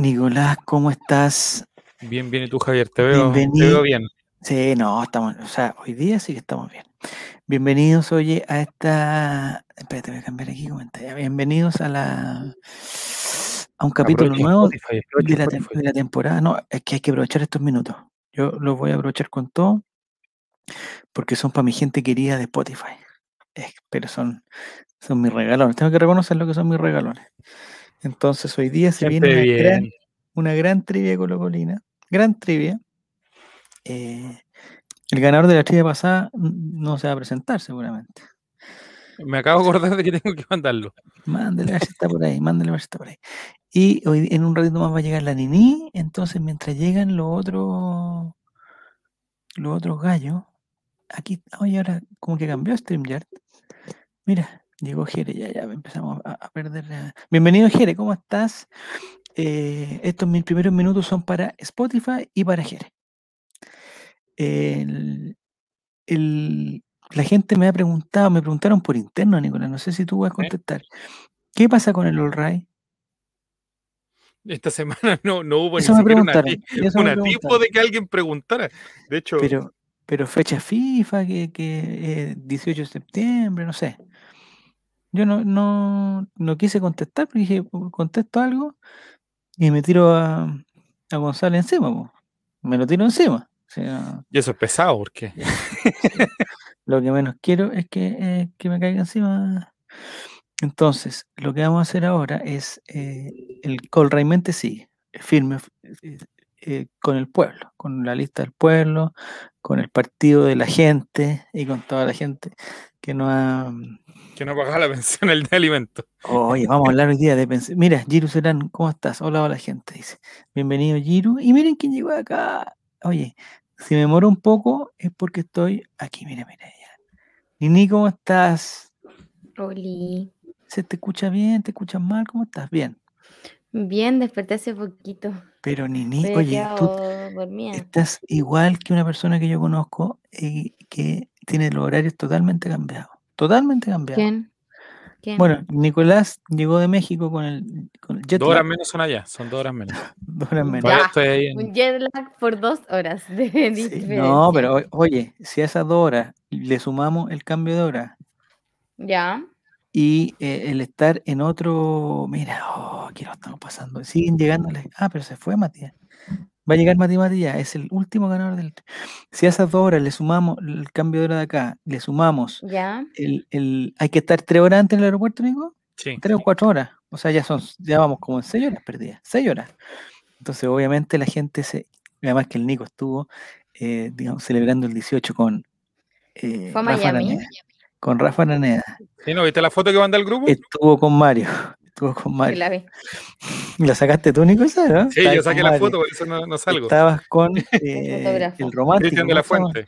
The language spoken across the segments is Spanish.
Nicolás, ¿cómo estás? Bien, bien, y tú, Javier, te veo, te veo bien. Sí, no, estamos, o sea, hoy día sí que estamos bien. Bienvenidos, oye, a esta. Espérate, voy a cambiar aquí comentario. Bienvenidos a la. a un capítulo nuevo Spotify, la, de la temporada. No, es que hay que aprovechar estos minutos. Yo los voy a aprovechar con todo porque son para mi gente querida de Spotify. Es- pero son, son mis regalones. Tengo que reconocer lo que son mis regalones. Entonces, hoy día se viene una gran, una gran trivia colocolina. Gran trivia. Eh, el ganador de la trivia pasada no se va a presentar seguramente. Me acabo de acordar de que tengo que mandarlo. Mándele a ver si está por ahí, ver si está por ahí. Y hoy en un ratito más va a llegar la Nini, entonces mientras llegan los otros los otros gallos, aquí, oye, ahora como que cambió StreamYard. Mira, llegó Jere, ya, ya empezamos a, a perder. la- Bienvenido Jere, ¿cómo estás? Eh, estos mis primeros minutos son para Spotify y para Jere. El- el- la gente me ha preguntado, me preguntaron por interno, Nicolás, no sé si tú vas a contestar. ¿Qué pasa con el All Right? Esta semana no, no hubo Eso ni me siquiera una, una tipo de que alguien preguntara. De hecho, Pero, pero fecha FIFA, que, que eh, 18 de septiembre, no sé. Yo no, no, no quise contestar, porque dije, "Uh, contesto algo y me tiro a, a González encima, po. me lo tiro encima. O sea, y eso es pesado, porque lo que menos quiero es que, eh, que me caiga encima. Entonces, lo que vamos a hacer ahora es, eh, el Colraimente sigue, firme eh, eh, con el pueblo, con la lista del pueblo, con el partido de la gente y con toda la gente que no ha... que no pagaba la pensión el de alimentos. Oye, vamos a hablar hoy día de pensar. Mira, Giru Serán, ¿cómo estás? Hola, hola gente, dice. Bienvenido, Giru. Y miren quién llegó acá. Oye, si me demoro un poco es porque estoy aquí, mira, mira ya. Nini, ¿cómo estás? Oli. ¿Se te escucha bien? ¿Te escuchas mal? ¿Cómo estás? Bien. Bien, desperté hace poquito. Pero Nini, oye, tú estás igual que una persona que yo conozco y que tiene los horarios totalmente cambiados. Totalmente cambiados. ¿Quién? ¿Quién? Bueno, Nicolás llegó de México con el, con el jet Dos horas lag, menos son allá, son dos horas menos. dos horas menos. Todavía Ya, estoy ahí en- Un jet lag por dos horas de Sí, diferencia. no, pero oye, si a esas dos horas le sumamos el cambio de hora Ya. y eh, el estar en otro, mira, oh, aquí lo estamos pasando, siguen llegando, las- ah, pero se fue Matías, va a llegar Mati Matías, es el último ganador del, si a esas dos horas le sumamos el cambio de hora de acá, le sumamos Ya. el, el, hay que estar tres horas antes en el aeropuerto, Nico, Sí. tres o cuatro horas, o sea, ya son, ya vamos como en seis horas perdidas, seis horas, entonces obviamente la gente se, además que el Nico estuvo, eh, digamos, celebrando el 18 con eh, ¿Fue a Rafa Miami? Araneda, con Rafa Araneda, ¿Sí, ¿No viste la foto que mandé al grupo? estuvo con Mario, estuvo con Sí, Mario, la vi. ¿la sacaste tú, Nico, esa, no? Sí, Estabas yo con saqué la foto, por eso no, no salgo. Estabas con eh, el romántico, Cristian de la. Fuente.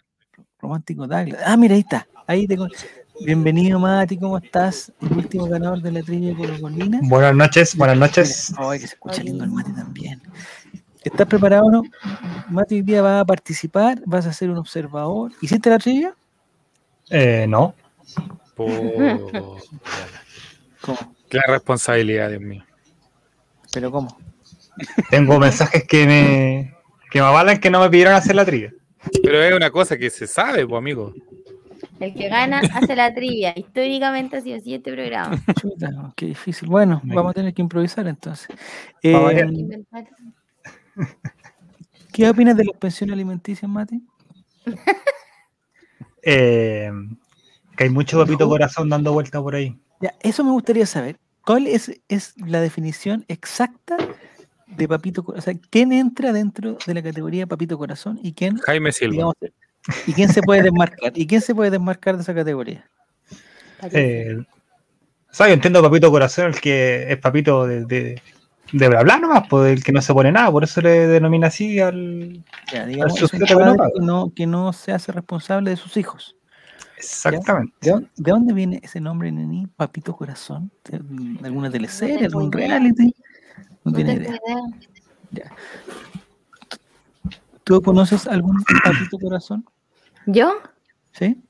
romántico Douglas. Ah, mira, ahí está. Ahí te con- Bienvenido, Mati, ¿cómo estás? El último ganador de la trivia Colocolina. Buenas noches, buenas noches. Ay, que se escucha lindo el Mati también. ¿Estás preparado o no? Mati, hoy día va a participar, vas a ser un observador. ¿Hiciste la trivia? Eh, no, Po- ¿Cómo? Qué responsabilidad, Dios mío. ¿Pero cómo? tengo mensajes que me, que me avalan que no me pidieron hacer la trivia. Pero es una cosa que se sabe, pues, amigo. El que gana hace la trivia. Históricamente ha sido así este programa. Chuta, qué difícil. Bueno, vamos a tener que improvisar entonces. Eh. ¿Qué opinas de las pensiones alimenticias, Mati? Eh, que hay mucho papito corazón dando vuelta por ahí. Ya, eso me gustaría saber. ¿Cuál es, es la definición exacta de papito corazón? O sea, ¿quién entra dentro de la categoría papito corazón y quién, Jaime Silva. digamos, y quién se puede desmarcar? ¿Y quién se puede desmarcar de esa categoría? Eh, o sea, yo entiendo papito corazón, el que es papito de, de, de bla bla nomás, pues el que no se pone nada, por eso le denomina así al. Ya, digamos, Al sujeto que no, que no se hace responsable de sus hijos. Exactamente. ¿De, dónde- de dónde viene ese nombre, Neni? Papito Corazón. ¿De de alguna teleserie? ¿Algún reality? No, No tiene idea. idea. ¿Tú conoces algún Papito Corazón? ¿Yo? ¿Sí?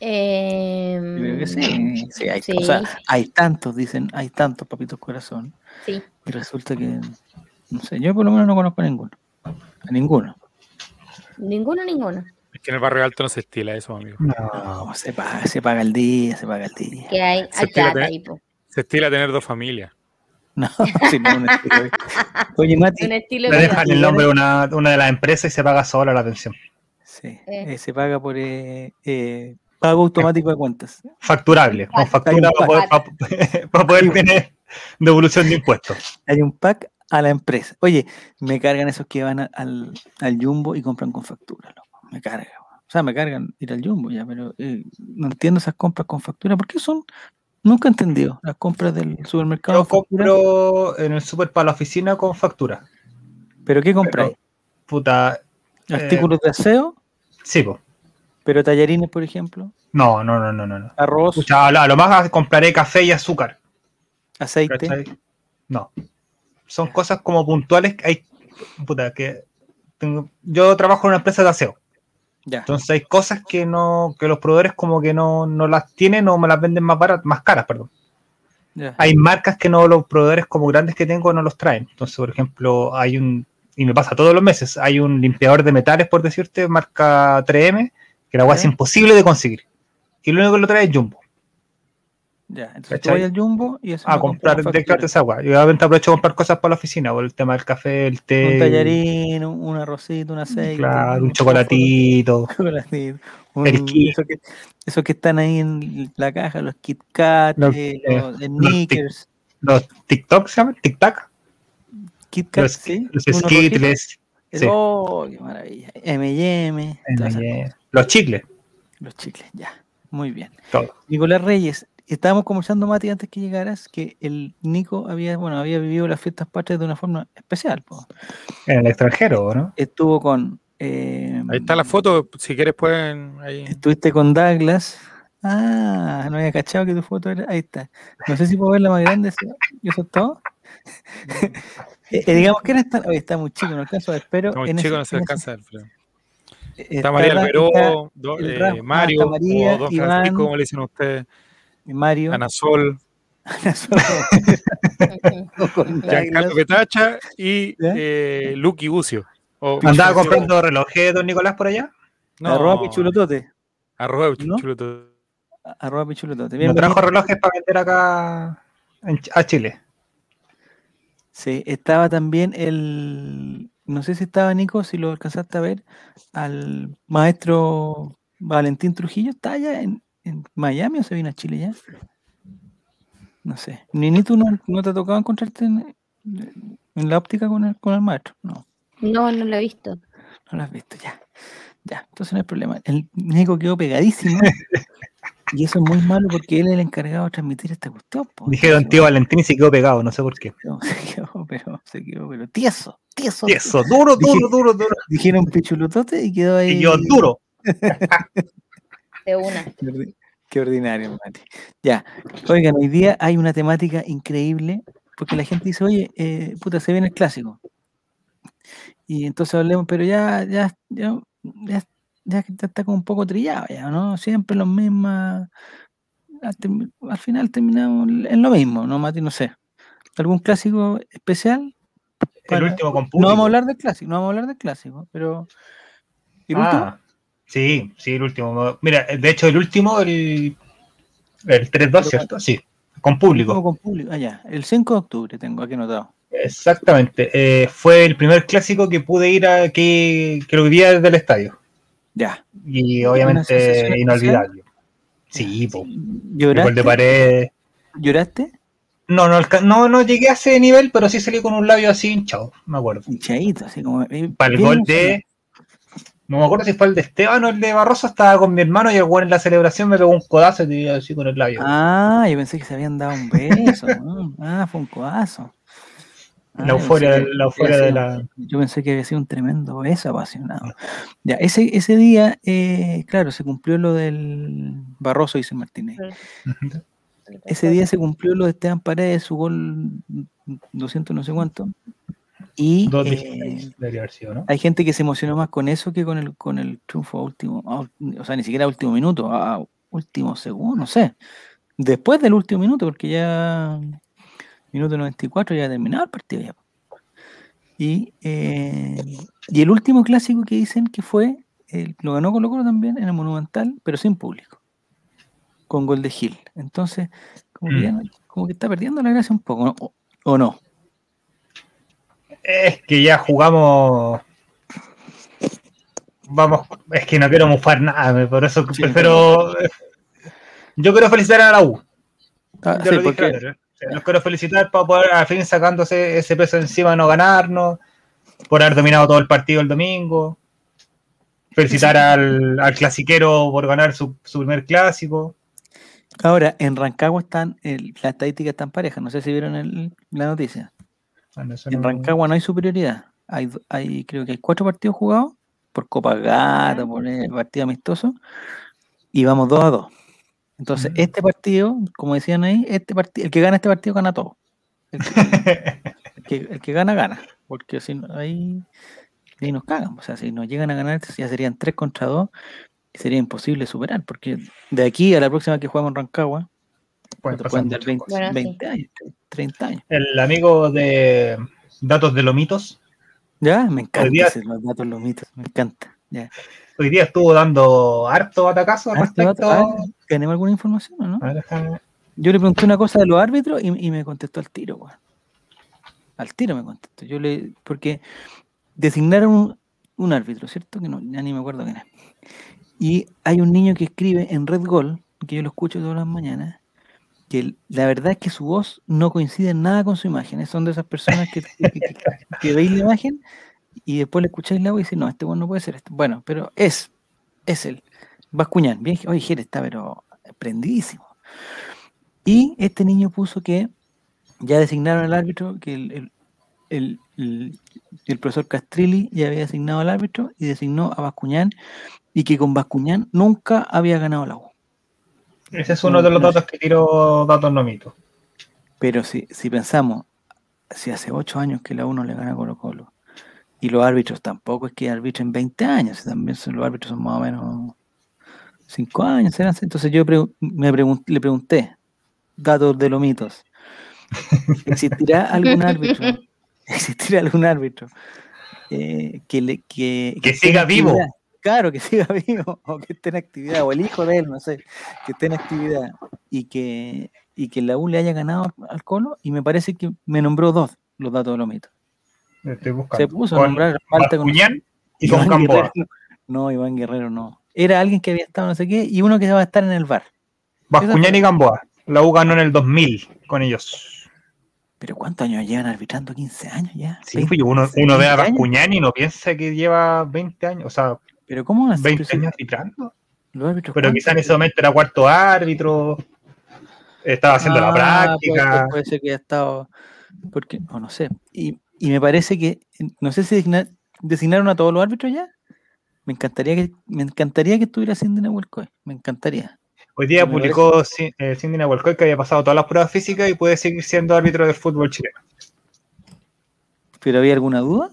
Eh, Yo creo que sí. sí, hay, O sí. sea, hay tantos, dicen, hay tantos Papitos Corazón. Sí. Y resulta que No sé, yo por lo menos no conozco a ninguno. A ninguno. Ninguno, ninguno. Que en el barrio alto no se estila eso, amigo. No. No, se paga, se paga el día, se paga el día. Que hay, Se ahí, po. Se estila tener dos familias. No, si no, un estilo de- Oye, Mati, Un estilo Le de vida. dejan el nombre de una, una de las empresas y se paga sola la pensión. sí, Eh. eh, se paga por eh, eh, pago automático de cuentas. Facturable, con factura para poder, para poder tener devolución de impuestos. Hay un pack a la empresa. Oye, me cargan esos que van al, al Jumbo y compran con factura, loco. Me cargan. O sea, me cargan ir al Jumbo ya, pero eh, no entiendo esas compras con factura. ¿Por qué son? Nunca he entendido las compras del supermercado. Yo compro en el super para la oficina con factura. ¿Pero qué compráis? Puta, eh, Artículos de aseo, sí, po. pero tallarines, por ejemplo, No, no, no, no, no. arroz, Pucha, a lo, más compraré café y azúcar. aceite. ¿cachai? No. Son cosas como puntuales que hay. Puta, que tengo- yo trabajo en una empresa de aseo. Ya. Entonces hay cosas que no, que los proveedores como que no, no las tienen o me las venden más baratas, más caras, perdón. ya. Hay marcas que no, los proveedores como grandes que tengo no los traen. Entonces, por ejemplo, hay un, y me pasa todos los meses, hay un limpiador de metales, por decirte, marca 3M, que la agua es imposible de conseguir. Y lo único que lo trae es Jumbo. Ya, entonces tú ¿Cachai? vas al Jumbo y eso A comprar directamente esa agua. Yo obviamente aprovecho a comprar cosas para la oficina, por el tema del café, el Un té. tallarín, un, un arrocito, un aceite. Claro, un chocolatito. un chocolatito, un- eso que, esos que están ahí en la caja, los Kit Kat, Los- eh, eh, los Snickers, Los TikTok se llaman, TikTok. Kit Kat, Los, sí. los Skittles. sí. Oh, qué maravilla. M&M, eh. Los chicles. los chicles, ya. Muy bien. Todo. Nicolás Reyes, estábamos conversando, Mati, antes que llegaras, que el Nico había, bueno, había vivido las fiestas patrias de una forma especial. po. En el extranjero, ¿no? Estuvo con... eh, Ahí está la foto, si quieres pueden ahí. Estuviste con Douglas. Ah, no había cachado que tu foto era. Ahí está. No sé si puedo verla más grande. ¿sí? ¿Y eso es todo? Eh, eh, digamos que era esta. Oye, está muy chico, no alcanzo a ver, pero. Como en chico ese- no se alcanza a ver, pero- eh, Está María Alberó, está eh, Mario, está María, o Don Iván. Francisco, como le dicen a ustedes, Mario. Ana Sol, Ujú. con Giancarlo. Petacha y ¿Ya? eh, Lucky Bucio. ¿Andaba comprando relojes, don Nicolás, por allá? No, Arroba pichulotote. Arroba ¿No? pichulotote. Arroba pichulotote. No Bienvenido. trajo relojes para vender acá en Ch- a Chile. Sí, estaba también el. No sé si estaba Nico, si lo alcanzaste a ver, al maestro Valentín Trujillo. ¿Está allá en, en Miami o se vino a Chile ya? No sé. Ni, ni tú no, no te ha tocado encontrarte en, en la óptica con el, con el maestro. No, No, no lo he visto. no lo has visto ya. Ya, entonces no hay problema. El Nico quedó pegadísimo. y eso es muy malo porque él es el encargado de transmitir esta cuestión. po. Dije don Entonces, tío Valentín y se quedó pegado, no sé por qué. no, se quedó, pero se quedó, pero tieso, tieso. Y eso, duro, Dije- duro, duro, duro. Dijeron pichulutote y quedó ahí. Y yo, duro. De una. Qué, ordi- qué ordinario, Mati. Ya, oigan, hoy día hay una temática increíble porque la gente dice, oye, eh, puta, se viene el clásico. Y entonces hablemos, pero ya, ya, ya, ya, ya está como un poco trillado ya, ¿no? Siempre los mismas. Al, final terminamos en lo mismo, ¿no, Mati? No sé. ¿Algún clásico especial? El Para- último con No vamos a hablar del clásico, no vamos a hablar del clásico, pero. ¿Y el último? Ah, sí, sí, el último. Mira, de hecho, el último, el, el 3-2, ¿cierto? Sí, con público. con público. Ah, ya. El 5 de octubre tengo aquí anotado. Exactamente. Eh, fue el primer clásico que pude ir a que, que lo vivía desde el estadio. Ya. Y ¿Una obviamente inolvidable. Sí, po. ¿Lloraste? Gol de pared. ¿Lloraste? No, no, no, no llegué a ese nivel, pero sí salí con un labio así hinchado, me acuerdo. Hinchadito, así como. eh, Para el gol de. No me acuerdo si fue el de Esteban o el de Barroso, estaba con mi hermano y el weón en la celebración me pegó un codazo y te así con el labio. Ah, yo pensé que se habían dado un beso. ¿no? Ah, fue un codazo. Ah, la yo euforia, que la euforia de la. Yo pensé que había sido un tremendo beso apasionado. Ya, ese, ese día, eh, claro, se cumplió lo del Barroso San Martínez. Ese día se cumplió lo de Esteban Paredes, su gol 200 no sé cuánto. Y eh, hay gente que se emocionó más con eso que con el, con el triunfo a último, a o sea, ni siquiera a último minuto, a, último segundo, no sé. Después del último minuto, porque ya minuto 94 ya ha terminado el partido ya. Y, eh, y el último clásico que dicen que fue, el- lo ganó Colo Colo también en el Monumental, pero sin público, con gol de Gil. Entonces, como que, Mm. ya no- como que está perdiendo la gracia un poco, ¿no? O, o no. Es que ya jugamos. Vamos, es que no quiero mufar nada, por eso Sí, prefiero. Yo quiero felicitar a la U. Ah, sí, lo dije porque- antes, ¿eh? Sea, Los quiero felicitar por poder al fin sacándose ese peso encima de no ganarnos, por haber dominado todo el partido el domingo. Felicitar al, al clasiquero por ganar su, su primer clásico. Ahora, en Rancagua están, el- las estadísticas están parejas, no sé si vieron el- la noticia. Bueno, eso En no- Rancagua no hay superioridad. Hay, hay, creo que hay cuatro partidos jugados por Copa Gata, por eh, partido amistoso, y vamos 2 a 2. Entonces, Mm. este partido, como decían ahí, este partido, el que gana este partido gana todo. El que, el que- el que gana, gana. Porque si no, ahí, ahí nos cagan. O sea, si nos llegan a ganar, ya serían 3 contra 2 y sería imposible superar. Porque de aquí a la próxima que jugamos en Rancagua, Pueden te pasar pueden dar muchas 20, cosas. Bueno, sí. 20 años, 30 años. El amigo de Datos de Lomitos Ya, me encanta día- ese, los datos, los mitos, me encanta. Ya. hoy día estuvo dando harto batacazo este respecto dato- ah, ¿Tenemos alguna información o no? A ver, déjame- Yo le pregunté una cosa de los árbitros y, y me contestó al tiro. Al tiro me contestó. Yo le, porque designaron un, un árbitro, ¿cierto? Que no, ya ni me acuerdo quién es. Y hay un niño que escribe en Red Gol, que yo lo escucho todas las mañanas, que la verdad es que su voz no coincide en nada con su imagen. Son de esas personas que, veis la imagen y después le escucháis la voz y decís, no, este bueno no puede ser este. Bueno, pero es, es él. Bascuñán, bien, oye, Jere está pero prendidísimo. Y este niño puso que ya designaron al árbitro, que el- el- el profesor Castrilli ya había designado al árbitro y designó a Bascuñán y que con Bascuñán nunca había ganado la U. Ese es uno de los datos que tiró Datos Lomitos. Pero si, si pensamos, si hace ocho años que la U no le gana a Colo Colo, y los árbitros tampoco es que arbitren 20 años, también son, los árbitros son más o menos 5 años, serán, entonces yo me pregun- le pregunté, datos de los mitos, ¿existirá algún árbitro? ¿Existirá algún árbitro eh, que, le, que, Que en siga vivo. Claro, que siga vivo, o que esté en actividad, o el hijo de él, no sé, que esté en actividad y que, y que la U le haya ganado al Colo, y me parece que me nombró dos los datos de los mitos. Estoy buscando. Se puso a nombrar falta con y con. Guerrero. No, Iván Guerrero no. Era alguien que había estado no sé qué, y uno que va a estar en el bar. Bascuñán y Gamboa. La U ganó en el 2000 con ellos. Pero ¿cuántos años llevan arbitrando? 15 años ya. Sí, 20, pues, uno, uno ve a 20 años. Bascuñán y no piensa que lleva 20 años, o sea, Pero ¿cómo van a ser 20 si años arbitrando. los árbitros Pero cuántos? quizá en ese momento era cuarto árbitro, estaba haciendo la Ah, práctica. Puede, ser que haya estado. Porque, o no sé. Y, y me parece que, no sé si designa- designaron a todos los árbitros ya. Me encantaría que, me encantaría que estuviera Cindy Nahuelcoy. Me encantaría. Hoy día me publicó eh, Cindy Nahuelcoy que había pasado todas las pruebas físicas y puede seguir siendo árbitro del fútbol chileno. ¿Pero había alguna duda?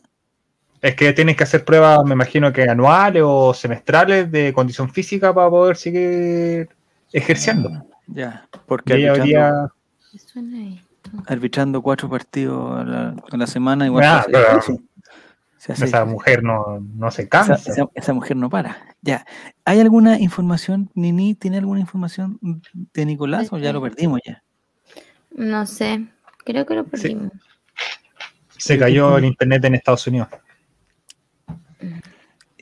Es que tienes que hacer pruebas, me imagino que anuales o semestrales de condición física para poder seguir ejerciendo. Ah, Ya. Porque Y arbitrando, día, ¿Qué suena esto? arbitrando cuatro partidos a la, a la semana, igual Ah, se. Se hace esa mujer no, no se cansa. esa- esa mujer no para. Ya. ¿Hay alguna información, Nini? ¿Tiene alguna información de Nicolás o ya lo perdimos ya? No sé. Creo que lo perdimos. Se cayó el internet en Estados Unidos.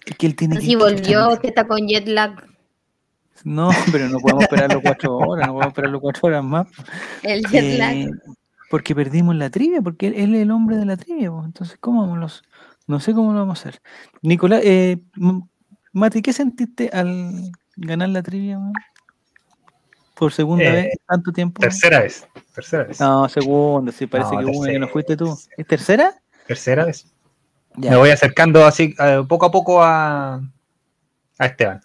Es que él tiene que- Si volvió, que está con jet lag. No, pero no podemos esperarlo cuatro horas, no podemos esperarlo cuatro horas más. El jet Eh, lag. porque perdimos la trivia, porque él, él es el hombre de la trivia. pues. Entonces, ¿cómo vamos los.? No sé cómo lo vamos a hacer. Nicolás, eh, Mati, ¿qué sentiste al ganar la trivia? Por segunda Eh, vez, tanto tiempo. Tercera vez. Tercera vez. No, segunda, sí, parece No, que una que no fuiste tú. ¿Es tercera? Tercera vez. Ya, Me voy acercando así eh, poco a poco a, a Esteban.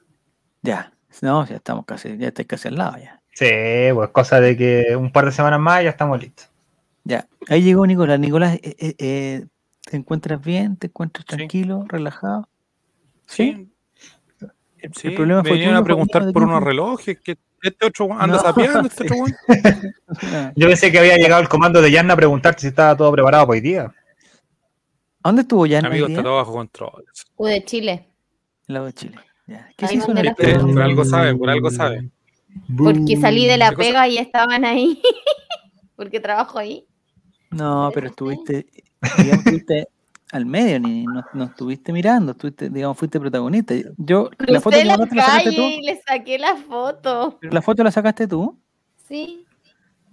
ya. No, ya estamos casi, ya estoy casi al lado ya. Sí, pues cosa de que un par de semanas más ya estamos listos. Ya. Ahí llegó Nicolás. Nicolás, eh, eh, eh, ¿te encuentras bien? ¿Te encuentras Sí. tranquilo, relajado? Sí. El, Sí, el problema me fue vinieron a preguntar Paulino, ¿de por unos relojes. Que este otro anda No, sapeando, este otro Yo pensé que había llegado el comando de Yanna a preguntarte si estaba todo preparado para hoy día. ¿A dónde estuvo hoy Amigo, está todo bajo control. U de Chile. En la de Chile. Ya. ¿Qué se hizo en el. Por algo sabe, por algo sabe. Porque salí de la ¿Qué cosa? pega y estaban ahí. Porque trabajo ahí. No, pero estuviste, digamos, estuviste al medio, ni no, no estuviste mirando, estuviste, digamos, fuiste protagonista. Yo, la foto Crucé que la la sacaste tú, y le saqué la foto. pero la foto la sacaste tú, Sí.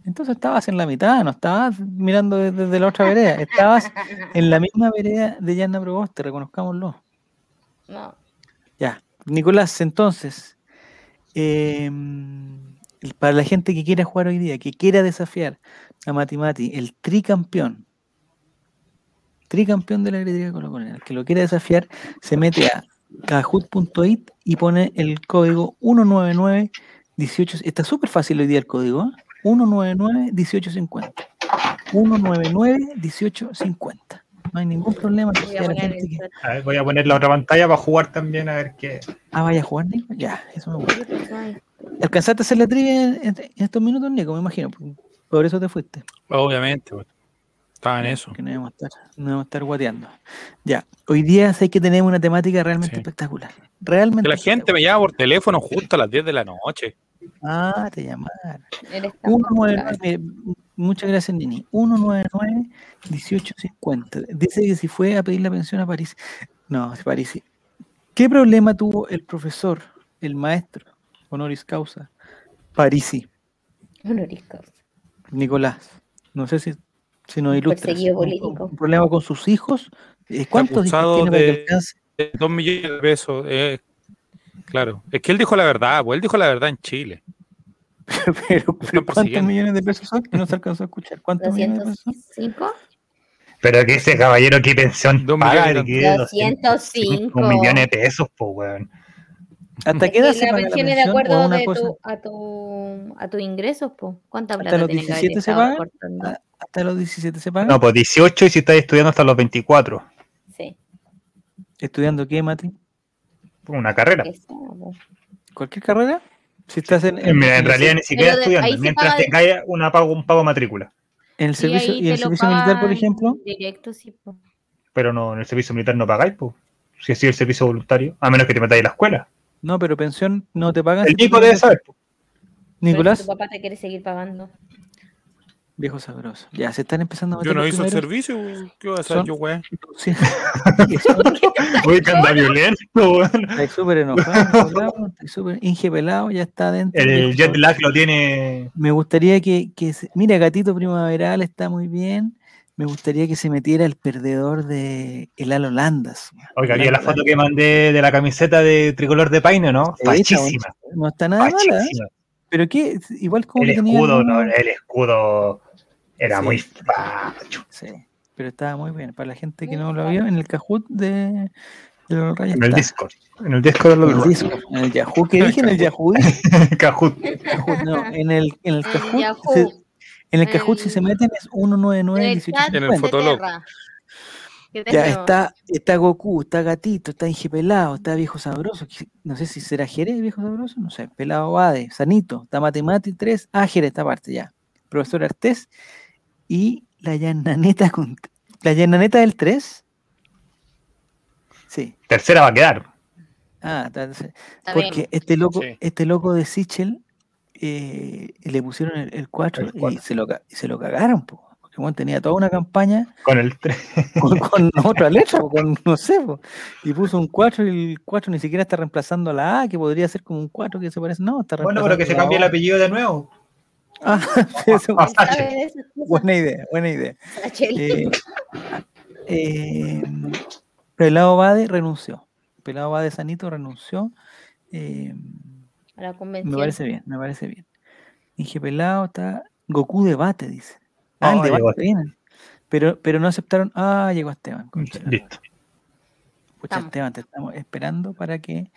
Entonces estabas en la mitad, no estabas mirando desde, la otra vereda, estabas en la misma vereda de Yanna Proboste, reconozcámoslo. No. Ya, Nicolás, entonces, em, para la gente que quiera jugar hoy día, que quiera desafiar a Mati Mati, el tricampeón, tricampeón de la heredera Colo Colo, el que lo quiera desafiar, se mete a kahoot.it y pone el código 19918. Está súper fácil hoy día el código, ¿eh? 1991850. 1991850. No hay ningún problema. Voy a poner que-. A ver, voy a poner la otra pantalla para jugar también a ver qué. Ah, vaya a jugar, Nico. Ya, eso me gusta. ¿Alcanzaste a hacer la trivia en, en- en estos minutos, Nico? Me imagino. Por, por eso te fuiste. Obviamente, pues. Estaba en eso. Que no a estar, no a estar guateando. Ya, hoy día sé que tenemos una temática realmente Sí. espectacular. Realmente. Que la gente me llama por teléfono justo a las 10 de la noche. Ah, te llamaron. Eres tan 199, mire, muchas gracias, Nini. 199-1850. Dice que si fue a pedir la pensión a París. No, es París. sí. ¿Qué problema tuvo el profesor, el maestro, honoris causa, Parisi, honoris causa. Nicolás? No sé si, si nos. Perseguido ¿Un- político. ¿Un problema con sus hijos? ¿Cuántos hijos tiene para que de- alcance? Dos millones de pesos. eh, claro. Es que él dijo la verdad, pues él dijo la verdad en Chile. Pero, pero ¿cuántos millones de pesos son? Que no se alcanzó a escuchar. ¿Cuántos millones de pesos son? 205. Pero que ese caballero, ¿qué pensión Dos paga? millones ¿De y qué? 205. Un millón de pesos, pues, weón. ¿Hasta qué edad que se paga la pensión de acuerdo una de cosa? tu, a, tu, a tus ingresos, po. ¿Cuánta ¿Hasta plata los que haber 17 se? Ah, ¿Hasta los 17 se paga? No, pues 18 y si estás estudiando hasta los 24. Sí. ¿Estudiando qué, Mati? Una carrera. ¿Cualquier carrera? Si estás en, Mira, en realidad ni siquiera estudiando. Mientras te de- caiga una pago, un pago matrícula. en el servicio, ahí y el servicio militar, por ejemplo, Directo, sí, po. Pero no, en el servicio militar no pagáis, pues. Si ha sido el servicio voluntario. A menos que te metáis en la escuela. no, pero pensión no te pagan. El Nico debe saber. po. Pero Nicolás, si tu papá te quiere seguir pagando. Viejo sabroso. Ya, se están empezando a Yo meter no los hice el servicio. ¿Qué iba a hacer Son- yo, weón? Sí. Que anda violento, weón. Estoy súper enojado, estoy súper ingepelado, ya está adentro. El jet lag lo tiene. Me gustaría que, que se- mira, Gatito Primaveral está muy bien. Me gustaría que se metiera el perdedor de el Al Holandas. Oiga, vi la foto que mandé de la camiseta de tricolor de paine, ¿no? Está Fachísima. No está nada mala, ¿eh? Pero qué, igual como El que tenía. escudo, una- no, el escudo era Sí. muy facho. Sí, pero estaba muy bien. Para la gente que no lo vio, en el Kahoot de, de los Rayos En el está. Discord. En el Discord de En los el Rayos. Discord, en el Yahoo. ¿Qué dije en el Yahoo? Kahoot. Kahoot, no, en el, en el En Kahoot. En el Kahoot, si se En- meten, es 199 En el 18 chat En el de Fotolog. Terra. ¿Qué Ya está, está Goku, está Gatito, está Ingepelado, está Viejo Sabroso. No sé si será Jerez Viejo Sabroso, no sé. Pelado Bade, Sanito, está Matemati 3. Ah, Jerez, esta parte ya. Profesor Artés y la Yananeta con. ¿La Yananeta del 3? Sí. Tercera va a quedar. Ah, está- bien. porque este loco, Sí. este loco de Sichel eh, le pusieron el, el 4 El y se lo, se lo cagaron, po, porque bueno, tenía toda una campaña Con el 3. con, con otra letra, con no sé, po, y puso un 4 y el 4 ni siquiera está reemplazando a la A, que podría ser como un 4 que se parece, no, está Bueno, pero que se reemplazando cambie el apellido de nuevo. Ah, eso- Ah, buena idea, buena idea. Eh, eh, Pelado Bade renunció, Pelado Bade Sanito renunció. eh, A la convención. Me parece bien, me parece bien. Inge Pelado está. Goku debate, dice. Ah, el Ah. Pero, pero no aceptaron. Ah, llegó Esteban. la Listo. Pucha, Estamos. Esteban, te estamos esperando para que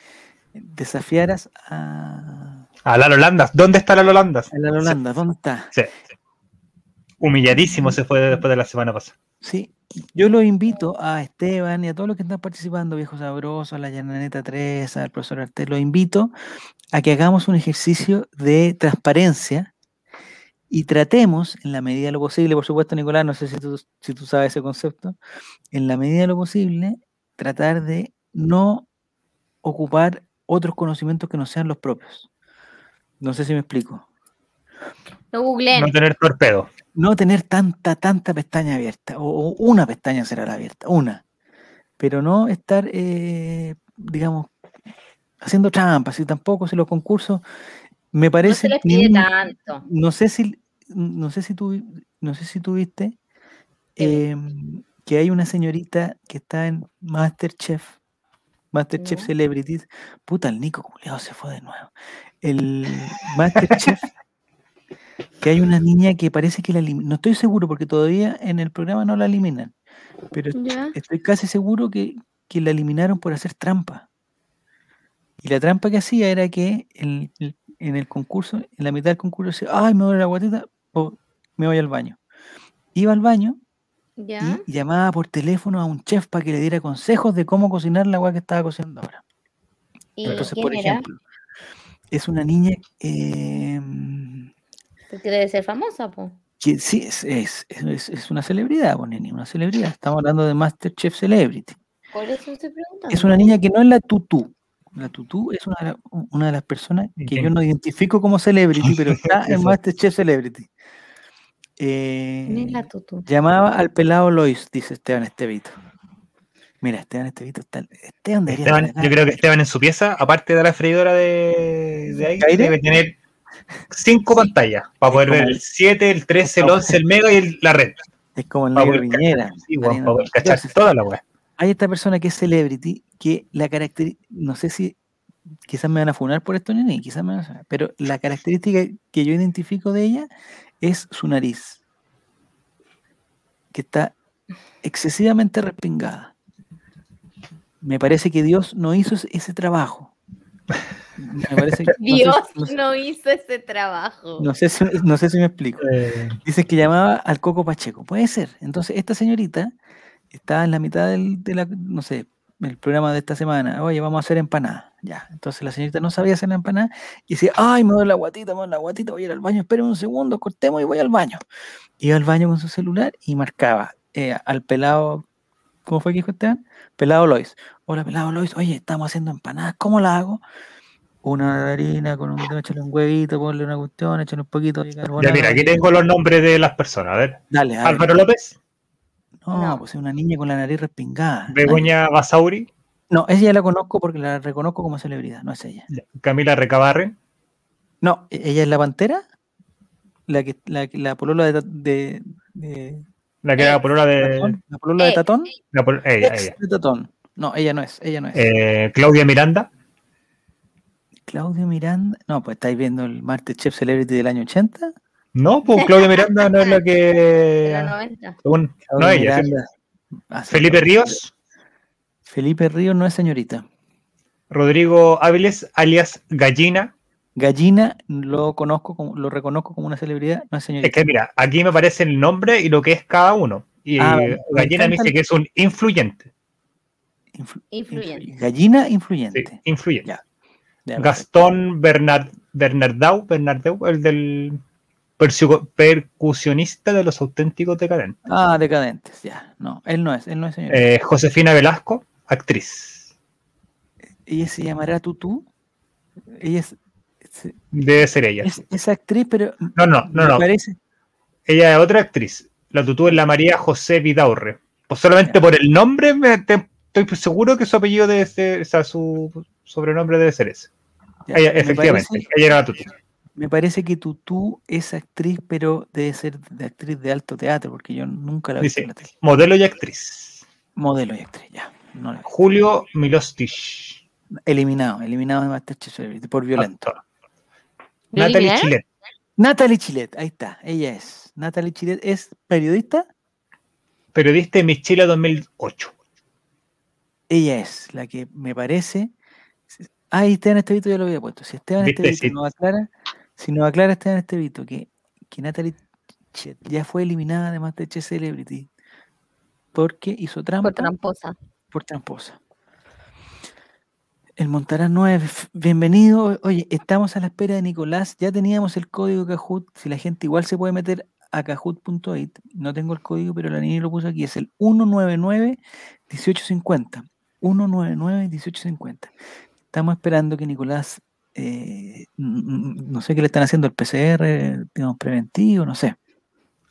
desafiaras a, A Lalo Landas. ¿Dónde está Lalo Landas? a la Holanda. ¿Dónde está? Sí. Humilladísimo se fue después de la semana pasada. Sí, yo los invito a Esteban y a todos los que están participando, Viejo Sabroso, a la Llananeta 3, al profesor Artés, los invito a que hagamos un ejercicio de transparencia y tratemos, en la medida de lo posible, por supuesto, Nicolás, no sé si tú, si tú sabes ese concepto, en la medida de lo posible, tratar de no ocupar otros conocimientos que no sean los propios. No sé si me explico. No googleen. No tener torpedo. No tener tanta, tanta pestaña abierta, o, o una pestaña será la abierta, una. Pero no estar, eh, digamos, haciendo trampas, y tampoco si los concursos, me No parece, se les pide ni- tanto. no sé si, no sé si tú, no sé si tuviste Dime. em, que hay una señorita que está en Masterchef, Masterchef Ya. Celebrities. Puta, el Nico culiao se fue de nuevo. El Masterchef, que hay una niña que parece que la elim- no estoy seguro porque todavía en el programa no la eliminan, pero Ya. estoy casi seguro que, que la eliminaron por hacer trampa. Y la trampa que hacía era que en, el- en el concurso, en la mitad del concurso, decía, ay, me duele la guatita, o me voy al baño. Iba al baño Ya. y llamaba por teléfono a un chef para que le diera consejos de cómo cocinar la agua que estaba cocinando ahora. ¿Y Entonces, quién por era? ejemplo, es una niña em, Porque debe ser famosa, po. que sí, es, es, es- es una celebridad, pues, neni, una celebridad. Estamos hablando de Masterchef Celebrity. Por eso estoy preguntando. Es una niña que no es la tutú. La tutú es una, una de las personas ¿Y que yo no identifico como celebrity, pero está en. Masterchef Celebrity. ¿Quién es la Eh, llamaba al pelado Lois, dice Esteban Estevito. Mira, Esteban Estevito está. Esteban debería Esteban, estar yo creo que Esteban en su pieza, aparte de la freidora de, de aire, ¿Aire? debe tener cinco pantallas para poder ver el 7, el 13, el 11, el mega y el- la red. Es como el negro. Viñera. Sí, weón, Marino. para poder cachar Entonces, toda la weá. hay esta persona que es celebrity que la característica, no sé si quizás me van a funar por esto, ni quizás me van a pero la característica que yo identifico de ella es su nariz, que está excesivamente respingada. Me parece que Dios no hizo ese- trabajo. Me parece que- no sé- Dios no sé- no hizo ese trabajo. no sé si, no sé si me explico. Dice que llamaba al Coco Pacheco. Puede ser. Entonces, esta señorita estaba en la mitad del, de la, no sé, el programa de esta semana. Oye, vamos a hacer empanadas. Ya. Entonces la señorita no sabía hacer la empanada y decía, ay, me duele la guatita, me duele la guatita, voy a ir al baño, esperen un segundo, cortemos y voy al baño. Iba al baño con su celular y marcaba eh, al pelado, ¿cómo fue que dijo Esteban? Pelado Lois. Hola, pelado Lois, oye, estamos haciendo empanadas, ¿cómo la hago? Una harina con un échale un huevito, ponle una cuestión, échale un poquito de ya carbonato. mira, aquí tengo los nombres de las personas. A ver, Dale, a ver. Álvaro López, No, No. pues es una niña con la nariz respingada. Begoña Basauri, No, ella la conozco porque la reconozco como celebridad, no es ella. Camila Recabarre, No, e- ella es la pantera, la que la, la polola de, Ta- de, de la que era polola de. Tatón, la polola de Eh, Tatón, la pol- ella, ex ella. de Tatón. No, ella no es, ella no es. Eh, Claudia Miranda, Claudio Miranda, no, pues estáis viendo el Masterchef Celebrity del año 80. No, pues Claudia Miranda no es la De que. los 90. según- no Claudio ella. Ah. Felipe Ríos, Felipe Ríos no es señorita. Rodrigo Áviles, alias Gallina. Gallina lo conozco lo reconozco como una celebridad, no es Es señorita. que mira, aquí me aparece el nombre y lo que es cada uno. Y Ah, Gallina me dice que es un influyente. Influ- Influyente. influ- Gallina Sí, influyente. influyente. Ya. Ya, Gastón Bernard, Bernardau, Bernardeu, el del percusionista de los auténticos decadentes. Ah, decadentes, ya. No, él no es, él no es señorita. Eh, Josefina Velasco, actriz. Ella se llamará Tutú. Ella es, es, Debe ser ella. es- es actriz, pero No, no, no, no. parece. Ella es otra actriz. La tutú es la María José Vidaurre. Pues solamente por el nombre me, te- estoy seguro que su apellido debe ser, o sea, su sobrenombre debe ser ese. ya, Ella, me efectivamente, parece- ella era la tutú. Me parece que Tutú es actriz, pero debe ser de actriz de alto teatro, porque yo nunca la he visto Dice, en la tele. modelo y actriz. Modelo y actriz, ya. No la. Julio Milostich. Eliminado, eliminado de Masterchef Celebrity por violento. actor. ¿Lo Natalie? Chilet. Natalie Chilet, ahí está, ella es. Natalie Chilet es periodista, Periodista en Miss Chile 2008. ella es la que me parece. Ah, y Esteban Estevito ya lo había puesto. Si Esteban. Estevito Sí. nos aclara, si nos aclara Esteban Estevito que, que Natalie Chet ya fue eliminada de Masterchef Celebrity porque hizo trampa Por tramposa. por tramposa. El Montarán 9, f- bienvenido. Oye, estamos a la espera de Nicolás. Ya teníamos el código Kahoot. Si la gente igual se puede meter a kahoot.it. No tengo el código, pero la niña lo puso aquí. Es el 199-1850. 199-1850. Estamos esperando que Nicolás, eh, n- no sé qué le están haciendo el PCR, digamos, preventivo, no sé.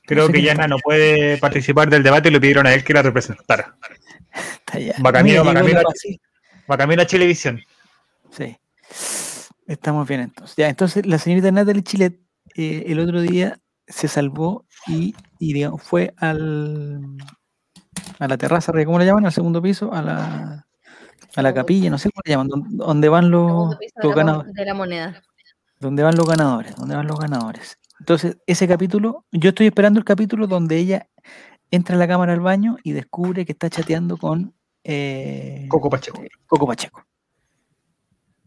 Creo sé que Yana no puede participar del debate y le pidieron a él que la representara. Está ya. Va camino, Mira, va llegó camino. la Pasi. Va camino a Chilevisión. Sí. Estamos bien entonces. Ya, entonces la señorita Natalie Chilet eh, el otro día se salvó y, y, digamos, fue al a la terraza, ¿cómo le llaman? Al segundo piso, a la, a la capilla, no sé cómo le llaman, don- donde van los, ganadores, de la moneda. donde van los ganadores, donde van los ganadores. Entonces, ese capítulo, yo estoy esperando el capítulo donde ella entra a la cámara al baño y descubre que está chateando con eh, Coco Pacheco. Coco Pacheco.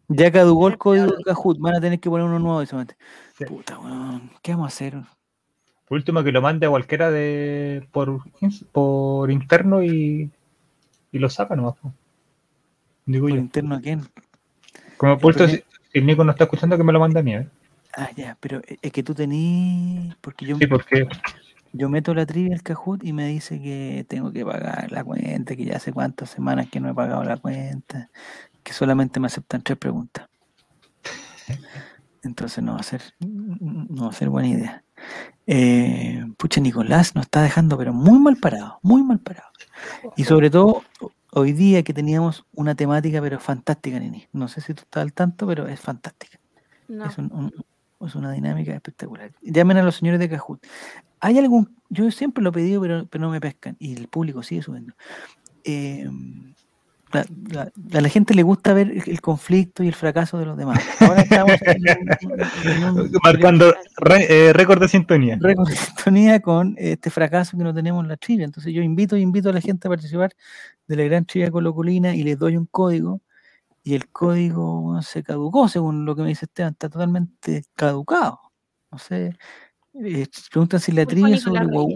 Ya caducó el código de Kahoot, van a tener que poner uno nuevo. Sí. Puta, weón, ¿qué vamos a hacer? Por último, que lo mande a cualquiera de por, por interno y, y lo saca nomás. po. Digo ¿Por yo. interno a quién? Como último, Porque- si, si el Nico no está escuchando, que me lo mande a mí. ¿eh? Ah, ya, pero e- es que tú tenís. Porque yo, Sí, porque yo meto la trivia al Kahoot y me dice que tengo que pagar la cuenta, que ya hace cuántas semanas que no he pagado la cuenta, que solamente me aceptan tres preguntas. Entonces no va a ser, no va a ser buena idea. Eh, pucha, Nicolás nos está dejando, pero muy mal parado, muy mal parado. Y sobre todo hoy día que teníamos una temática, pero fantástica, Nini. No sé si tú estás al tanto, pero es fantástica. No. Es, un- un- es una dinámica espectacular. Llamen a los señores de Kahoot. ¿Hay algún.? Yo siempre lo he pedido, pero, pero no me pescan. Y el público sigue subiendo. Eh, la- la- a la gente le gusta ver el, conflicto y el fracaso de los demás. Ahora estamos en un- en un- marcando re- eh, récord de sintonía. récord de sintonía con este fracaso que no tenemos en la trivia. Entonces yo invito invito a la gente a participar de la gran trivia colocolina y les doy un código y el código bueno, se caducó, según lo que me dice Esteban, está totalmente caducado. No sé, eh, preguntan si la trivia sobre, guau,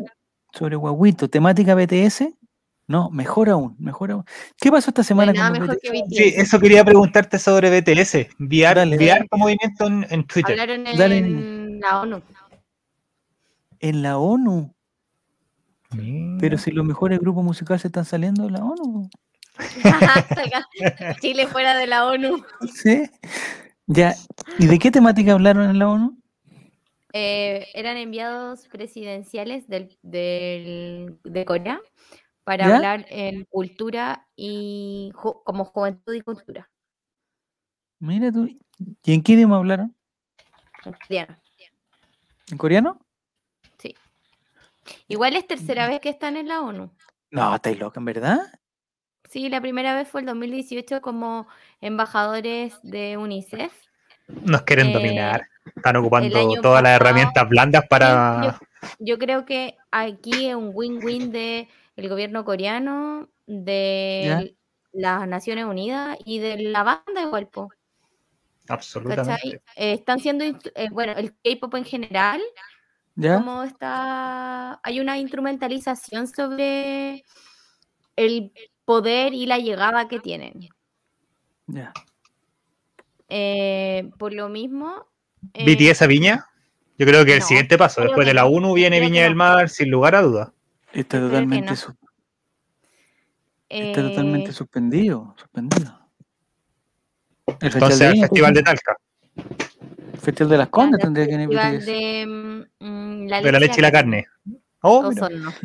sobre Guaguito, temática BTS, no, mejor aún, mejor aún. ¿Qué pasó esta semana nada con que BTS? BTS. Sí, eso quería preguntarte sobre BTS. VR, Dale. vi harto movimiento en, en Twitter. Hablaron en Dale. la ONU. En la ONU, Mira. pero si los mejores grupos musicales están saliendo de la ONU. Chile fuera de la ONU. Sí. Ya. ¿Y de qué temática hablaron en la ONU? Eh, eran enviados presidenciales del, del- de Corea para ¿Ya? hablar en cultura y ju- como juventud y cultura. Mira tú. ¿Y en qué idioma hablaron? en coreano. ¿En coreano? Sí. Igual es tercera vez que están en la ONU. No, estáis loca, ¿en verdad? Sí, la primera vez fue el 2018 como embajadores de UNICEF. Nos quieren eh, dominar. Están ocupando todas las herramientas blandas para. Yo, yo creo que aquí es un win-win de el gobierno coreano, de las Naciones Unidas y de la banda igual, po, Absolutamente. Eh, están siendo, eh, bueno, el K-pop en general, ¿Ya? como está, hay una instrumentalización sobre el poder y la llegada que tienen. Ya. Eh, por lo mismo... eh, BTS a Viña. Yo creo que el siguiente paso, después de la 1 viene Viña del. Mar, sin lugar a dudas. Está Yo totalmente, no. su- está totalmente eh, suspendido. Suspendido. El Entonces, de Viña, Festival de por Talca. El Festival de las Condes tendría que venir festival de, mm, la de la leche y la carne. Oh.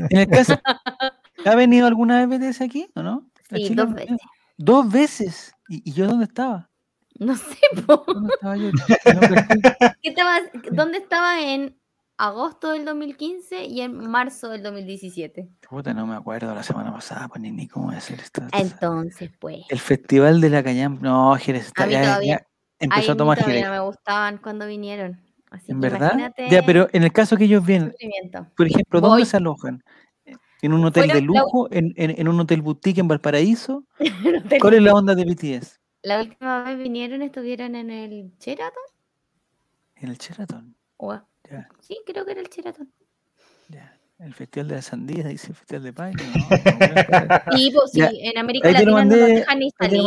En el caso, ¿ha venido alguna vez BTS aquí o no? ¿A Sí, Chile dos veces. Dos veces. ¿Y, y yo dónde estaba? No sé, po. ¿Dónde estaba yo? No caché. ¿Qué estaba, ¿Dónde estaba en agosto del 2015 y en marzo del 2017? Puta, no me acuerdo la semana pasada, pues ni, ni cómo decir esto. Entonces, pues. El Festival de la Callampa. No, Jerez está A mí ya- todavía- ya empezó a tomar todavía no me gustaban cuando vinieron. Así ¿En que verdad? imagínate Ya, pero en el caso que ellos el vienen, por ejemplo, ¿dónde Voy. se alojan? ¿En un hotel de la- lujo? ¿En, en, en un hotel boutique en Valparaíso? ¿Cuál es la onda de BTS? La última vez vinieron, estuvieron en el Sheraton. En el Sheraton. o- Ya, Sí, creo que era el Sheraton. ya. El festival de la sandía, dice el festival de Paine. No, no, no, Y pues sí, Ya. en América Latina no mandé, nos dejan ni salir.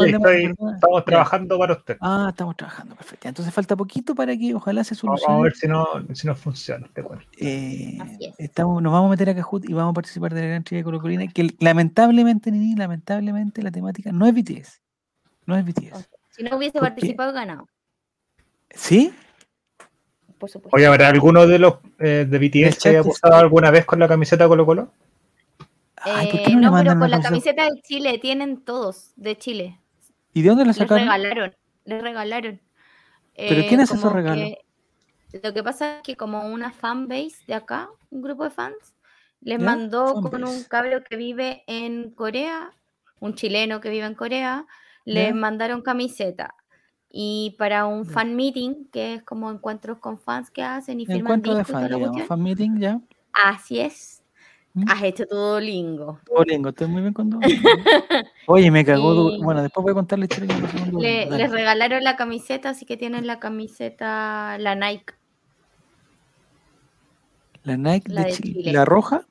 estamos Ya. trabajando para usted. Ah, estamos trabajando, perfecto. Entonces falta poquito para que ojalá se Vamos a solucione. ver si no, si no funciona. Te cuento. Eh, Así es. estamos, nos vamos a meter a Kahoot y vamos a participar de la gran trivia colocolina, que lamentablemente, Nini, lamentablemente la temática no es BTS. No es BTS. Si no hubiese participado, ganado. ¿Sí? Por supuesto. Oye, ¿habrá alguno de los eh, de BTS que haya es- posado alguna vez con la camiseta Colo Colo? Ay, ¿por Eh, qué no, le no, pero con la camiseta? camiseta de Chile tienen todos de Chile. ¿Y de dónde la Les sacaron? regalaron, les regalaron. ¿Pero Eh, quién hace esos regalos? que- Lo que pasa es que como una fanbase de acá, un grupo de fans, les ¿Ya? mandó con un cabro que vive en Corea, un chileno que vive en Corea, les ¿Ya? mandaron camiseta. Y para un fan meeting, que es como encuentros con fans que hacen y firman Encuentro de discos toda fan, digamos. Fan meeting, ya. Así es. ¿Mm? Has hecho todo lingo. Duolingo, estoy muy bien con Duolingo. Oye, me cagó. Y- Bueno, después voy a contar la historia que me pasó con Duolingo. Le, les regalaron la camiseta, así que tienen la camiseta, la Nike. La Nike la de de Chile. Chile. ¿La roja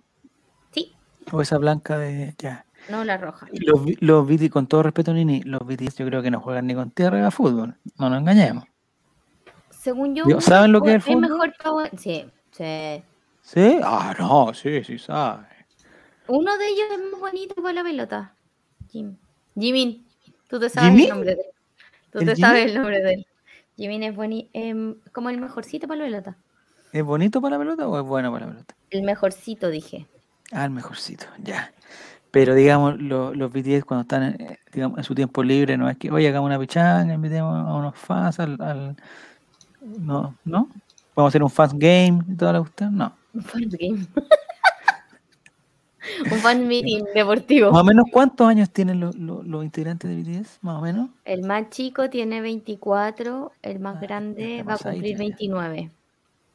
Sí, o esa blanca de. Ya. No la roja. Los, los BTS, con todo respeto, Nini, los BTS yo creo que no juegan ni con tierra a fútbol. No nos engañemos. Según yo, ¿saben lo que es el fútbol? mejor Sí, sí. ¿Sí? Ah, no, sí, sí, sabe. Uno de ellos es muy bonito para la pelota. Jim. Jimin. Tú te sabes ¿Jimin? el nombre de él. Tú ¿El te sabes Jimin? el nombre de él. Jimin es boni em, como el mejorcito para la pelota. ¿Es bonito para la pelota o es bueno para la pelota? El mejorcito, dije. Ah, el mejorcito, ya. Pero digamos, lo- los BTS cuando están eh, digamos, en su tiempo libre, no es que, oye, hagamos una pichanga, invitemos a unos fans al, al- No, ¿no? Vamos a hacer un fans game y toda la cuestión, no. Un fan game. Un fan meeting deportivo. Más o menos, ¿cuántos años tienen los, los- los integrantes de BTS? Más o menos. El más chico tiene 24, el más Ah, grande va a ahí, cumplir ya. 29.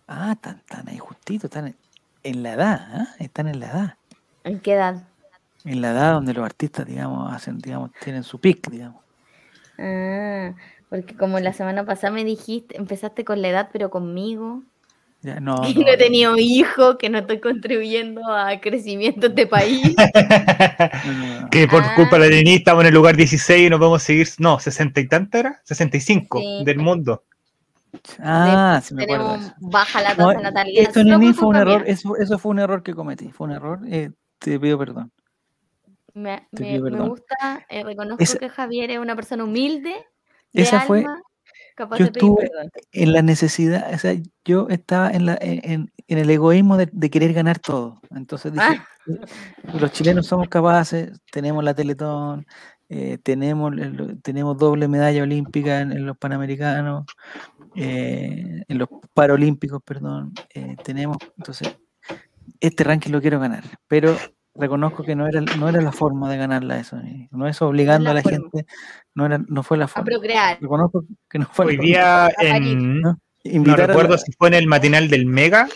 Ah, están, están ahí justitos, están en, en la edad, ¿ah? Están en la edad. ¿En qué edad? En la edad donde los artistas, digamos, hacen, digamos, tienen su pick, digamos. Ah, porque como la semana pasada me dijiste, empezaste con la edad, pero conmigo. Ya, no, que no, no he tenido hijo, que no estoy contribuyendo al crecimiento de este país. no, que por Ah. culpa de la Nini estamos en el lugar 16 y no podemos seguir. No, 60 y tanta era. 65 Sí. del mundo. Ah, sí me acuerdo eso. baja la No, tasa de natalidad. esto, por fue un error, eso, eso fue un error que cometí, fue un error, eh, te pido perdón. Me, me- gusta, eh, reconozco Esa- que Javier es una persona humilde, de Esa fue- capaz yo de pedir estuve- perdón. En la necesidad, o sea, yo estaba en, la, en, en- el egoísmo de, de querer ganar todo. Entonces dije, Ah. los chilenos somos capaces, tenemos la Teletón, eh, tenemos, tenemos doble medalla olímpica en, en los Panamericanos, eh, en los Paralímpicos, perdón, eh, tenemos, entonces, este ranking lo quiero ganar, pero reconozco que no era, no era la forma de ganarla eso, no es obligando la a la forma. gente, no, era, no fue la A forma. procrear. Reconozco que no fue la Hoy forma. día parir. en. ¿no? No a recuerdo la- si fue en el matinal del Mega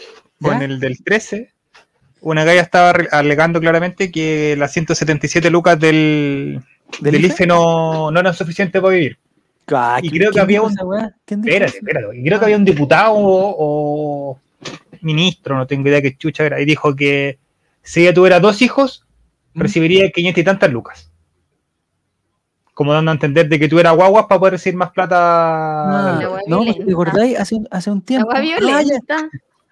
o en ¿Ya? el del 13. Una galla estaba alegando claramente que las 177 lucas del, ¿Del del IFE? IFE no, no eran suficientes para vivir. Ah, Y ¿quién- creo que había un- Espérate, espérate. Y creo que había un diputado o, o ministro, no tengo idea qué chucha era, y dijo que si ella tuviera dos hijos, ¿Mm? recibiría 500 y tantas lucas. Como dando a entender de que tuviera guaguas para poder recibir más plata. Ah, no, pues, ¿te acordáis? Hace, hace un tiempo. Ah, ya,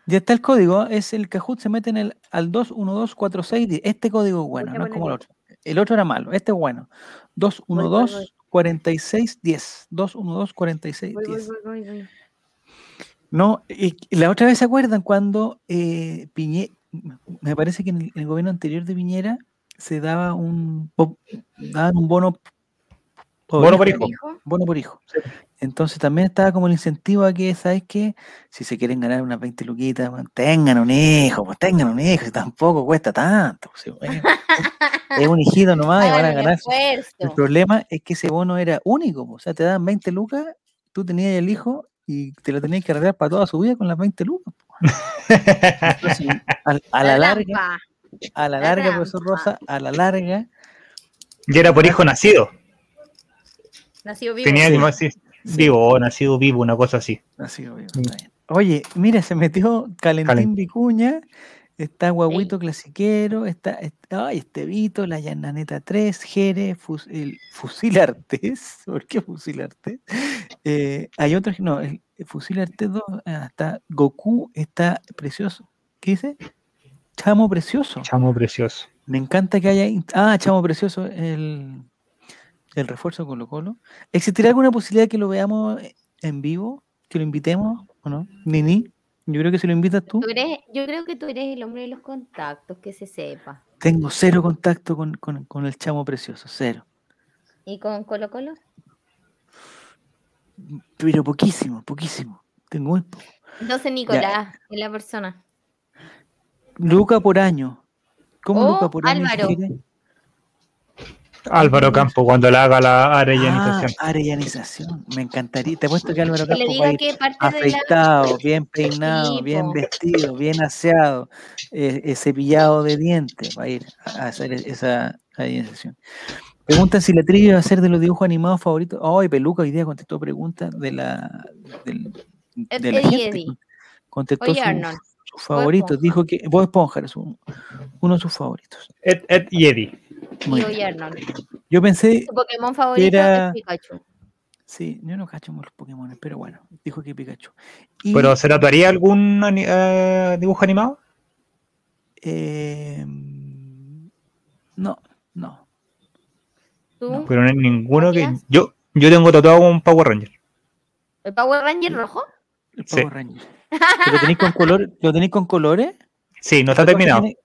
ya está el código. Es el Kahoot, se mete en el al 21246. Este código es bueno, no es como el otro. El otro era malo, este es bueno. voy, voy. 212 4610. 212 4610. Voy, voy, voy. No, y y la otra vez se acuerdan cuando eh, Piñe- me parece que en el, en el gobierno anterior de Piñera se daba un daban un bono por Bono por hijo, bono por hijo. Sí. Entonces también estaba como el incentivo a que, ¿sabes qué? Si se quieren ganar unas 20 luquitas, tengan un hijo, pues tengan un hijo, si tampoco cuesta tanto. pues, es un hijito nomás y van a ganar. El problema es que ese bono era único, pues, o sea, te daban 20 lucas, tú tenías el hijo y te lo tenías que arreglar para toda su vida con las 20 lucas. Entonces, a la larga, a la la larga, profesor. Rosa, a la larga, Y era por hijo nacido. Nació vivo. Tenía Sí. que decir vivo o nacido vivo, una cosa así. Mm. está bien. Oye, mira, se metió Calentín Calen- Vicuña Está Guaguito Clasiquero, está, está ay, Estevito, la Llananeta 3, Jere, Fus- el Fusil Artés. ¿Por qué Fusil Artés? Eh, hay otros que no, el Fusil Artés 2, ah, está Goku, está precioso. ¿Qué dice? Chamo Precioso. Chamo precioso. Me encanta que haya. Ah, Chamo Precioso, el, el refuerzo Colo Colo. ¿Existirá alguna posibilidad que lo veamos en vivo? ¿Que lo invitemos o no? Nini, yo creo que si lo invitas tú. Tú eres- yo creo que tú eres el hombre de los contactos, que se sepa. Tengo cero contacto con, con- con el chamo precioso, cero. ¿Y con Colo Colo? Pero poquísimo, poquísimo. Tengo muy poco. Entonces Nicolás es la persona. Luca por año. ¿Cómo Oh, Luca por año? Álvaro. Álvaro Campo, cuando le haga la Ah, arellanización. arellanización. Me encantaría. Te apuesto que Álvaro Campo va a ir la... afeitado, bien peinado, bien vestido, bien aseado, eh, eh, cepillado de dientes. Va a ir a a hacer e- esa arellanización. Preguntan si la trivia va a ser de los dibujos animados favoritos. Ay, Peluca hoy día contestó preguntas de la, del- de la gente. Eddie. Contestó Oye, su- Arnold. sus favoritos. Esponja. Dijo que Bob Esponja su- uno de sus favoritos. Ed, Ed y Eddie. Muy Y bien. Oye Arnold. Yo pensé, Su Pokémon favorito Era- es Pikachu. sí, yo no cacho los Pokémon, pero bueno, dijo que Pikachu. Y, ¿Pero se tatuaría algún ani- eh, dibujo animado? eh, no, no. ¿Tú? Pero no hay ninguno que. Yo, yo tengo tatuado un Power Ranger. ¿El Power Ranger rojo? El Sí. Power Ranger. ¿Lo tenéis con color? ¿Lo tenéis con colores? Sí, no está ¿Cuántos terminado. tiene?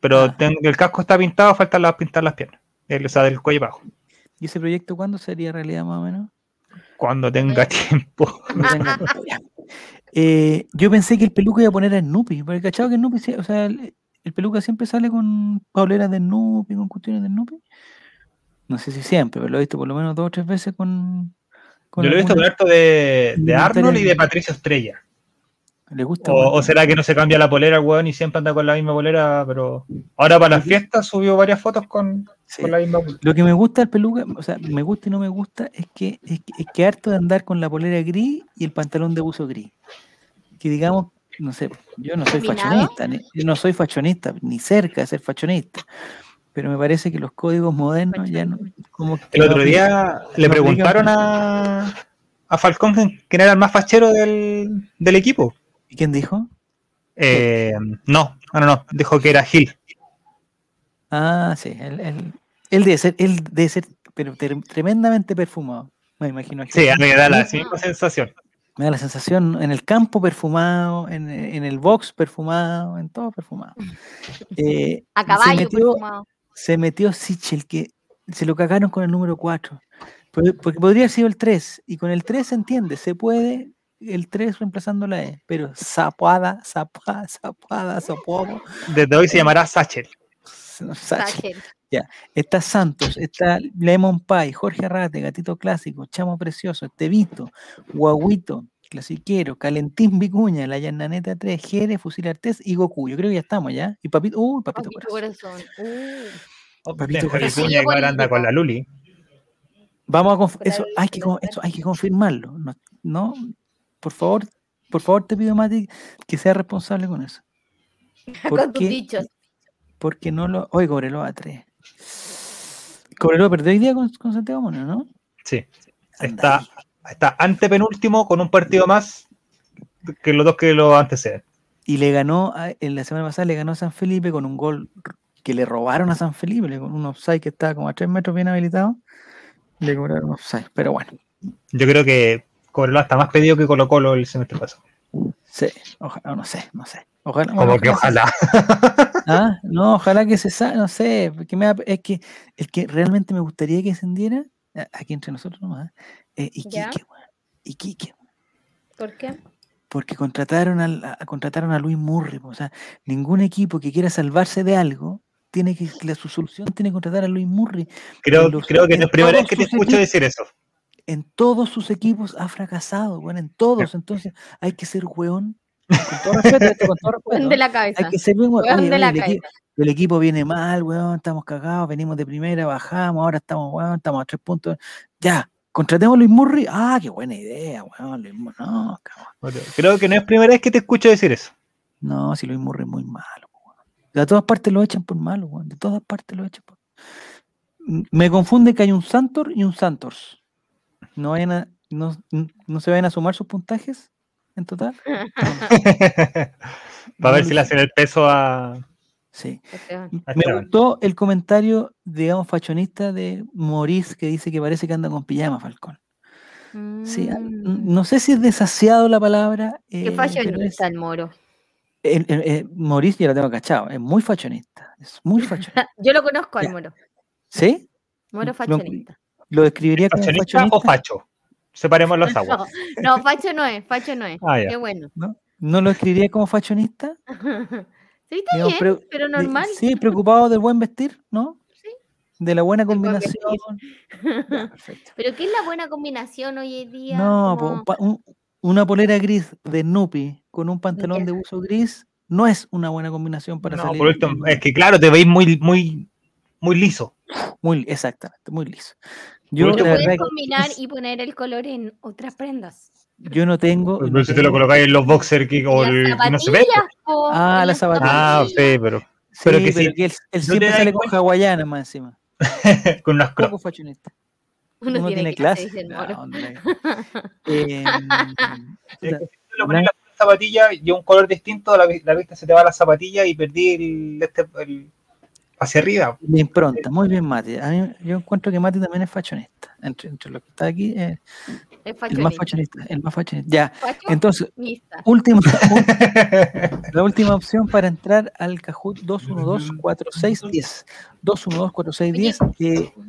Pero Ah. tengo- el casco está pintado, faltan las, pintar las piernas. El, o sea, del cuello abajo. ¿Y ese proyecto cuándo sería realidad más o menos? Cuando tenga tiempo. Ya. Eh, yo pensé que el peluca iba a poner a Snoopy, porque cachado que Snoopy, o sea, el, el peluca siempre sale con pauleras de Snoopy, con cuestiones de Snoopy. No sé si siempre, pero lo he visto por lo menos dos o tres veces con. con Yo lo he visto harto de, de Arnold y de Patricio Estrella. ¿Le gusta? O, será que no se cambia la polera el weón y siempre anda con la misma polera, pero ahora para las fiestas subió varias fotos con, Sí. con la misma polera. Lo que me gusta del peluca, o sea, me gusta y no me gusta, es que es que, es que harto de andar con la polera gris y el pantalón de buzo gris. Que digamos, no sé, yo no soy fashionista, ni- yo no soy fashionista, ni cerca de ser fashionista. Pero me parece que los códigos modernos ya no. Como que El otro día le no preguntaron a, a Falcón quién era el más fachero del, del equipo. ¿Y quién dijo? Eh, no, no, no, no, dijo que era Gil. Ah, sí, él, él, él debe ser, él debe ser, pero ter- tremendamente perfumado. Me imagino. Sí, a mí me da la misma sensación. Me da la sensación en el campo perfumado, en, en el box perfumado, en todo perfumado. Eh, A caballo metió, perfumado. Se metió Sichel, que se lo cagaron con el número 4. Porque podría haber sido el 3, y con el 3 se entiende, se puede el 3 reemplazando la E, pero zapuada, zapuada, zapuada, zapuado. Desde hoy se llamará Sachel. Thatcher. Está Santos, está Lemon Pie, Jorge Arrate, Gatito Clásico, Chamo Precioso, Estevito, Guaguito, Clasiquero, Calentín Vicuña, La Llananeta 3, Jere, Fusil Artés y Goku. Yo creo que ya estamos, ¿ya? Y Papito, uy, Papito Papito Corazón. corazón. Uh, Papito. Vicuña que ahora anda con la Luli. Vamos a eso hay que eso hay que confirmarlo. No, no, por favor, por favor te pido Mati que sea responsable con eso. con tus Porque, dichos. porque no lo. Oye, Cobreloa 3. Cobreloa perdió hoy día con, con Santiago Mono, ¿no? Sí. Anda Está, está antepenúltimo con un partido más que los dos que lo anteceden. Y le ganó, a- en la semana pasada le ganó a San Felipe con un gol que le robaron a San Felipe, con un offside que estaba como a 3 metros bien habilitado. Le cobraron offside, pero bueno. Yo creo que Cobreloa está más pedido que Colo Colo el semestre pasado. Sí, ojalá, no sé, no sé. Ojalá, Como bueno, que ojalá. Ah, no, ojalá que se sa no sé, porque me da- es que el que realmente me gustaría que descendiera, a- aquí entre nosotros nomás, eh. Iquique, weón, Iquique, ¿Por qué? porque contrataron al- a, contrataron a Luis Murray, po, o sea, ningún equipo que quiera salvarse de algo tiene que, la, su solución tiene que contratar a Luis Murray. Creo, los- creo que en es la primera todos vez que te sus escucho equipos- decir eso. En todos sus equipos ha fracasado, bueno, en todos, entonces hay que ser weón. Con todo respeto, con todo respeto, de la cabeza. hay que ser bien weón. Weón Oye, de oye, la el, equi- cabeza. el equipo viene mal, weón, estamos cagados, venimos de primera, bajamos, ahora estamos, weón, estamos a tres puntos. Ya, contratemos a Luis Murray. Ah, qué buena idea, weón, Luis Murray. No, cabrón. Creo que no es primera vez que te escucho decir eso. No, si Luis Murray es muy malo, De todas partes lo echan por malo, weón. De todas partes lo echan por. Me confunde que hay un Santor y un Santors. No, vayan a- no, no se vayan a sumar sus puntajes en total. Para ver si le hacen el peso a. Sí. Me gustó el comentario, digamos, fachonista de Maurice que dice que parece que anda con pijama, Falcón. Sí, a- n- Mm. no sé si es desasiado la palabra. eh, Qué pero es- fashionista el moro. El- el- eh, Maurice ya lo tengo cachado, es muy fachonista. Es muy fachonista. Yo lo conozco al moro. ¿Sí? Moro Lo- fashionista. ¿Lo describiría como ¿Fashionista fachonista? o facho? Separemos las aguas. No, no, facho no es, facho no es. Ah. Qué bueno. ¿No? ¿No lo escribiría como fachonista? Sí, está bien, pre- pero de- normal. Sí, preocupado del buen vestir, ¿no? Sí. De la buena combinación. Ya, perfecto. Pero ¿qué es la buena combinación hoy en día? No, Como- un- una polera gris de Snoopy con un pantalón de uso gris no es una buena combinación para No, salir. por último, es que claro, te veis muy, muy, muy liso. Muy, exactamente, muy liso. Yo, la Puedes que combinar es- y poner el color en otras prendas. yo no tengo. Pero no si te lo colocáis en los boxers que, o el, que no se ve. po, Ah, las zapatillas. Ah, sí, pero Sí, pero pero que que, sí, él, él te siempre sale con hawaiana más encima. con unas crocs. Uno, Uno, tiene, clase, clase. Ah. Eh, Es que si tú lo pones las zapatillas y un color distinto, la, la vista se te va a las zapatillas y perdí el, este, el- hacia arriba. La impronta, muy bien, Mati. A mí, yo encuentro que Mati también es fashionista. Entre, entre los que está aquí, eh, Es el más fashionista. El más fashionista. Ya, Fashionista. entonces, última, la última opción para entrar al Kahoot 212-4610. 212-4610.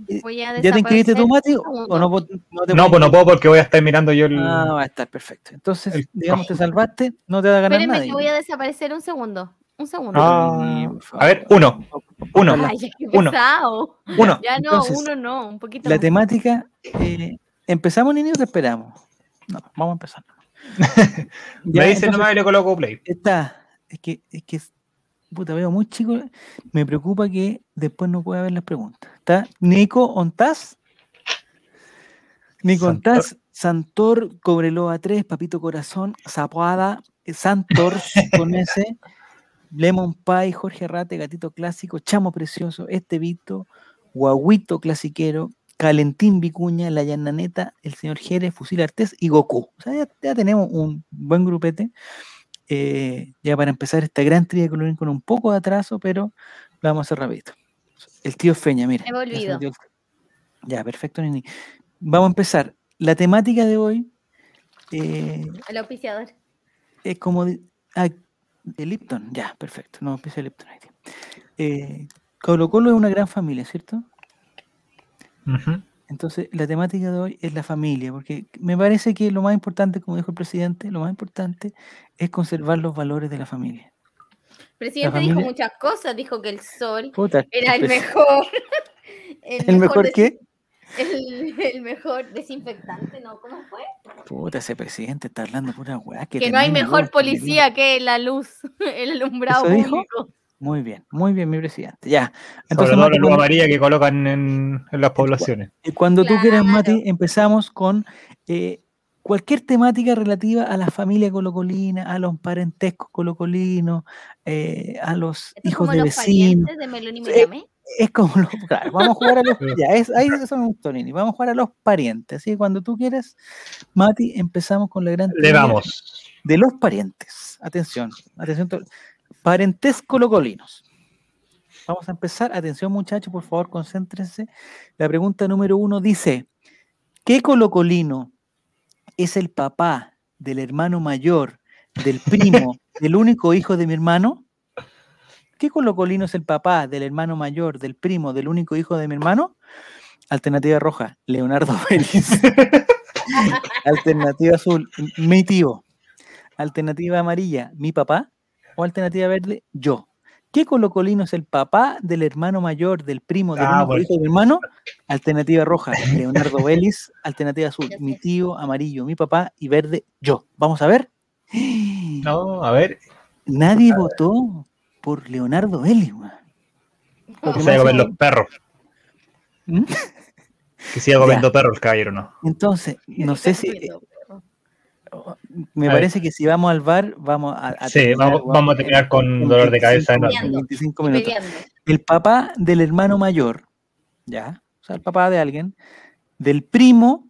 eh, ¿Ya te inscribiste tú, Mati? un ¿O no, no te No, pues no puedo porque voy a estar mirando yo el. Ah, va a estar perfecto. Entonces, el digamos, te salvaste, no te va a ganar Espérenme nadie. que voy a desaparecer un segundo. Un segundo. Ah, a ver, uno, uno, Ay, uno. pesado. uno. Ya no, Entonces, uno no, un poquito La más. temática, eh, ¿empezamos, niños, o esperamos? No, vamos a empezar. Me Ya, dice nomás y le coloco play. Está, es que, es que, puta, veo muy chico, me preocupa que después no pueda ver las preguntas. ¿Está Nico Ontaz? Nico Santor. Ontaz, Santor, Cobreloa 3, Papito Corazón, Zapuada, Santor con ese, Lemon Pie, Jorge Rate, Gatito Clásico, Chamo Precioso, Este Vito, Guaguito Clasiquero, Calentín Vicuña, La Llananeta, El Señor Jerez, Fusil Artés y Goku. O sea, ya, ya tenemos un buen grupete. eh, ya para empezar esta gran de colorín con un poco de atraso, pero lo vamos a hacer rapidito. El tío Feña, mira. He olvidado. Ya, perfecto, Nini. Vamos a empezar. La temática de hoy eh, El auspiciador. es como ah, de Lipton, ya, perfecto. No, empieza Lipton ahí. Eh, Colo Colo es una gran familia, ¿cierto? Entonces, la temática de hoy es la familia, porque me parece que lo más importante, como dijo el presidente, lo más importante es conservar los valores de la familia. El presidente dijo familia- muchas cosas, dijo que el sol Puta, era el presi- mejor. ¿El mejor qué? El, el mejor desinfectante, ¿no? ¿Cómo fue? Puta, ese presidente está hablando pura weá. Que no hay mejor que policía que la luz, el alumbrado ¿Eso dijo? público. Muy bien, muy bien, mi presidente. Ya. Sobre Entonces, todo Mati, la luz cuando, amarilla que colocan en, en las poblaciones. eh, cuando tú quieras, Mati, Claro. empezamos con eh, cualquier temática relativa a la familia colocolina, a los parentescos colocolinos, eh, a los hijos como de los vecinos. de Melón y Sí. Miramé. Es como los. claro, vamos a jugar a los. ya, es, ahí eso me gustó, Nini. Vamos a jugar a los parientes. Así que cuando tú quieras, Mati, empezamos con la gran. Le damos. De los parientes. Atención, atención. to- Parentes colocolinos. Vamos a empezar. Atención, muchachos, por favor, concéntrense. La pregunta número uno dice: ¿Qué colocolino es el papá del hermano mayor, del primo, del único hijo de mi hermano? ¿Qué colocolino es el papá del hermano mayor, del primo, del único hijo de mi hermano? Alternativa roja, Leonardo Vélez. Alternativa azul, mi tío. Alternativa amarilla, mi papá. O alternativa verde, yo. ¿Qué colocolino es el papá del hermano mayor, del primo, del Ah, bueno. hijo de mi hermano? Alternativa roja, Leonardo Vélez. Alternativa azul, mi tío, amarillo, mi papá. Y verde, yo. Vamos a ver. No, a ver. Nadie votó por Leonardo Vélez, weón. Lo Que que se me vaya a comer los perros. ¿Mm? Que siga comiendo perros el caballero, no. Entonces, no sé si. Me A ver. parece que si vamos al bar, vamos a, a Sí, terminar, vamos, a terminar con dolor de 25 cabeza minutos, enorme. en 25 Y minutos. El papá del hermano mayor, ¿ya? O sea, el papá de alguien, del primo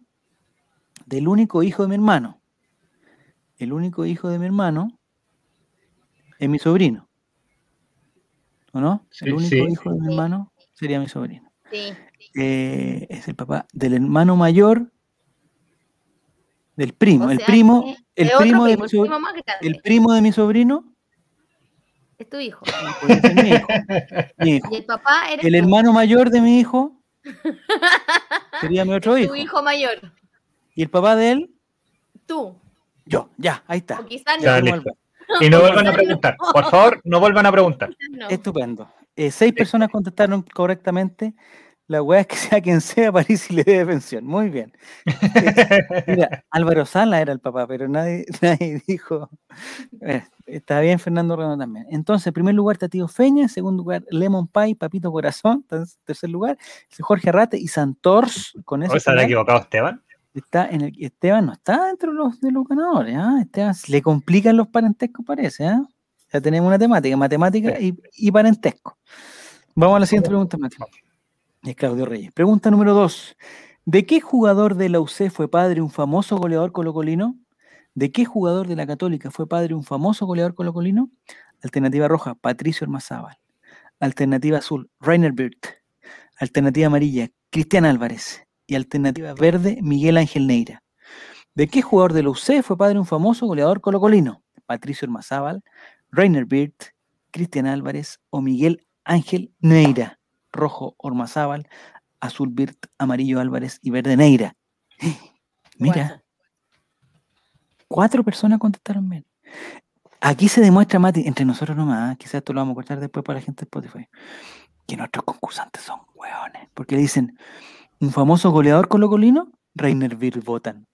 del único hijo de mi hermano. El único hijo de mi hermano es mi sobrino. ¿O no? Sí, el único sí. hijo de mi hermano sería mi sobrino. Sí. Eh, es el papá del hermano mayor del primo. O el sea primo, el primo, de primo, mi el primo de sobrino Es tu hijo. mi hijo. Mi hijo. Y el papá eres El tú. hermano mayor de mi hijo sería mi otro Es hijo. tu hijo mayor. Y el papá de él, Tú. yo. Ya, ahí está. O quizás no. Y no vuelvan a preguntar. Por favor, no vuelvan a preguntar. no. Estupendo. Eh, seis personas contestaron correctamente. La weá es que sea quien sea, París y le debe pensión. Muy bien. Eh, Mira, Álvaro Sala era el papá, pero nadie, nadie dijo. Eh, está bien, Fernando Reno también. Entonces, en primer lugar está Tío Feña, en segundo lugar Lemon Pie, Papito Corazón, en tercer lugar Jorge Arrate y Santors. Con eso ¿O se habrá equivocado Esteban? Está en el Esteban no está dentro de los, de los ganadores. ¿ah? Esteban le complican los parentescos, parece. ¿ah? Ya tenemos una temática, matemática y, y parentesco. Vamos a la siguiente pregunta, Mati. Es Claudio Reyes. Pregunta número dos. ¿De qué jugador de la UC fue padre un famoso goleador colocolino? ¿De qué jugador de la Católica fue padre un famoso goleador colocolino? Alternativa roja, Patricio Hermazábal. Alternativa azul, Rainer Birth. Alternativa amarilla, Cristian Álvarez. Y alternativa verde, Miguel Ángel Neira. ¿De qué jugador de la UC fue padre un famoso goleador colocolino? Patricio Hermazábal, Rainer Birth, Cristian Álvarez o Miguel Ángel Neira. Rojo Ormazábal, azul Birth, amarillo Álvarez y verde Neira. Mira, cuatro personas contestaron bien. Aquí se demuestra, Mati, entre nosotros nomás, ¿eh? quizás esto lo vamos a cortar después para la gente de Spotify, que nuestros concursantes son hueones, porque le dicen, un famoso goleador colocolino, Rainer Birth votan.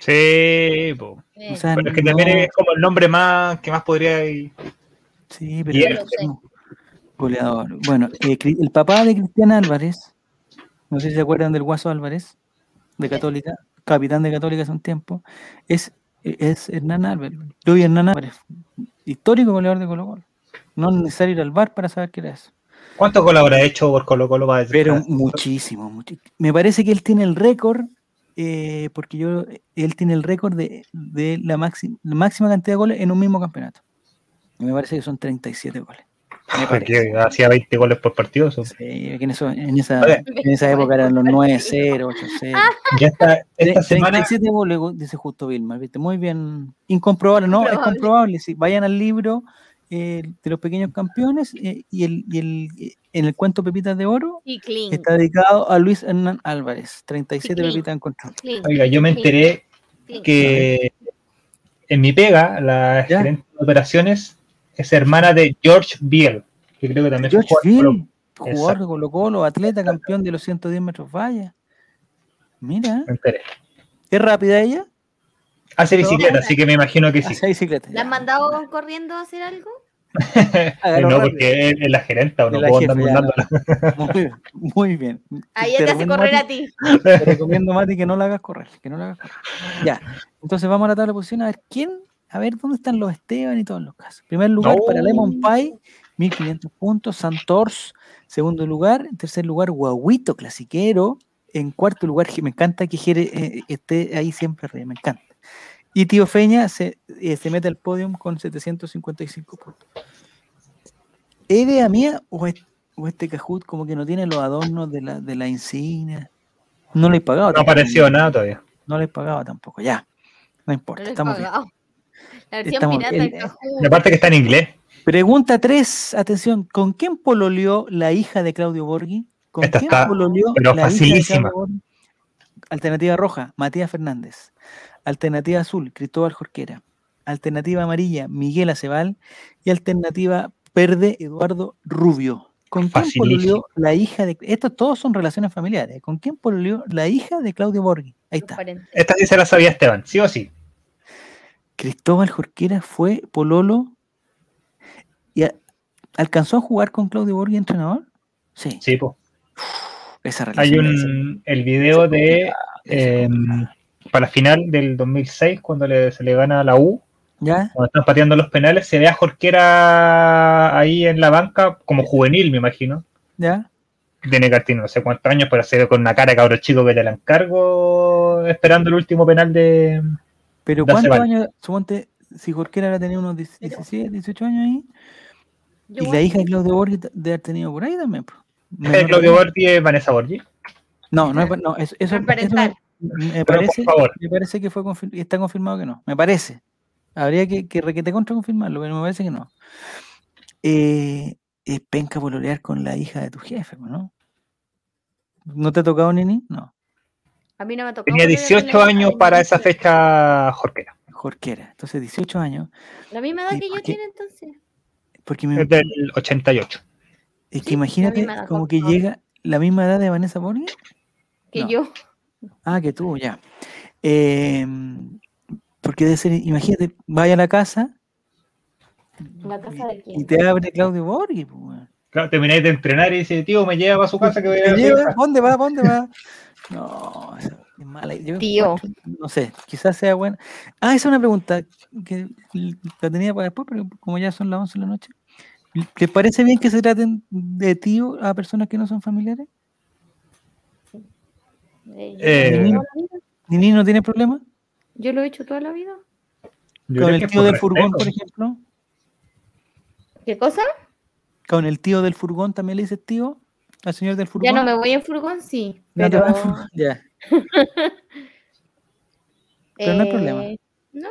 Sí, po. O sea, pero es que también no- es como el nombre más que más podría ir. Sí, pero Bien. es como goleador. Bueno, eh, el papá de Cristian Álvarez, no sé si se acuerdan del Guaso Álvarez, de Católica, capitán de Católica hace un tiempo, es, es Hernán Álvarez, Luis Hernán Álvarez, histórico goleador de Colo Colo. No es necesario ir al bar para saber qué era eso. ¿Cuántos goles habrá hecho por Colo Colo para Pero muchísimo, muchi- Me parece que él tiene el récord, eh, porque yo, él tiene el récord de, de la, máxima, la máxima cantidad de goles en un mismo campeonato. Y me parece que son 37 goles. Porque hacía 20 goles por partido. Sí, en, eso- en esa, en esa época eran los 9-0, 8-0. Ya está, esta Tre- semana 37 goles, dice justo Vilma, ¿viste? Muy bien. Incomprobable, no, es Comprobable. comprobable. Sí. Vayan al libro eh, de los pequeños campeones eh, y, el, y el, en el cuento Pepitas de Oro Y está dedicado a Luis Hernán Álvarez. 37 Sí. pepitas en control. clean, Oiga, yo me enteré clean. que en mi pega, la Ya. gerente de operaciones es hermana de George Biel, que creo que también George fue jugador de Field, jugador de Colo Colo, atleta, campeón de los 110 metros valla. Mira, Colo. Me enteré. ¿es rápida ella? Hace bicicleta, así que me imagino que sí. Hace bicicleta. ¿La han mandado corriendo a hacer algo? No, porque es, es la gerente, o no puedo jefe, andar ya, mandándola. Muy bien, muy bien. Ahí te hace correr Mati, a ti. Te recomiendo, Mati, que no la hagas correr, que no la hagas correr. Ya, entonces vamos a la tabla de posiciones a ver quién, a ver dónde están los Esteban y todos los casos. Primer lugar No. para Lemon Pie, 1500 puntos, Santors, segundo lugar, en tercer lugar Guaguito, clasiquero, en cuarto lugar, me encanta que Jere eh, esté ahí siempre me encanta. Y Tío Feña se, eh, se mete al podium con 755 puntos. ¿Es idea mía o, es- o este Cajut como que no tiene los adornos de la, de la insignia? No le he pagado. No tampoco. apareció nada todavía. No le he pagado tampoco, ya. No importa, No estamos bien. La versión Estamos- pirata del Cajú. Y aparte que está en inglés. Pregunta 3, atención, ¿con quién pololeó la hija de Claudio Borghi? ¿Con Esta quién está, pololeó pero la hija de. Claudio Borghi? Alternativa roja, Matías Fernández. Alternativa azul, Cristóbal Jorquera. Alternativa amarilla, Miguel Acebal. Y alternativa verde, Eduardo Rubio. ¿Con quién pololeó la hija de... Estos todos son relaciones familiares. ¿Con quién pololeó la hija de Claudio Borghi? Ahí está. Esta sí se la sabía Esteban, sí o sí. Cristóbal Jorquera fue Pololo y a- alcanzó a jugar con Claudio Borghi entrenador. Sí, Sí, pues. esa Hay relación. ser- un el video de. Para la final del 2006, cuando le- se le gana a la U, ¿Ya? cuando están pateando los penales, se ve a Jorquera ahí en la banca, como juvenil, me imagino. ¿Ya? Tiene que tiene no sé cuántos años, pero se ve con una cara de cabro chico que te la encargo, esperando el último penal de. Pero ¿cuántos años? Suponte, si Jorquera ahora tenía unos 17, 18 años ahí, Yo y la hija de Claudio Borghi de haber tenido por ahí también. Eh, no, Claudio Borghi es Vanessa Borghi. No, no, es- no, eso, eso, eso. Me, parece, me parece que fue confir- está confirmado que no. Me parece. Habría que, que requete contra confirmarlo, pero me parece que no. Eh, es penca pololear con la hija de tu jefe, ¿no? ¿No te ha tocado, Nini? No, A mí no me tocó. Tenía pololear con 18 la hija años para esa fecha, Jorquera. Jorquera. Entonces, 18 años. La misma edad ¿Y que yo tiene entonces. Porque me, Es del 88. es que Sí, imagínate como que llega la misma edad de Vanessa Borghi. Que No. yo. Ah, que tú, ya. Eh, porque debe ser, imagínate, vaya a la casa ¿La casa de y quién? te abre Claudio Borghi. pues. Claro, termináis de entrenar y dice, tío, me lleva a su casa que voy a ¿Te ir a lleva? ¿Dónde va? ¿Dónde va? No, esa es mala. Yo Tío. No sé, quizás sea buena. Ah, esa es una pregunta que la tenía para después, pero como ya son las 11 de la noche. ¿Les parece bien que se traten de tío a personas que no son familiares? Eh, yo Eh, lo he hecho toda la vida. ¿Nini no tiene problema? Yo lo he hecho toda la vida. Yo ¿Con el tío del furgón, por ejemplo? ¿Qué cosa? ¿Con el tío del furgón también le dices tío? ¿Al señor del furgón? Ya no me voy en furgón, sí. No te Pero, vas en furgón, Ya. Pero no hay problema. eh, No,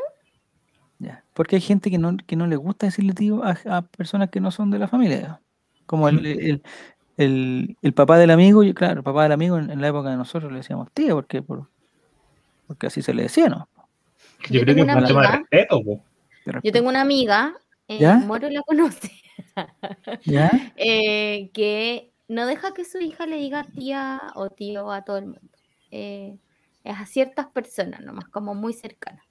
Ya, porque hay gente que no, que no le gusta decirle tío a, a personas que no son de la familia. Como el, el, el- el papá del amigo, y claro, el papá del amigo en, en la época de nosotros le decíamos tío, porque, por, porque así se le decía, ¿no? Yo Yo creo que tengo es una un tema de amiga- respeto, po. Yo tengo una amiga, eh, ¿Ya? Moro la conoce, ¿Ya? eh, que no deja que su hija le diga tía o tío a todo el mundo. Eh, es a ciertas personas nomás, como muy cercanas.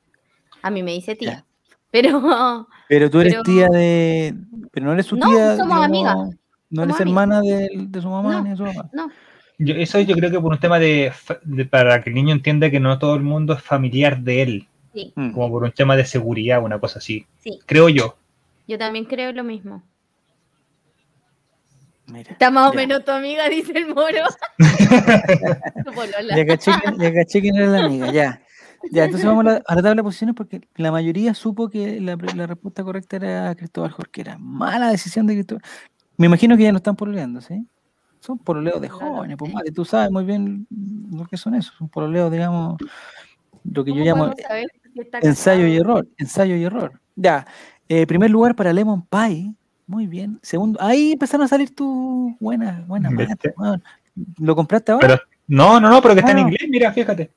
A mí me dice tía. Ya. Pero Pero tú eres Pero- tía de... Pero no eres su No, tía... somos amigas, No eres hermana de, de su mamá No. ni de su papá. no, Yo- eso yo creo que por un tema de, para que el niño entienda que no todo el mundo es familiar de él, sí, Mm. como por un tema de seguridad, una cosa así. sí, Creo yo. yo también creo lo mismo. Mira, Está más o menos tu amiga, dice el moro. Ya caché, que- ya caché quién era la amiga, ya. Ya, entonces vamos a la, a la tabla de posiciones porque la mayoría supo que la respuesta correcta era Cristóbal Jorquera. Mala decisión de Cristóbal. Me imagino que ya no están pololeando, ¿sí? Son pololeos de jóvenes, pues. Mati, tú sabes muy bien lo que son esos, son pololeos, digamos, lo que yo ¿Cómo llamo ensayo y error, ensayo y error. Ya, eh, primer lugar para Lemon Pie, muy bien. Segundo, ahí empezaron a salir tus buenas, buenas weón. ¿Lo compraste ahora? Pero no, no, no, pero que está en inglés, mira, fíjate.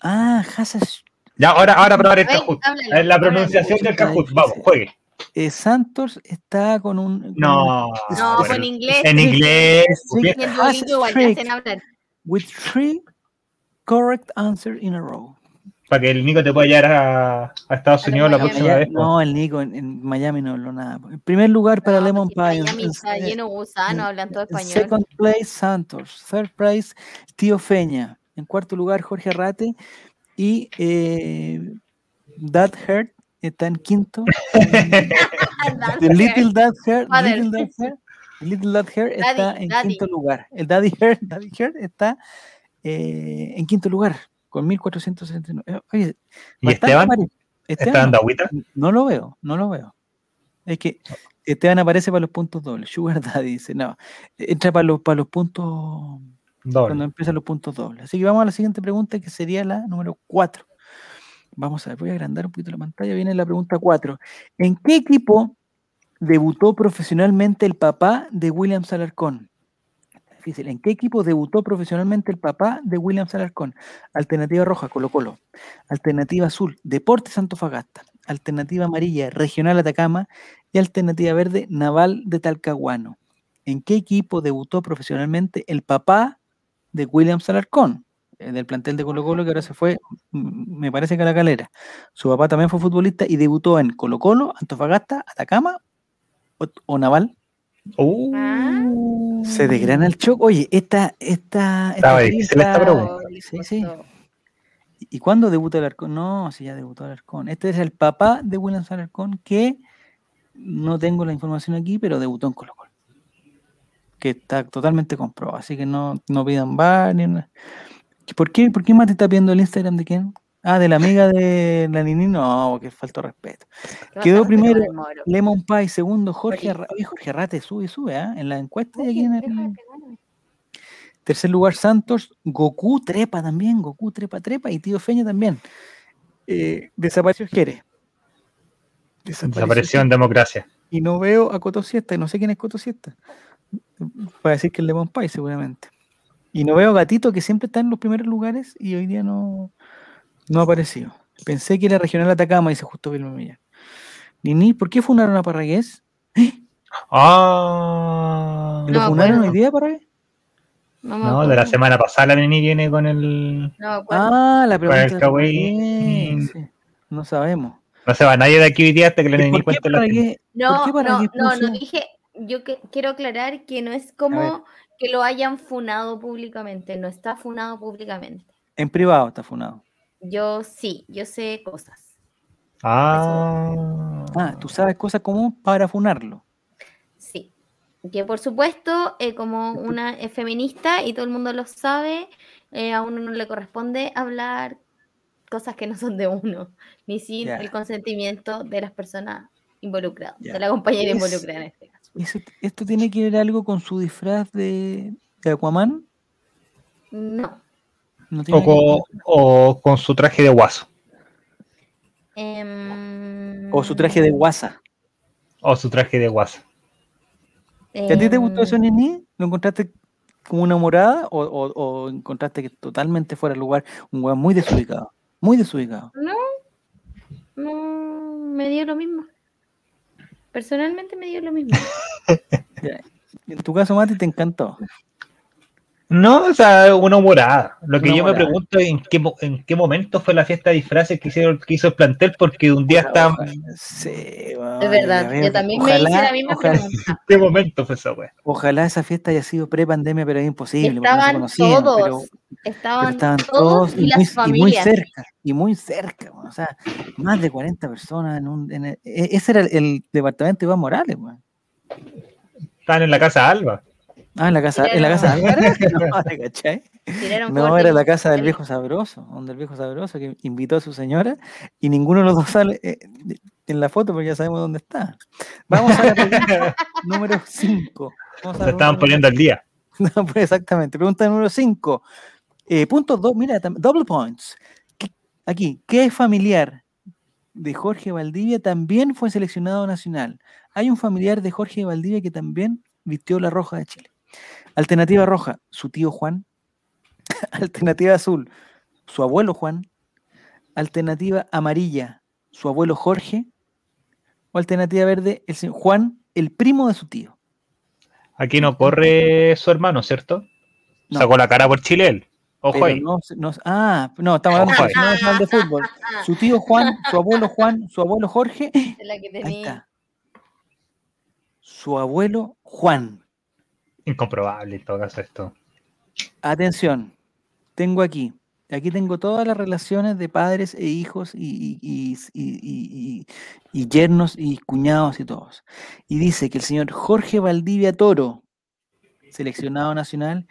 Ah, Hasash Ya, ahora, ahora probar el ver, La pronunciación del difícil. Vamos, juegue. Eh, Santos está con un. con No. No, bueno, inglés. En inglés. Hacen hablar. with three correct answers in a row. Para que el Nico te pueda llevar a, a Estados A Unidos la Miami. próxima vez. no, el Nico en, en Miami no habló nada. En primer lugar para No, Lemon Pie. en- Miami está en- lleno de gusanos, hablan todo en español. second place, Santos. Third place, Tío Feña. En cuarto lugar, Jorge Arrate. Y eh, That Hurt está en quinto. Little Dad Hair. Little Dad Hair, Little Dad Hair está Daddy, en Daddy. quinto lugar. El Daddy Hair, Daddy Hair está eh, en quinto lugar con 1469. Eh, Oye, ¿Y Esteban? Esteban ¿Está dando no, agüita? no lo veo, no lo veo. Es que Esteban aparece para los puntos dobles. Sugar Daddy dice, no, entra para los, para los puntos cuando Doble. empiezan los puntos dobles. Así que vamos a la siguiente pregunta que sería la número 4. Vamos a ver, voy a agrandar un poquito la pantalla. Viene la pregunta 4. ¿En qué equipo debutó profesionalmente el papá de William Salarcón? Difícil. ¿En qué equipo debutó profesionalmente el papá de William Salarcón? Alternativa roja, Colo Colo. Alternativa azul, Deportes Antofagasta. Alternativa amarilla, Regional Atacama. Y alternativa verde, Naval de Talcahuano. ¿En qué equipo debutó profesionalmente el papá de William Salarcón? Del plantel de Colo Colo que ahora se fue, me parece que a la calera. Su papá también fue futbolista y debutó en Colo Colo, Antofagasta, Atacama o, o Naval. Uh, Ah. Se desgrana el choque. Oye, esta, esta, esta difícil esta trivia- pregunta. Sí, sí. ¿Y cuándo debuta Alarcón? No, si ya debutó Alarcón. Este es el papá de William Alarcón que no tengo la información aquí, pero debutó en Colo Colo. Que está totalmente comprobado. Así que no, no pidan bar ni nada. ¿Por qué, ¿Por qué Mati está viendo el Instagram de quién? Ah, de la amiga de la Nini. No, que falta respeto. ¿Qué Quedó primero? Lemon Pie, segundo Jorge Oye, Jorge Arrate sube, sube, ¿ah? En la encuesta Oye, aquí en el. Tercer lugar, Santos. Goku trepa también. Goku trepa, trepa. Y Tío Feña también. Eh, desapareció Jerez. Desapareció en democracia. Y no veo a Coto Siesta. Y no sé quién es Coto Siesta. Para decir que el Lemon Pie, seguramente. Y no veo Gatito, que siempre está en los primeros lugares. Y hoy día no, no ha aparecido. Pensé que era regional Atacama, dice justo Vilma Millán. Nini, ¿por qué funaron a Parragués? Ah, ¿Lo No, funaron bueno. hoy día, Parragués? No, de la semana pasada la Nini viene con el. No. Ah, la Para el pregunta. Parragués, sí. No sabemos. No se va nadie de aquí hoy día hasta que la ¿Y Nini ¿Por qué cuente la? No, ¿Por qué para no, no, no dije. Yo que, quiero aclarar que no es como que lo hayan funado públicamente, no está funado públicamente. En privado está funado. Yo sí, yo sé cosas. Ah. Ah, tú sabes cosas como para funarlo. Sí. Que por supuesto, eh, como una es feminista y todo el mundo lo sabe, eh, a uno no le corresponde hablar cosas que no son de uno, ni sin el consentimiento de las personas involucradas, de la compañera involucrada ¿Esto tiene que ver algo con su disfraz de, de Aquaman? No. No tiene O con, o con su traje de guaso. Em, O su traje de guasa. O su traje de guaso. ¿Que ¿A ti te gustó em, eso, Nini? ¿Lo encontraste como una morada o, o- o encontraste que totalmente fuera de lugar? Un weón muy desubicado. Muy desubicado. No, no, me dio lo mismo. Personalmente me dio lo mismo. En tu caso, Mati, te encantó. No, o sea, una humorada. Lo que Una yo me pregunto es en qué, mo- en qué momento fue la fiesta de disfraces que, hicieron, que hizo el plantel, porque un día está. Ojalá- Sí, Es verdad, yo también me hice la misma ojalá, pregunta. ¿En qué momento fue esa wea? ojalá esa fiesta haya sido pre-pandemia, pero es imposible. no Estaban conocían, todos, pero- pero estaban, estaban todos y, y muy, las y muy familias. cerca, y muy cerca, o sea, más de 40 personas en un... en el- e- ese era el, el departamento de Iván Morales, weón. Estaban en la casa Alba. Ah, en la casa, en la casa de no, No, era la casa del viejo sabroso, donde el viejo sabroso que invitó a su señora y ninguno de los dos sale eh, en la foto porque ya sabemos dónde está. Vamos a la pregunta número 5. Se estaban poniendo al día. No, pues exactamente. Pregunta número 5. punto 2, mira, double points. ¿Qué- Aquí, ¿qué familiar de Jorge Valdivia también fue seleccionado nacional? Hay un familiar de Jorge Valdivia que también vistió la roja de Chile. Alternativa roja, su tío Juan. Alternativa azul, su abuelo Juan. Alternativa amarilla, su abuelo Jorge. O alternativa verde, el señor Juan, el primo de su tío. Aquí no corre su hermano, ¿cierto? No. Sacó la cara por Chile él. Ojo ahí. no, ah, no, estamos hablando de de fútbol. Su tío Juan, su abuelo Juan, su abuelo Jorge. la que Ahí tenía. está. Su abuelo Juan. Incomprobable en todo caso esto. Atención, tengo aquí. Aquí tengo todas las relaciones de padres e hijos y, y- yernos y cuñados y todos. Y dice que el señor Jorge Valdivia Toro, seleccionado nacional,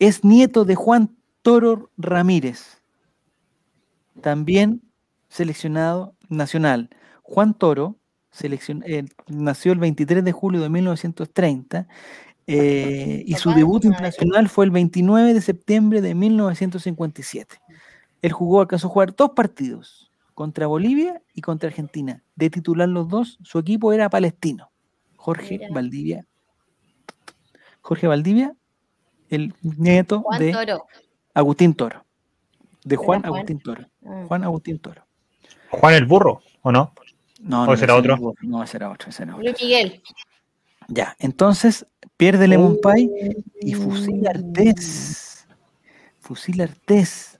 es nieto de Juan Toro Ramírez, también seleccionado nacional. Juan Toro seleccion- eh, nació el 23 de julio de 1930 eh, y su debut internacional fue el 29 de septiembre de 1957. Él jugó, alcanzó a jugar dos partidos, contra Bolivia y contra Argentina. De titular los dos, su equipo era palestino. Jorge Mira. Valdivia. Jorge Valdivia, el nieto Juan de Toro. Agustín Toro. De Juan Juan. Agustín Toro. Mm. Juan Agustín Toro. Juan el burro, ¿o no? No, ¿O no, ese otro? No, era otro, ese era otro. Luis Miguel. Ya, entonces pierde Lemon. Pie y Fusil Artés. Fusil Artés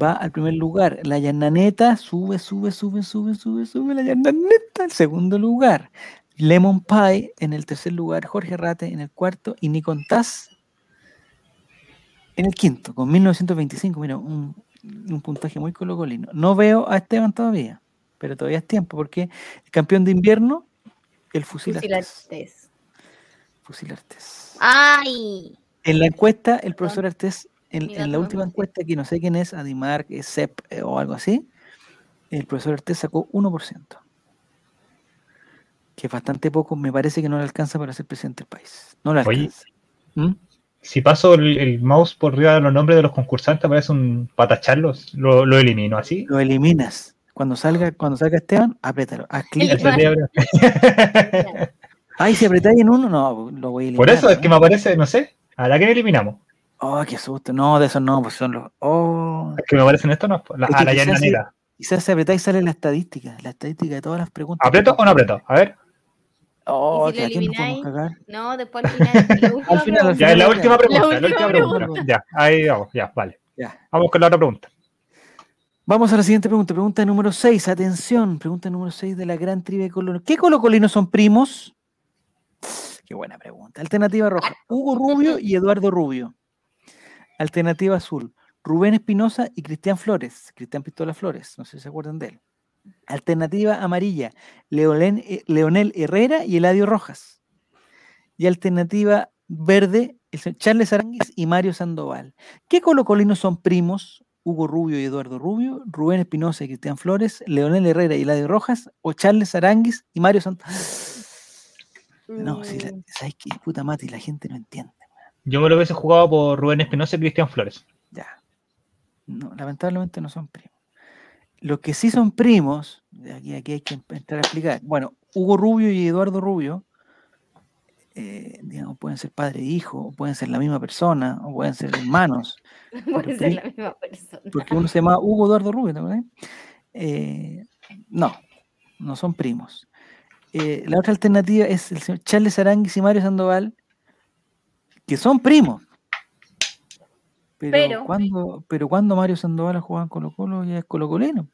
va al primer lugar. La Yananeta sube, sube, sube, sube, sube, sube. La Yananeta al segundo lugar. Lemon Pie en el tercer lugar. Jorge Rate en el cuarto. Y Nikon Taz en el quinto, con 1925. Mira, un- un puntaje muy colocolino. No veo a Esteban todavía, pero todavía es tiempo, porque el campeón de invierno, el Fusil, Fusil Artés. Artés. Fusil Artés. ¡Ay! En la encuesta, el profesor Artés, en, la última encuesta, que no sé quién es, Adimar, es CEP eh, o algo así, el profesor Artés sacó 1%. Que es bastante poco, me parece que no le alcanza para ser presidente del país. No le Oye. alcanza. ¿Mm? Si paso el, el mouse por arriba de los nombres de los concursantes, aparece un patacharlos, lo, lo elimino así. Lo eliminas. Cuando salga, cuando salga Esteban, apriétalo. Haz clic. Ay, si apretáis en uno, no, lo voy a eliminar. Por eso es ¿no? que me aparece, no sé, a la que eliminamos. Oh, qué susto. No, de esos no, pues son los. Oh. Es que me aparecen estos, no, la, Es que a la quizás llana sí. negra. Quizás si apretáis sale la estadística, la estadística de todas las preguntas. ¿Aprieto o no aprieto? A ver, Oh, ¿Y si que elimináis? cagar. No, después al final. Al final, al ya es la última pregunta. La última última pregunta. pregunta. Ya, ahí vamos, ya, vale. Ya. Vamos con la otra pregunta. Vamos a la siguiente pregunta. Pregunta número 6. Atención. Pregunta número 6 de la gran trivia de Colo. ¿Qué colocolinos son primos? Qué buena pregunta. Alternativa roja. Hugo Rubio y Eduardo Rubio. Alternativa azul. Rubén Espinosa y Cristian Flores. Cristian Pistola Flores. No sé si se acuerdan de él. Alternativa amarilla. Leolén- eh, Leonel Herrera y Eladio Rojas. Y alternativa verde. Charles Aranguis y Mario Sandoval. ¿Qué colocolinos son primos? Hugo Rubio y Eduardo Rubio, Rubén Espinosa y Cristian Flores, Leonel Herrera y Eladio Rojas, o Charles Aranguis y Mario Santos. No, si la, Mm. ¿sabes qué? Puta mati, la gente no entiende. Yo me lo hubiese jugado por Rubén Espinosa y Cristian Flores. Ya. No, lamentablemente no son primos. Los que sí son primos, aquí, aquí hay que em- entrar a explicar. Bueno, Hugo Rubio y Eduardo Rubio, eh, digamos, pueden ser padre e hijo, o pueden ser la misma persona, o pueden ser hermanos. Puede ser la misma persona. porque uno se llama Hugo Eduardo Rubio, ¿te acuerdas? Eh, no, no son primos. Eh, la otra alternativa es el señor Charles Aranguis y Mario Sandoval, que son primos. Pero, Pero- cuando, pero cuando Mario Sandoval jugaba en Colo Colo ya es colocolino.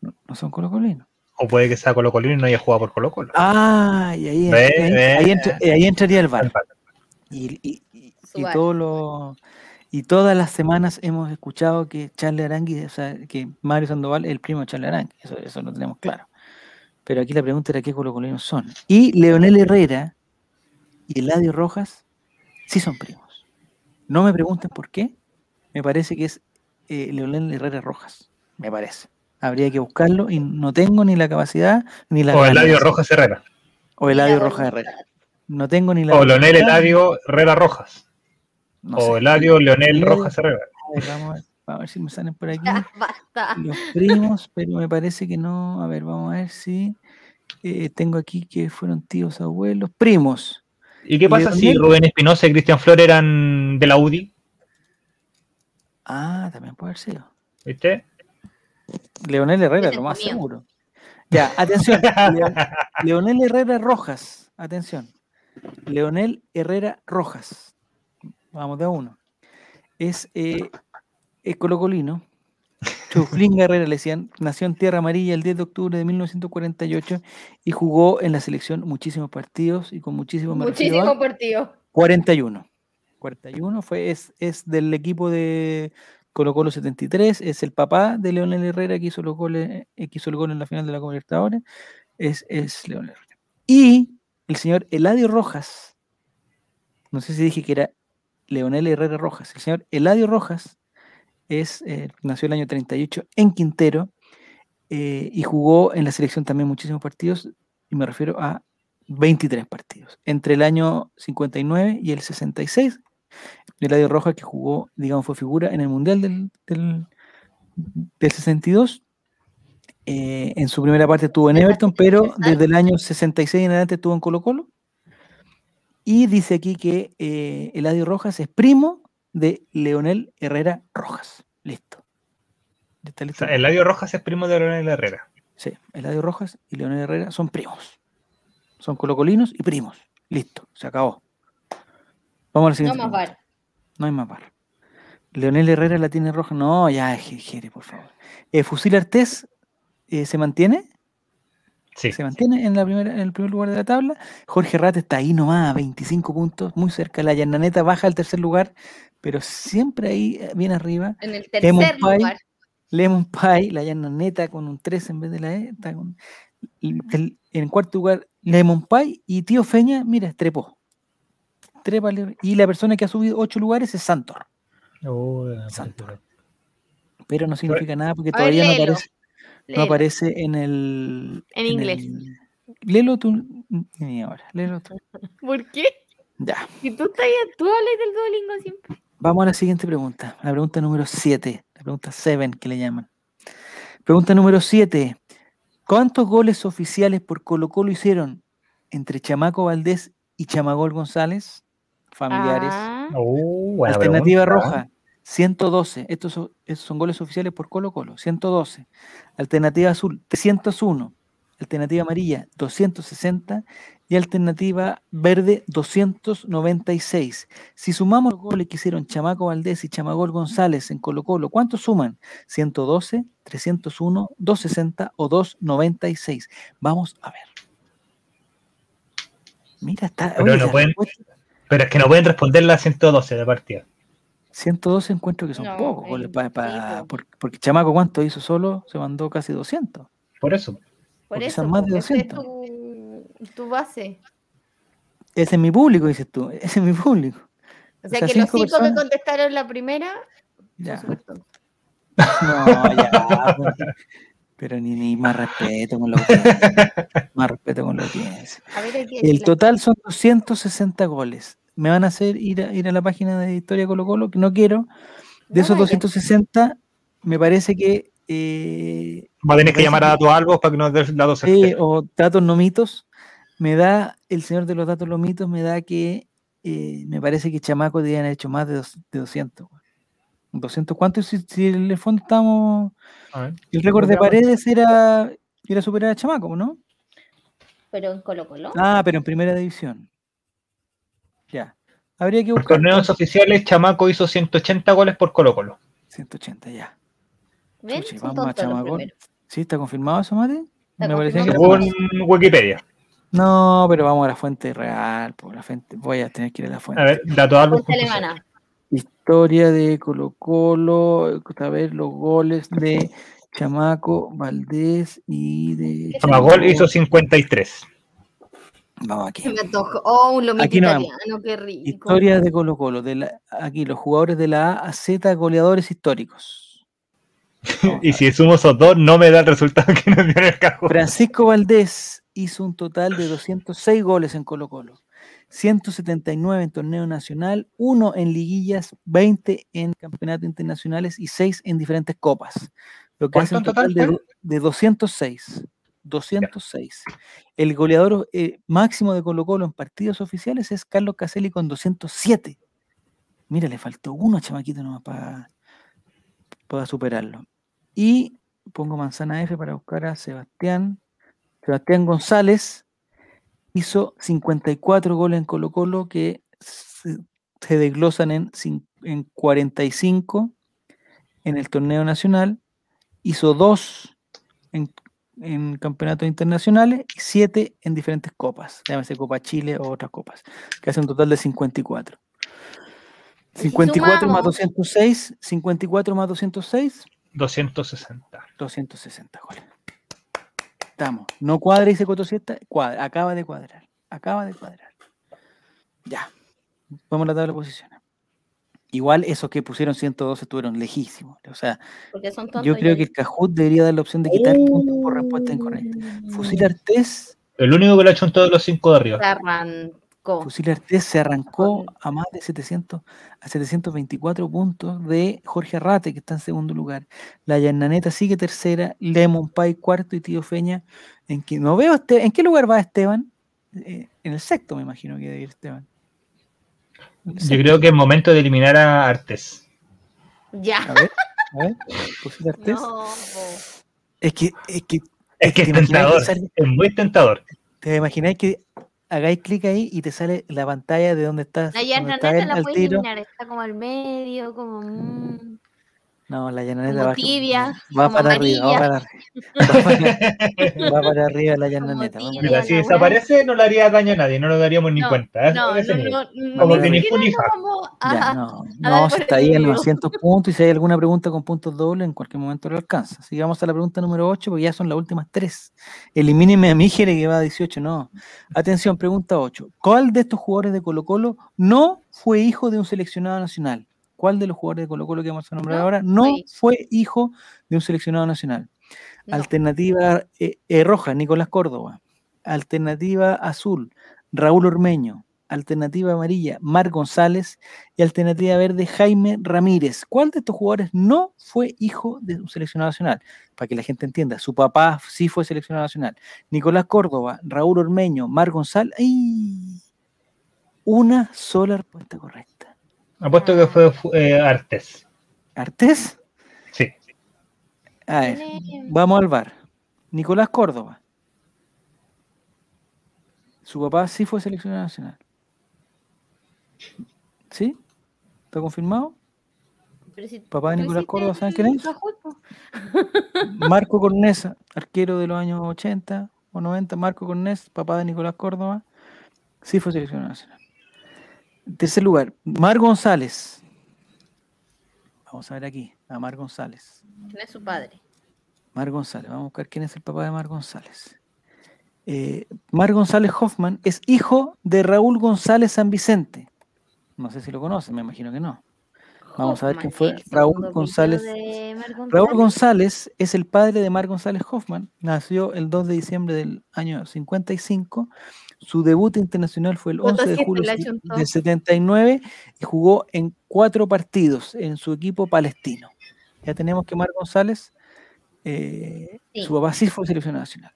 No, no son colocolinos. O puede que sea Colo Colino y no haya jugado por Colo Colo. Ah, y ahí, Ve, ahí- ve. ahí entra- eh, ahí entraría el VAR. Y, y- y- Su y bar. todo lo- y todas las semanas hemos escuchado que Charles Arangui, o sea, que Mario Sandoval es el primo de Charles Arangui. Eso, eso lo tenemos claro. Pero aquí la pregunta era qué colocolinos son. Y Leonel Herrera y Eladio Rojas sí son primos. No me pregunten por qué. Me parece que es eh, Leonel Herrera Rojas. Me parece. Habría que buscarlo y no tengo ni la capacidad ni la O Eladio. Rojas Herrera. O Eladio Rojas. Herrera. No tengo ni la O Leonel Eladio Herrera Rojas. no o sé. Eladio Leonel Rojas Herrera. A ver, vamos a ver, a ver si me salen por aquí Ya, basta. los primos, pero me parece que no. A ver, vamos a ver si eh, tengo aquí que fueron tíos, abuelos, primos. ¿Y qué pasa si Rubén Espinosa y Cristian Flores eran de la UDI? Ah, también puede haber sido. ¿Viste? Leonel Herrera, lo más mío. seguro. Ya, atención. Leo- Leonel Herrera Rojas, atención. Leonel Herrera Rojas. Vamos de a uno. Es, eh, es colocolino. Chuflín Herrera le decían, nació en Tierra Amarilla el 10 de octubre de 1948 y jugó en la selección muchísimos partidos y con muchísimos me refiero a Muchísimo partido. 41. 41 fue, es, es del equipo de Colo Colo 73, es el papá de Leonel Herrera que hizo, los goles, eh, que hizo el gol en la final de la Copa Libertadores, es, es Leonel Herrera. Y el señor Eladio Rojas, no sé si dije que era Leonel Herrera Rojas, el señor Eladio Rojas es, eh, nació el año 38 en Quintero eh, y jugó en la selección también muchísimos partidos, y me refiero a 23 partidos, entre el año 59 y el 66. Eladio Rojas, que jugó, digamos, fue figura en el Mundial del, del, del 62. eh, en su primera parte estuvo en Everton, pero desde el año 66 en adelante estuvo en Colo Colo. Y dice aquí que eh, Eladio Rojas es primo de Leonel Herrera Rojas. Listo. Está O listo. sea, Eladio Rojas es primo de Leonel Herrera. Sí, Eladio Rojas y Leonel Herrera son primos. Son colocolinos y primos. Listo, se acabó. Vamos a la No siguiente. más bar. No hay más bar. Leonel Herrera la tiene roja. No, ya, je- Jere, por favor. Eh, Fusil Artés eh, se mantiene. Sí. Se mantiene en, la primera, en el primer lugar de la tabla. Jorge Rat está ahí nomás, a 25 puntos, muy cerca. La Llananeta baja al tercer lugar, pero siempre ahí eh, bien arriba. En el Lemon tercer pie. lugar. Lemon Pie, la llana neta con un 3 en vez de la E. está con- y el- en cuarto lugar, Lemon Pie y Tío Feña, mira, trepó. Trépale. Y la persona que ha subido 8 lugares es Santor. Santo. Pero no significa nada porque ver, todavía no léelo, aparece, no aparece en el. En inglés. el- léelo tú. Ni ahora, léelo tú. ¿Por qué? Ya. Si tú, estás, tú hablas del Duolingo siempre. Vamos a la siguiente pregunta. La pregunta número 7. La pregunta 7 que le llaman. Pregunta número 7. ¿Cuántos goles oficiales por Colo Colo hicieron entre Chamaco Valdés y Chamagol González? Familiares. Ah, Uh, buena Alternativa pregunta. roja, 112. Estos son, estos son goles oficiales por Colo Colo, 112. Alternativa azul, 301. Alternativa amarilla, 260. Y alternativa verde, 296. Si sumamos los goles que hicieron Chamaco Valdés y Chamagol González en Colo Colo, ¿cuántos suman? 112, 301, 260 o 296. Vamos a ver. Mira, está. Pero oye, no pueden- Pero es que no pueden responder la 112 de partida. 112 encuentro que son No, pocos, goles pa- pa- sí, po. por- porque Chamaco cuánto hizo solo, se mandó casi 200. Por eso. por porque eso. son más de pues, esa es 200. tu, tu base. Ese es mi público, dices tú, ese es mi público. O sea, sea, que los cinco que personas. contestaron la primera Ya. No, ya, porque- pero ni, ni más respeto con la audiencia. Más respeto con hay que El total son 260 goles. Me van a hacer ir a, ir a la página de Historia Colo Colo, que no quiero. De No, esos hay que- 260, me parece que eh, Va a tener Me que llamar a datos algo para que nos dé el dato Sí, o datos no mitos, me da, el señor de los datos no mitos me da que eh, me parece que Chamaco habían hecho más de, dos- de 200. weón. 200, ¿cuánto? Si, si en el fondo estamos, ver. el récord de paredes era, era superar a Chamaco, ¿no? Pero en Colo Colo. Ah, pero en primera división. Ya. Habría que Por buscar. torneos oficiales, Chamaco hizo 180 goles por Colo Colo. 180, ya. Los. ¿Sí? ¿Está confirmado eso, Mate? Me parecía que. Según Wikipedia. No, pero vamos a la fuente real. Por la fuente. Voy a tener que ir a la fuente. A ver, datos algo. Fuente alemana. Historia de Colo Colo, a ver los goles de Chamaco, Valdés y de... Chamagol hizo 53. Vamos aquí. Se me. Oh, un lomito Aquí no vamos. italiano, qué rico. Historia de Colo Colo. De la, aquí los jugadores de la A a Z, goleadores históricos. Y si sumo esos dos, no me da el resultado que nos dio en el cajón. Francisco Valdés hizo un total de 206 goles en Colo Colo, 179 en torneo nacional, 1 en liguillas, 20 en campeonatos internacionales y 6 en diferentes copas. Lo que hace un ¿Cuánto en total de, total, do- de 206. 206. El goleador eh, máximo de Colo Colo en partidos oficiales es Carlos Caselli con 207. Mira, le faltó uno, chamaquito, nomás para, para superarlo. Y pongo manzana F para buscar a Sebastián. Sebastián González hizo 54 goles en Colo Colo que se, se desglosan en, en 45 en el torneo nacional. Hizo 2 en, en campeonatos internacionales y 7 en diferentes copas, llámese Copa Chile o otras copas, que hace un total de 54. Y si 54 más sumamos- 206, 54 más 206, 260. 260 goles. Estamos. No cuadra y se cotosieta, cuadra. Acaba de cuadrar. Acaba de cuadrar. Ya. Vamos a la tabla de posiciones. Igual esos que pusieron 112 estuvieron lejísimos. O sea, son yo creo que el Cajut debería dar la opción de quitar puntos por respuesta incorrecta. Fusil Artés, El único que lo ha hecho en todos los cinco de arriba. Se arrancó. Fusil Artés se arrancó a más de 700, a 724 puntos de Jorge Arrate, que está en segundo lugar. La Yananeta sigue tercera, Lemon Pie cuarto y Tío Feña. En que, no veo Este- ¿En qué lugar va Esteban? Eh, en el sexto, me imagino que debe ir Esteban. Yo creo que es momento de eliminar a Artes. Ya. A ver, a ver. Fusil Artés. No, po. Es que, es que Es que ¿Te es que tentador. sale- Es muy tentador. te imagináis que hagáis clic ahí y te sale la pantalla de donde estás. La Yarna la al puede tiro. eliminar. Está como al medio, como. mm. No, la llananeta Como va, tibia, va como para arriba, va para arriba. Va para, va para arriba la. Mira, arriba. si desaparece no le haría daño a nadie, no lo daríamos ni No, cuenta. ¿eh? No, no, no, Como ni que ni no, a no, si está ahí en entendido. 900 puntos y si hay alguna pregunta con puntos dobles, en cualquier momento lo alcanza. Vamos a la pregunta número 8, porque ya son las últimas tres. Elimíneme a Míjere que va a 18, no. Atención, pregunta 8. ¿Cuál de estos jugadores de Colo Colo no fue hijo de un seleccionado nacional? ¿Cuál de los jugadores de Colo Colo que vamos a nombrar No ahora no fue hijo. fue hijo de un seleccionado nacional? No. Alternativa eh, eh, roja, Nicolás Córdoba. Alternativa azul, Raúl Ormeño. Alternativa amarilla, Mar González. Y alternativa verde, Jaime Ramírez. ¿Cuál de estos jugadores no fue hijo de un seleccionado nacional? Para que la gente entienda, su papá sí fue seleccionado nacional. Nicolás Córdoba, Raúl Ormeño, Mar González. ¡Ay! Una sola respuesta correcta. Apuesto que fue eh, Artes. ¿Artés? Sí. A ver, Tiene- vamos al bar. Nicolás Córdoba. Su papá sí fue seleccionado nacional. ¿Sí? ¿Está confirmado? Pero si Papá de Nicolás Córdoba, ¿saben quién es? Marco Cornesa, arquero de los años 80 o 90. Marco Cornés, papá de Nicolás Córdoba, sí fue seleccionado nacional. En tercer lugar, Mar González. Vamos a ver aquí, a Mar González. ¿Quién es su padre? Mar González, vamos a buscar quién es el papá de Mar González. Eh, Mar González Hoffman es hijo de Raúl González San Vicente. No sé si lo conocen, me imagino que no. Vamos a ver quién fue Raúl González. Raúl González. González es el padre de Mar González Hoffman. Nació el 2 de diciembre del año 55. Su debut internacional fue el Voto 11 de julio del 79 y jugó en cuatro partidos en su equipo palestino. Ya tenemos que Mar González, eh, Sí. su papá sí fue seleccionado nacional.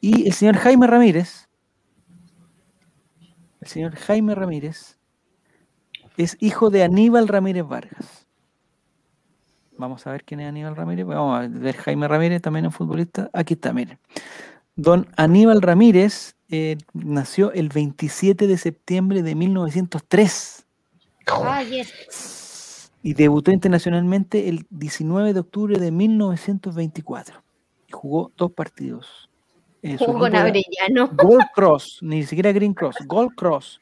Y el señor Jaime Ramírez, el señor Jaime Ramírez, es hijo de Aníbal Ramírez Vargas. Vamos a ver quién es Aníbal Ramírez. Vamos a ver Jaime Ramírez, también un futbolista. Aquí está, miren. Don Aníbal Ramírez eh, nació el 27 de septiembre de 1903 Ah, yes. y debutó internacionalmente el 19 de octubre de 1924. Y jugó dos partidos. Eh, Jugó con Arellano. Gold Cross, ni siquiera Green Cross, Gold Cross.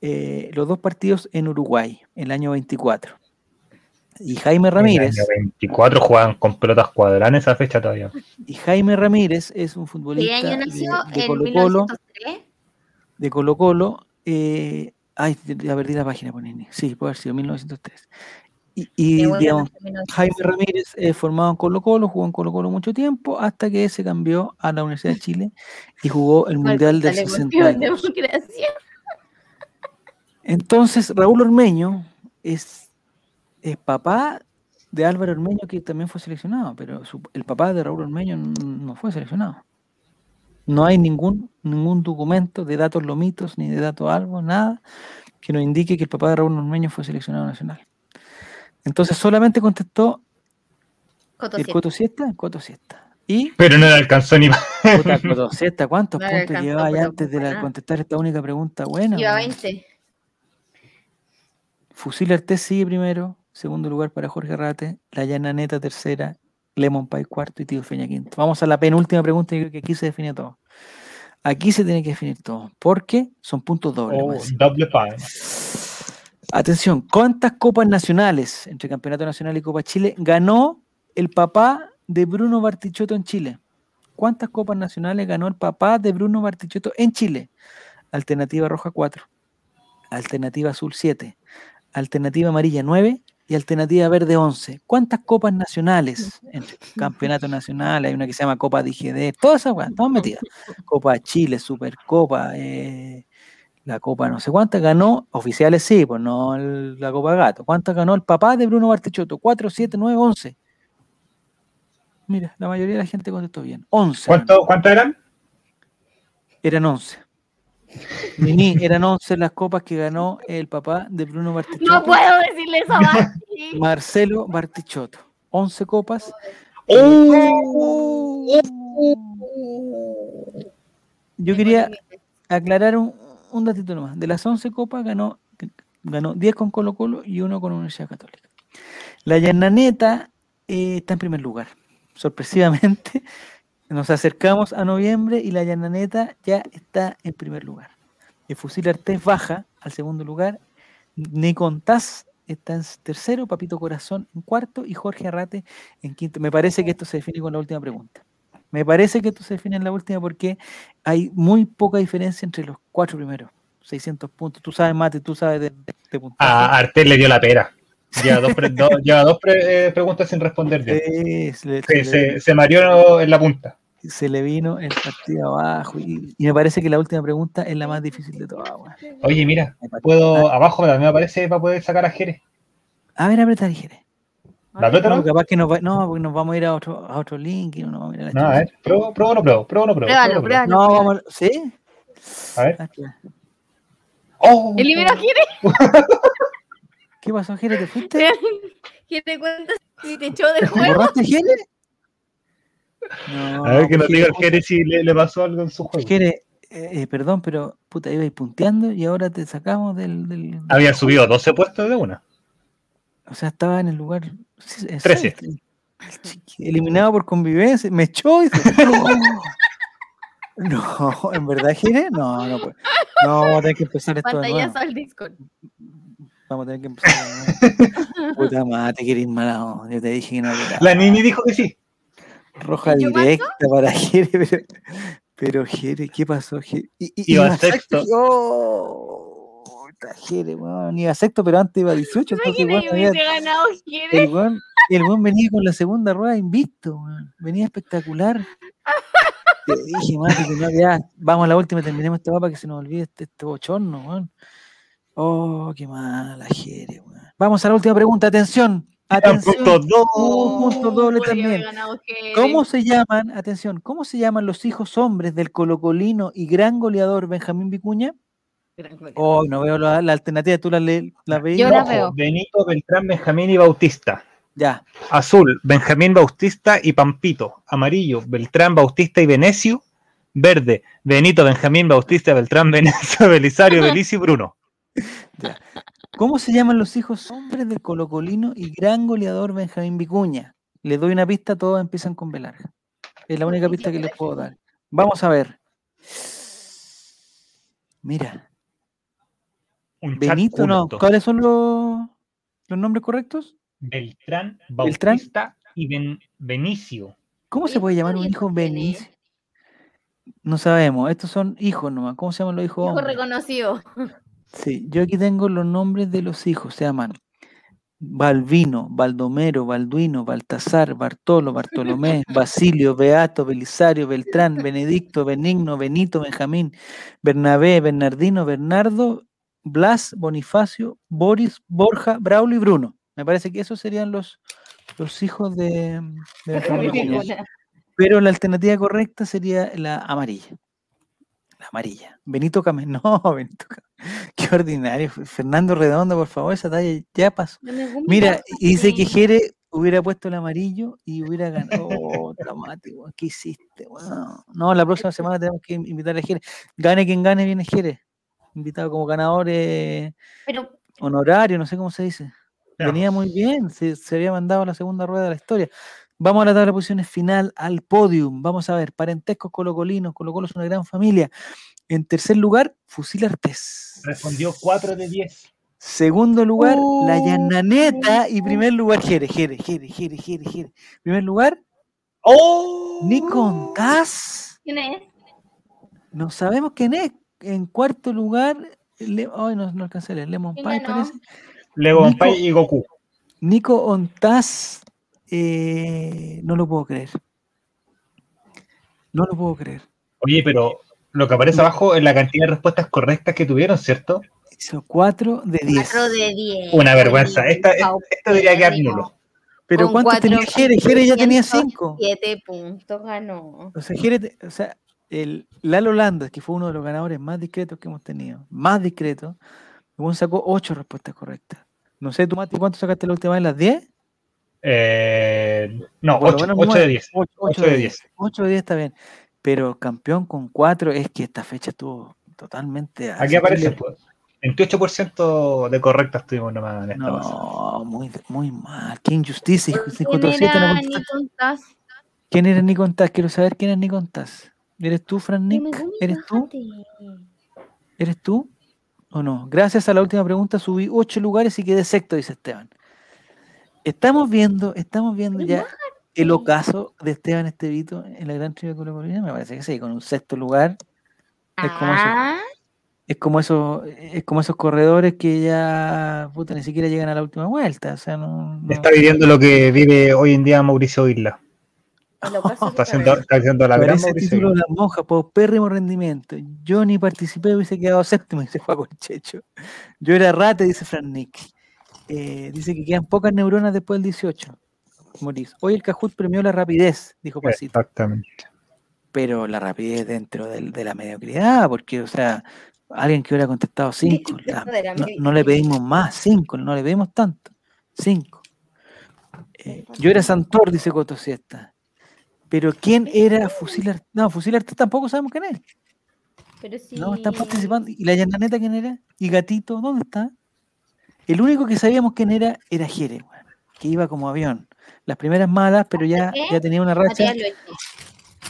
Eh, los dos partidos en Uruguay, el año 24. Y Jaime Ramírez, En el año 24 jugaban con pelotas cuadradas en esa fecha todavía. y Jaime Ramírez es un ¿Qué futbolista año nació? de, de en Colo Colo, 1903. de Colo Colo. eh, ay, ya perdí la página, Ponini. Sí, puede haber sido 1903. Y, y, digamos, nació en 1903. Jaime Ramírez es formado en Colo Colo, jugó en Colo Colo mucho tiempo, hasta que se cambió a la Universidad de Chile y jugó el Mundial del Sale campeón de 62. democracia. Entonces, Raúl Ormeño es, es papá de Álvaro Ormeño, que también fue seleccionado, pero su- el papá de Raúl Ormeño no fue seleccionado. No hay ningún, ningún documento de datos lomitos ni de datos algo, nada, que nos indique que el papá de Raúl Ormeño fue seleccionado nacional. Entonces solamente contestó Coto el siete. Coto Siesta, Coto Siesta. Y Pero no le alcanzó ni puta, Coto Siesta, ¿cuántos No puntos alcanzó, llevaba ya antes de la- contestar esta única pregunta buena? Iba weón? 20. Fusil Artés sigue primero, segundo lugar para Jorge Rate, La Llana Neta tercera, Lemon Pie cuarto y Tío Feña quinto. Vamos a la penúltima pregunta, yo creo que aquí se define todo. Aquí se tiene que definir todo, porque son puntos dobles. Oh, doble pan. Atención, ¿cuántas copas nacionales entre Campeonato Nacional y Copa Chile ganó el papá de Bruno Bartichotto en Chile? ¿Cuántas copas nacionales ganó el papá de Bruno Bartichotto en Chile? Alternativa roja 4, alternativa azul 7, alternativa amarilla 9 y alternativa verde 11. ¿Cuántas copas nacionales entre Campeonato Nacional? Hay una que se llama Copa de IGD, todas esas weas, todas metidas. Copa Chile, Supercopa, eh, la Copa no sé cuántas ganó, oficiales sí, pues no el- la Copa Gato. ¿Cuántas ganó el papá de Bruno Bartichotto? 4, 7, 9, 11. Mira, la mayoría de la gente contestó bien. 11. ganó. ¿Cuánto, ¿Cuánto eran? Eran 11. Nini, eran 11 las copas que ganó el papá de Bruno Bartichotto. No puedo decirle eso a Basti. Marcelo Bartichotto. 11 copas. ¡Oh! Yo quería aclarar un, un datito nomás. De las 11 copas ganó, ganó 10 con Colo Colo y uno con Universidad Católica. La Llananeta eh, está en primer lugar. Sorpresivamente, nos acercamos a noviembre y la Llananeta ya está en primer lugar. El Fusil Artés baja al segundo lugar. Nicontaz está en tercero, Papito Corazón en cuarto y Jorge Arrate en quinto. Me parece que esto se define con la última pregunta. Me parece que esto se define en la última porque hay muy poca diferencia entre los cuatro primeros. 600 puntos. Tú sabes, Mate, tú sabes de, de puntaje. A Artel le dio la pera. Lleva dos, pre- dos- lleva dos pre- eh, preguntas sin responder bien. Sí, se, le, Se, se le- se- se mareó en la punta. se le vino el partido abajo. Y, y me parece que la última pregunta es la más difícil de todas. Oye, mira, puedo, abajo también me aparece para poder sacar a Jerez. A ver, aprieta, Jerez. ¿La aprieta, No, no? capaz que nos va, no, porque nos vamos a ir a otro, a otro link y no nos vamos a ir a la No, a ver, pruebo, pruebo o no pruebo, pruebo o no pruebo. Pruébalo, pruebo o no pruébalo. No, vamos, ¿sí? A ver. ¡Oh! Eliminó a Jere. ¿Qué pasó, Jerez? ¿Te fuiste? ¿Qué te cuentas si te echó de ¿Te juego? borraste, Jerez? No, A ver, que nos diga el Jerez si le, le pasó algo en su juego. Jerez, eh, eh, perdón, pero puta, iba a ir punteando y ahora te sacamos del. del- Había subido 12 puestos de una. O sea, estaba en el lugar. sí, eh, 13. seis. Chiqui- Eliminado por convivencia. Me echó y se. No, ¿en verdad, Jerez? No, no puede. No, vamos a tener que empezar esto de nuevo. Pantallazo al Discord. Vamos a tener que empezar. Puta madre, te querés mala onda. Yo te dije que no era. La Nini dijo que sí. Roja ¿Y yo directa para Jere, pero, pero Jere, ¿qué pasó? Jere? Y, y- Iba iba sexto. ¡Oh! Puta, Jere, weón, iba sexto, pero antes iba 18. Entonces, Imagina weón, que había- ganado Jere. el, weón, el weón venía con la segunda rueda invicto, weón. venía espectacular. Te dije, mate, que no, ya, vamos a la última, terminemos esta para que se nos olvide este, este bochorno, weón. Oh, qué mala, Jere, weón. Vamos a la última pregunta, atención. Atención. Punto dos. Un punto doble también. ¿Cómo se llaman, atención, cómo se llaman los hijos hombres del colocolino y gran goleador Benjamín Vicuña? Oh, no veo la, la alternativa, tú la, le- la veis. Yo la Rojo, veo. Benito, Beltrán, Benjamín y Bautista. Ya, Azul, Benjamín Bautista y Pampito. Amarillo, Beltrán, Bautista y Venecio. Verde, Benito, Benjamín, Bautista, Beltrán, Venecio, Belisario, Belicio y Bruno. ya. ¿Cómo se llaman los hijos hombres del colocolino y gran goleador Benjamín Vicuña? Les doy una pista, todos empiezan con velar. Es la única pista que les puedo dar. Vamos a ver. Mira, Un Benito, no. ¿Cuáles son los, los nombres correctos? Beltrán, Beltrán. Bautista y Ben- Benicio. ¿Cómo se puede llamar un ¿cuántos hijo hijos? Benicio? No sabemos, estos son hijos nomás. ¿Cómo se llaman los hijos? Hijo hombres? Sí, yo aquí tengo los nombres de los hijos, se llaman Balvino, Baldomero, Balduino, Baltasar, Bartolo, Bartolomé, Basilio, Beato, Belisario, Beltrán, Benedicto, Benigno, Benito, Benjamín, Bernabé, Bernardino, Bernardo, Blas, Bonifacio, Boris, Borja, Braulio y Bruno. Me parece que esos serían los, los hijos de. Pero la alternativa correcta sería la amarilla. La amarilla. Benito Camé. No, Benito Camé. Qué ordinario. Fernando Redondo, por favor, esa talla ya pasó. Mira, dice que. Jere hubiera puesto el amarillo y hubiera ganado. Oh, dramático. ¿Qué hiciste? No, la próxima semana tenemos que invitar a Jere. Gane quien gane, viene Jere. Invitado como ganador eh, Pero honorario, no sé cómo se dice. Venía muy bien, se, se había mandado a la segunda rueda de la historia. Vamos a la tabla de posiciones final, al podium. Vamos a ver, parentescos colocolinos, Colo Colo es una gran familia. En tercer lugar, Fusil Artés. Respondió 4 de 10. Segundo lugar, La. Llananeta. Y primer lugar, Jere, Jere, Jere, Jere, Jere, Jere. Primer lugar, ¡Oh! Nikon Taz. ¿quién es? No sabemos quién es. En cuarto lugar, Le- ay, no, no alcancé a leer, Lemon ¿Quién Pie parece. Nico- Pai y Goku. Nico Ontaz, eh, no lo puedo creer. No lo puedo creer. Oye, pero lo que aparece abajo es la cantidad de respuestas correctas que tuvieron, ¿cierto? Hizo 4 de 10. 4 de 10. Una vergüenza. Esta, esta, esta debería quedar nulo. Pero Con ¿cuánto tenía cuatro Jere? Jere ya tenía puntos, 5. 7 puntos ganó. O sea, Jere, te- o sea, el Lalo Landa, que fue uno de los ganadores más discretos que hemos tenido, más discreto, sacó 8 respuestas correctas. No sé, tú, Mati, ¿cuánto sacaste la última vez? ¿Las 10? Eh, no, Por lo 8, menos 8 de nueve. 10. 8, 8 de 10. 8 de 10 está bien. Pero campeón con 4 es que esta fecha estuvo totalmente. Aquí aparece. pues. 28% de correctas tuvimos nomás en esta pasada. No, muy, muy mal. Qué injusticia. ¿Quién 507 no era. Nico Taz? ¿Quién era Nikon Taz? Quiero saber quién es Nikon Taz. ¿Eres tú, Fran Nick? ¿Eres tú? ¿Eres tú? ¿O no? Gracias a la última pregunta subí ocho lugares y quedé sexto, dice Esteban. Estamos viendo, estamos viendo ya el ocaso de Esteban Estevito en la Gran Trivia Colo Colina. Me parece que sí, con un sexto lugar. Es como eso. Ah, Es como esos, es como esos corredores que ya puta, ni siquiera llegan a la última vuelta. O sea, no, no- Está viviendo lo que vive hoy en día Mauricio Isla. Está que haciendo, está haciendo la gran título de monjas, paupérrimo rendimiento. Yo ni participé, hubiese quedado séptimo, dice Juan Checho. Yo era rata, dice Fran Nick. Eh, dice que quedan pocas neuronas después del 18. Morís. Hoy el Cajut premió la rapidez, dijo Pasito. Exactamente. Pero la rapidez dentro del- de la mediocridad, porque, o sea, alguien que hubiera contestado cinco, la- de la no, no le pedimos más, cinco, no le pedimos tanto. Cinco. Eh, yo era Santor, dice Coto Siesta. Pero ¿quién era Fusilar? No, Fusilar tampoco sabemos quién es. Pero sí. No, están participando. ¿Y la Yananeta quién era? ¿Y Gatito? ¿Dónde está? El único que sabíamos quién era era Jere, que iba como avión. Las primeras malas, pero ya, ya tenía una racha,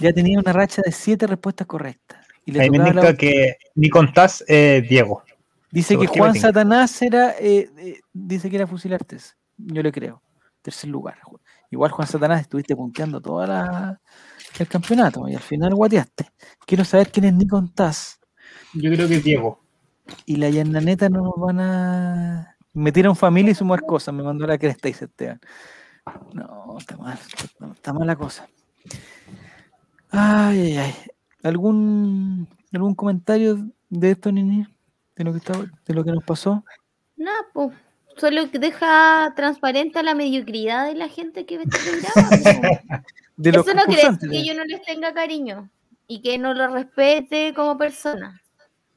ya tenía una racha de siete respuestas correctas. Y le Ahí me indica que Nikon Taz es Diego. Dice que Juan. Satanás era, eh, eh, dice que era Fusilartes. Yo le creo. Tercer lugar. Igual Juan Satanás estuviste punteando toda la, el campeonato y al final guateaste. Quiero saber quién es Nikon Taz. Yo creo que es Diego. Y la Yananeta no nos van a. Metieron familia y sumar cosas. Me mandó la cresta, dice Esteban. No, está mal. Está, está mal la cosa. Ay, ay, ay. ¿Algún, algún comentario de esto, Nini? De lo que, está, de lo que nos pasó. No, pues. Solo deja transparente la mediocridad de la gente que ve este programa. po. De los Eso no quiere decir que yo no les tenga cariño y que no los respete como persona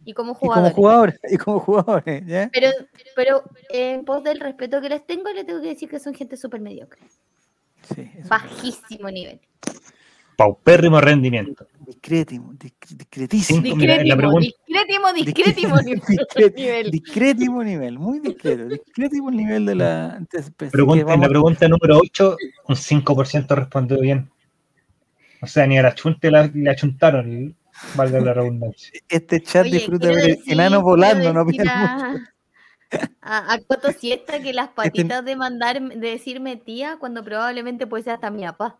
y como Y como jugadores. jugadores, y como jugadores. Pero, pero en pos del respeto que les tengo, les tengo que decir que son gente súper mediocre. Sí, eso es Bajísimo nivel. Paupérrimo rendimiento. Discretimo, discre- discretísimo. Sí. Mira, en la Discrétimo, pregunta- discrétimo, discrétimo Discre- nivel. Discretimo nivel, muy discreto. Discretimo el nivel de la. Pregunta, en la pregunta número 8, un 5% respondió bien. O sea, ni a la chunte la, le achuntaron, valga la redundancia. Este chat Oye, disfruta de decir- enanos volando, no a- mucho. A, a Coto Siesta que Este las patitas de mandar, de decirme tía, cuando probablemente puede ser hasta mi papá.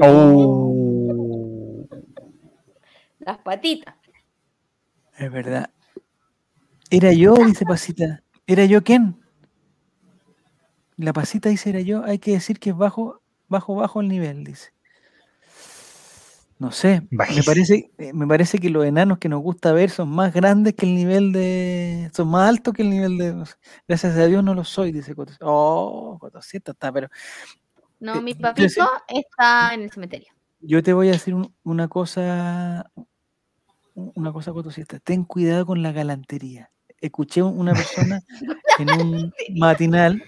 Oh. Las patitas. Es verdad. Era yo, dice Pasita. ¿Era yo quién? La Pasita dice era yo. Hay que decir que es bajo, bajo, bajo el nivel, dice. No sé. Me parece, eh, me parece que los enanos que nos gusta ver son más grandes que el nivel de. Son más altos que el nivel de. no sé. Gracias a Dios no lo soy, dice Coto. Oh, Cotosieta está, pero No, Eh, mi yo papito está en el cementerio. yo te voy a decir un- una cosa. Una cosa, Cotosieta. Ten cuidado con la galantería. Escuché un- una persona en un matinal.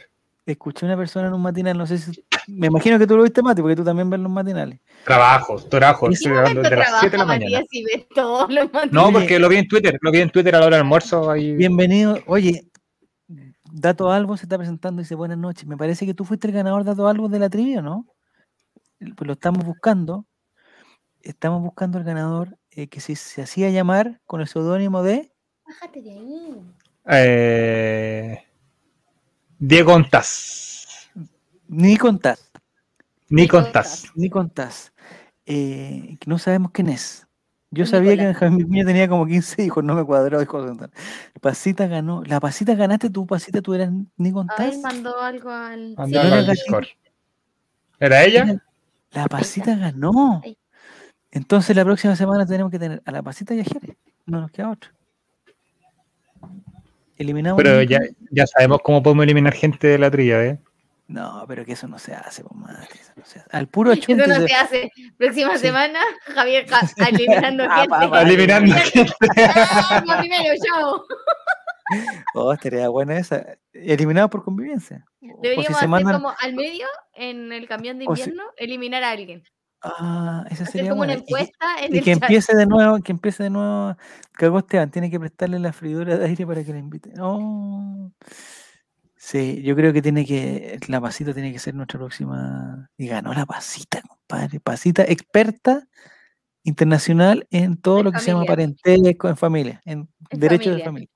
Escuché una persona en un matinal, no sé si. Me imagino que tú lo viste, Mati, porque tú también ves los matinales. Trabajo, trabajo. ¿En qué Estoy grabando desde las 7 de la mañana. Matías y ve todos los No, porque lo vi en Twitter, lo vi en Twitter a la hora del almuerzo. Ahí. Bienvenido. Oye, Dato Albo se está presentando y dice buenas noches. Me parece que tú fuiste el ganador Dato Albo de la trivia, ¿no? Pues lo estamos buscando. Estamos buscando el ganador eh, que se, se hacía llamar con el seudónimo de Bájate de ahí. Eh, Diego Ontaz. Ni Contás. Ni Contaz. Ni Contás. Eh, que no sabemos quién es. Yo sabía que. Benjamín Viña tenía como 15 hijos, no me cuadró. Dijo. Pasita ganó. ¿La Pasita ganaste tú, Pasita? ¿Tú eras Ni Contás? ver, mandó algo al. Mandó Sí, no algo era al gatito. Discord. ¿Era ella? La Pasita ganó. Entonces la próxima semana tenemos que tener a la Pasita y a Jerez. No nos queda otro. Eliminamos. Pero ya, ya sabemos cómo podemos eliminar gente de la trilla, ¿eh? No, pero que eso no se hace, pues, madre, eso no se hace. Al puro Eso no se- se hace. Próxima Sí. semana, Javier ja- eliminando Ah, gente. pa, pa, Eliminando gente. Ah, primero, chao. Oh, estaría buena esa. Eliminado por convivencia. Si Deberíamos se hacer mandan- como al medio, en el camión de si- invierno, eliminar a alguien. Ah, esa Hacer sería como una buena. Encuesta en Y el que chat. empiece de nuevo, que empiece de nuevo. Cagó Esteban, tiene que prestarle la freidora de aire para que la invite. Oh. Sí, yo creo que tiene que, la pasita tiene que ser nuestra próxima. Y ganó la pasita, compadre. Pasita experta internacional en todo En lo que se llama familia. parentesco, en familia, en, En derecho de familia. familia.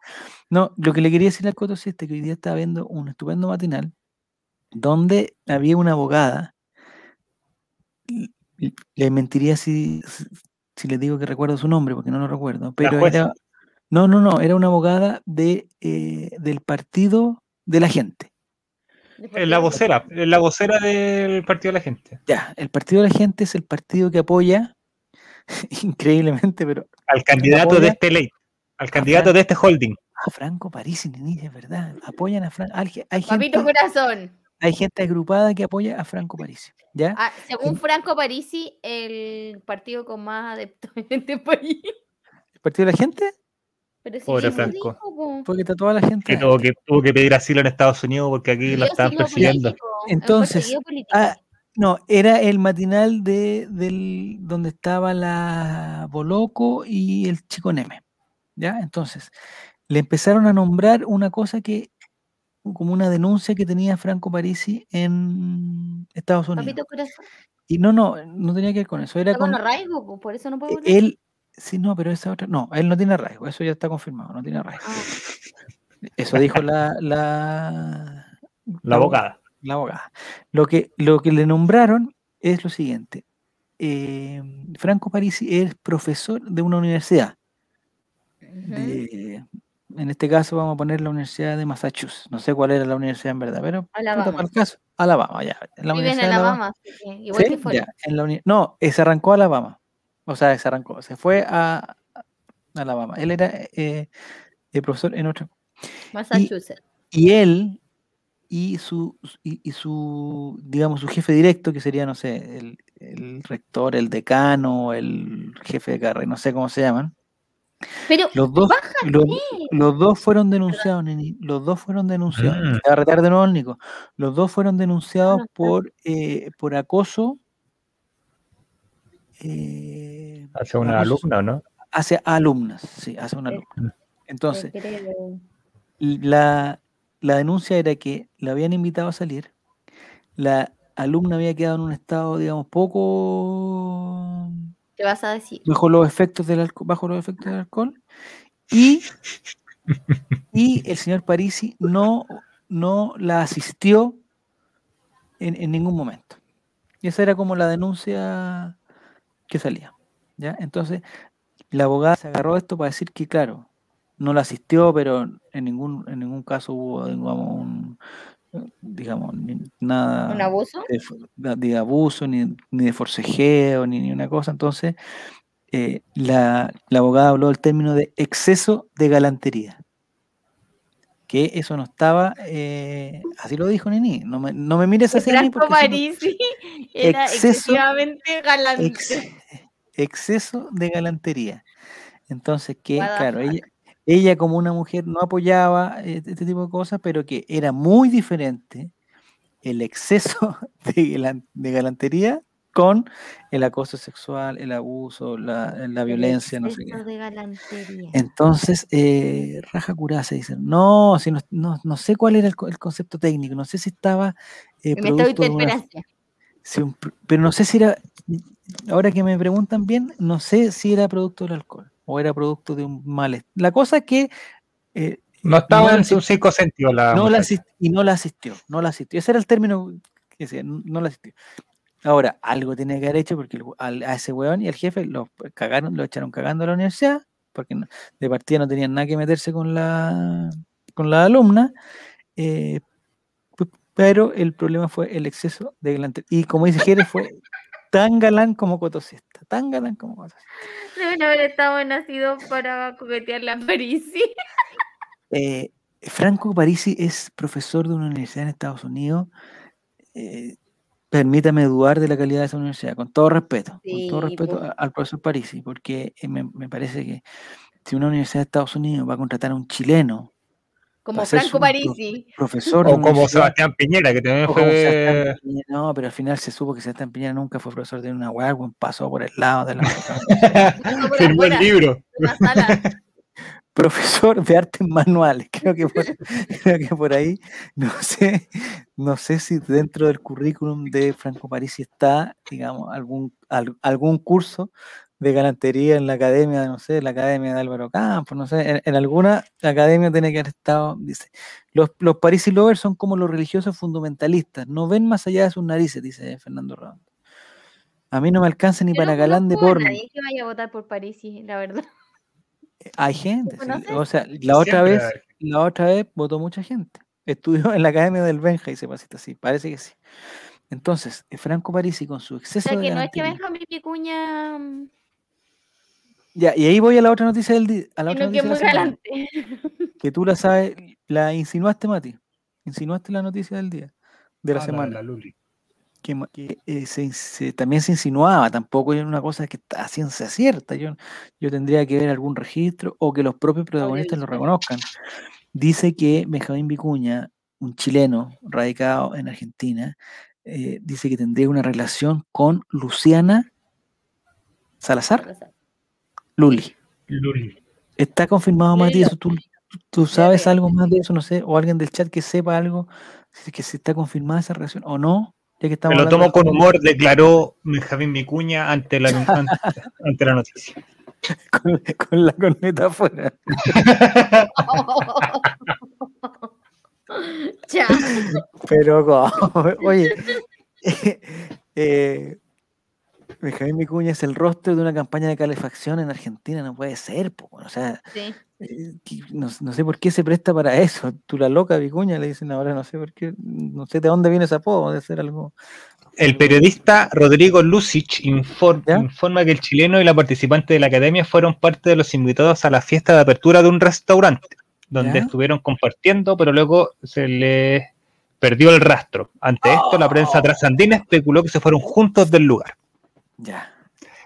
No, lo que le quería decir al Coto sí, este que hoy día estaba viendo un estupendo matinal donde había una abogada. Le mentiría si, si- si le digo que recuerdo su nombre, porque no lo recuerdo. Pero era. No, no, no, era una abogada de, eh, del partido de la gente. Es la vocera, es la vocera del Partido de la Gente. Ya, el partido de la gente es el partido que apoya, increíblemente, pero Al candidato de este ley, al candidato Fran- de este holding. a Franco Parisi, ni es verdad. Apoyan a Franco. Papito gente, corazón. Hay gente agrupada que apoya a Franco Parisi. ¿Ya? Ah, según Franco Parisi, el partido con más adeptos en este país. ¿El partido de la gente? Pero si Pobre Franco. dijo. Porque está toda la gente. Que tuvo que, tuvo que pedir asilo en Estados Unidos porque aquí lo estaban persiguiendo. político, Entonces, ah, No, era el matinal de, del, donde estaba la Boloco y el Chico Neme. ¿Ya? Entonces, le empezaron a nombrar una cosa que, como una denuncia que tenía Franco Parisi en Estados Unidos. Papito corazón. Y no, no, no tenía que ver con eso. Era con con arraigo, po, por eso no eh, volver. él. Sí, no, pero esa otra. No, él no tiene arraigo, eso ya está confirmado, no tiene arraigo. Ah, Eso dijo la, la, La abogada. la abogada. Lo que, lo que le nombraron es lo siguiente. eh, Franco Parisi es profesor de una universidad. de- en este caso vamos a poner la Universidad de Massachusetts. No sé cuál era la universidad en verdad, pero Alabama. para el caso, Alabama, ya. En la Vive en Alabama. Igual ¿Sí? que. Ya, en la no, eh, se arrancó a Alabama. O sea, se arrancó, se fue a, a Alabama. Él era eh, eh, profesor en otro. Massachusetts. Y él y su, y, y su, digamos, su jefe directo, que sería, no sé, el, el rector, el decano, el jefe de carrera, no sé cómo se llaman. Pero Los dos, los, los dos fueron denunciados, Neni, Los dos fueron denunciados. Mm. Va a retar de nuevo Nico. Los dos fueron denunciados no, está. por, eh, por acoso. eh, Hace una acoso alumna, ¿no? hacia alumnas, sí, hacia una Eh, alumna. Entonces, la, la denuncia era que la habían invitado a salir, la alumna había quedado en un estado, digamos, poco ¿Qué vas a decir? bajo los efectos del alcohol, bajo los efectos del alcohol y, y el señor Parisi no, no la asistió en, en ningún momento. Y esa era como la denuncia que salía. ¿ya? Entonces, la abogada se agarró esto para decir que, claro, no la asistió, pero en ningún, en ningún caso hubo, un, digamos, ni- nada ¿Un abuso? de, abuso, ni, ni de forcejeo, ni, ni una cosa. Entonces, eh, la, la abogada habló del término de exceso de galantería. Que eso no estaba, eh, así lo dijo Nini, no me, no me mires así porque no- Parisi era Exceso- excesivamente galante. ex- exceso de galantería. Entonces, que, claro, ella, ella como una mujer no apoyaba eh, este tipo de cosas, pero que era muy diferente el exceso de, galan- de galantería con el acoso sexual, el abuso, la, la violencia, no sé Exceso qué. de galantería. Entonces, eh, Raja Curasa dice, no, si no, no, no sé cuál era el, el concepto técnico, no sé si estaba eh, Me producto de una un pr- pero no sé si era, ahora que me preguntan bien, no sé si era producto del alcohol o era producto de un mal. La cosa es que eh, No estaba No, en sus cinco sentidos la no la y no la asistió, no la asistió. Ese era el término que decía, no la asistió. Ahora, algo tenía que haber hecho porque al- a ese weón y al jefe lo cagaron, lo echaron cagando a la universidad, porque no- de partida no tenían nada que meterse con la, con la alumna. eh, pero el problema fue el exceso de galantería. Y como dice Jerez, fue tan galán como Cotosiesta, tan galán como Cotosiesta. Deben haber estado nacidos para coquetear la Parisi. Eh, Franco Parisi es profesor de una universidad en Estados Unidos. Eh, permítame dudar de la calidad de esa universidad, con todo respeto, con todo respeto a- al profesor Parisi, porque eh, me, me parece que si una universidad de Estados Unidos va a contratar a un chileno Como Franco Parisi. Profesor. O como. Sebastián Piñera, que también O fue. Sebastián Piñera. No, pero al final se supo que Sebastián Piñera nunca fue profesor de una hueá, pasó por el lado de la. Firmó el libro. Profesor de artes manuales. Creo que por, creo que por ahí, no sé, no sé si dentro del currículum de Franco Parisi está, digamos, algún, al- algún curso de galantería en la academia, no sé, la academia de Álvaro Campos, no sé, en, en alguna academia tiene que haber estado, dice, los, los Parisi lovers son como los religiosos fundamentalistas, no ven más allá de sus narices, dice Fernando Redondo. A mí no me alcanza ni Yo para no galán de porno. Nadie que vaya a votar por Parisi, la verdad. Hay gente, sí, o sea, la otra Siempre vez, la otra vez votó mucha gente. Estudió en la Academia del Benja y se pasita así, parece que sí. Entonces, eh, Franco Parisi con su O exceso sea de que no es que Benjamín Vicuña, mm, Ya, y ahí voy a la otra noticia del día, a la otra que de la semana, tú la sabes, la insinuaste, Mati. Insinuaste la noticia del día, de la Ah, semana. la Luli. que, eh, se, ins- se- también se insinuaba, tampoco es una cosa que está a ciencia cierta. Yo, yo tendría que ver algún registro o que los propios protagonistas lo reconozcan. Dice que Benjamín Vicuña, un chileno radicado en Argentina, eh, dice que tendría una relación con Luciana Salazar, Luli. Luli. ¿Está confirmado. Eso tú, tú sabes algo más de eso, no sé, o alguien del chat que sepa algo, si que se está confirmada esa relación o no, ya que estamos Me lo tomo con humor, declaró Benjamín Vicuña ante la, ante, ante la noticia. con, con la corneta afuera. Pero, ¿cómo? oye, eh, Benjamín Vicuña es el rostro de una campaña de calefacción en Argentina, no puede ser, po, o sea, Sí. eh, no, no sé por qué se presta para eso. Tú la loca Vicuña, le dicen ahora, no sé por qué, no sé de dónde viene ese apodo, de ser algo. El periodista Rodrigo Lucic infor- ¿Ya? informa que el chileno y la participante de la academia fueron parte de los invitados a la fiesta de apertura de un restaurante, donde ¿Ya? estuvieron compartiendo, pero luego se les perdió el rastro. Ante esto, la prensa Oh. trasandina especuló que se fueron juntos del lugar. Ya.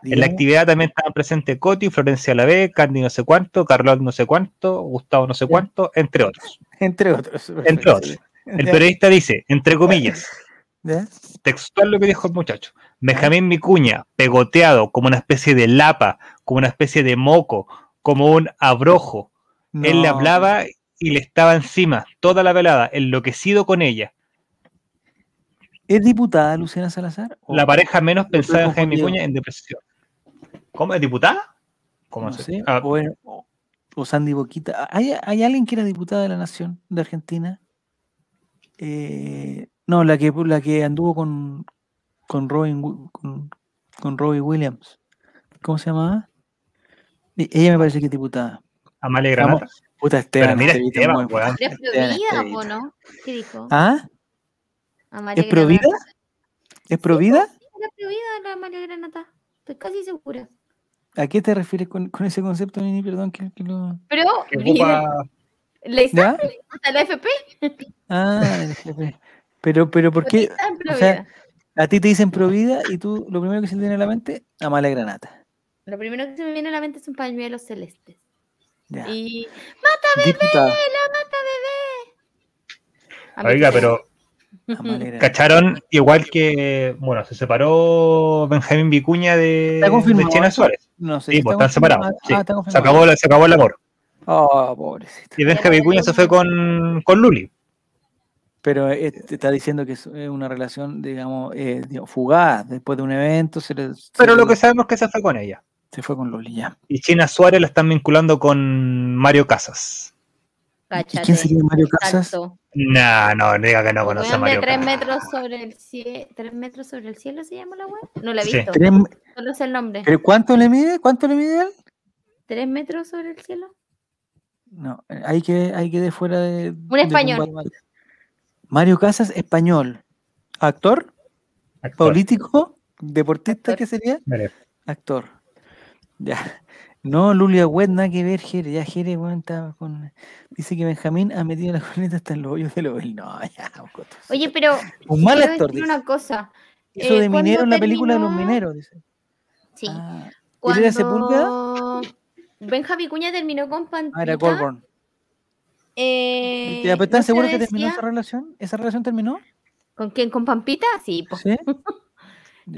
En la actividad también estaban presentes Coti, Florencia Lavé, Candy no sé cuánto, Carlos no sé cuánto, Gustavo no sé cuánto, entre otros. Entre otros. Entre otros. El periodista dice, entre comillas, ya. textual lo que dijo el muchacho. Benjamín Micuña, pegoteado como una especie de lapa, como una especie de moco, como un abrojo. Él le hablaba y le estaba encima toda la velada, enloquecido con ella. ¿Es diputada Luciana Salazar? ¿O- La pareja menos en Benjamín confundido. Micuña en depresión. ¿Cómo? ¿Es diputada? ¿Cómo no se- sé, ah, o, era- o- o Sandy Boquita. ¿Hay, hay alguien que era diputada de la Nación de Argentina? Eh, no, la que, la que anduvo con, con, Robin, con, con Robbie Williams. ¿Cómo se llamaba? Ella me parece que es diputada. Amalia Granata. Puta Esteban. mira Estevita, Esteban, muy weón. fuerte, ¿Es Esteban Estevita. o no? ¿Qué dijo? ¿Ah? Amalia ¿Es provida? ¿Es provida? Era provida la Amalia Granata. Estoy casi segura. ¿A qué te refieres con, con ese concepto, Nini? Perdón, que, que lo... Pero, Que vida. ocupa- ¿La ¿Ya? hasta la FP? Ah, el jefe. pero, pero ¿por qué? Está O sea. A ti te dicen provida y tú lo primero que se te viene a la mente, Amalia Granata. Lo primero que se me viene a la mente es un pañuelo celeste. Ya. Y Diputada. ¡La mata bebé! A Oiga, pero Cacharon igual que, bueno, se separó Benjamín Vicuña de, ¿Está confirmado de Chena? Suárez. No sé. Sí, si pues está están separados. sí. Ah, está se, acabó, se acabó el amor. Oh, pobrecito. Y Benjamín Vicuña se fue con, con Luli. Pero eh, te está diciendo que es eh, una relación, digamos, eh, fugaz. Después de un evento, se, le- se Pero le- lo que sabemos es que se fue con ella. se fue con Loli, ya. Y China Suárez la están vinculando con Mario Casas. ¿Y quién Cáchate. sería Mario Casas? No, no, diga que no conoce a Mario tres Casas. metros sobre el cielo. ¿Tres metros sobre el cielo se llama la web? No la he Sí. visto. ¿Tres- Solo sé el nombre. ¿Pero cuánto le mide? ¿Cuánto le mide él? ¿Tres metros sobre el cielo? No, hay que, hay que de fuera de. Un español. de. Mario Casas, español. ¿Actor? Actor. ¿Político? ¿Deportista? Actor. ¿Qué sería? Actor. Ya. No, Lulia Wet, nada que ver, Jere. Ya Jere, estaba con. Dice que Benjamín ha metido la corneta hasta en los hoyos del oil. No, ya. Oye, pero un mal actor. decir una cosa. Eso eh, de ¿cuándo minero en la película de los mineros, dice. Sí. Ah, ¿Él era Sepúlveda? Cuando Benja Vicuña terminó con Ah, era Pantita, Goldborn. Eh, ¿Ya, pero ¿Estás no seguro que terminó esa relación? ¿Esa relación terminó? ¿Con quién? ¿Con Pampita? Sí, po. ¿Sí?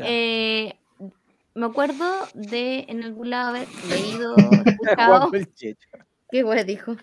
Eh, me acuerdo de en algún lado haber leído, escuchado. ¿Qué wea dijo?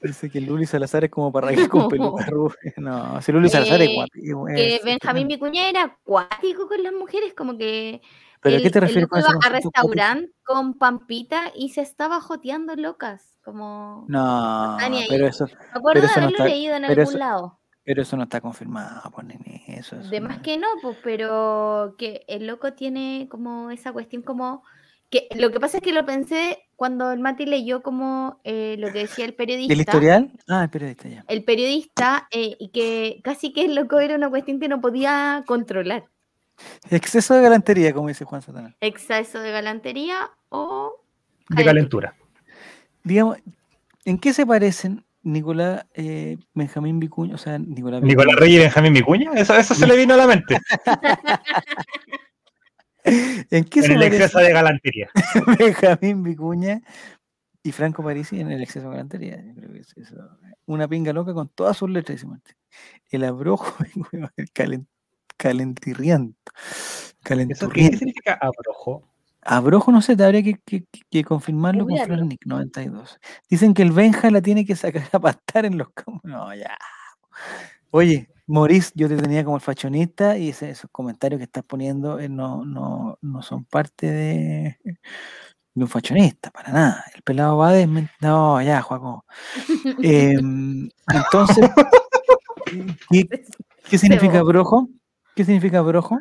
Dice que Luli Salazar es como para raíz con peluca rubia. No, si Luli Salazar es Eh, guapi. Que es Benjamín. Vicuña era acuático con las mujeres, como que ¿Pero a qué te refieres con iba a restaurante con Pampita y se estaba joteando locas, como... No, Está ni ahí. pero eso, Me acuerdo de eso no haberlo está- leído en pero algún eso- lado. Pero eso no está confirmado, pues, nene, Eso, eso De no- más que no, pues, pero que el loco tiene como esa cuestión como que lo que pasa es que lo pensé cuando el Mati leyó como eh, lo que decía el periodista. ¿Del historial? Ah, el periodista ya. El periodista eh, y que casi que el loco era una cuestión que no podía controlar. Exceso de galantería, como dice Juan Satanás. Exceso de galantería o De calentura. Digamos, ¿en qué se parecen Nicolás eh, Benjamín Vicuña? O sea, Nicolás Nicolás Vicuña. Reyes y Benjamín Vicuña, eso, eso se le vino a la mente. ¿En qué en se el exceso de galantería. Benjamín Vicuña y Franco Parisi en el exceso de galantería? Yo creo que es eso. Una pinga loca con todas sus letras, dice Martín. El abrojo, el calen- calentirriento. ¿Eso qué, Calenturriento. qué significa abrojo? Abrojo, no sé, te habría que, que- que- confirmarlo con. Flornick 92. Dicen que el Benja la tiene que sacar a pastar en los campos. No, ya. Oye, Maurice, yo te tenía como el fachonista y ese- esos comentarios que estás poniendo eh, no, no, no son parte de, de un fachonista, para nada. El pelado va a No, ya, Juaco. Em, entonces, ¿qué, qué significa brojo? ¿Qué significa brojo?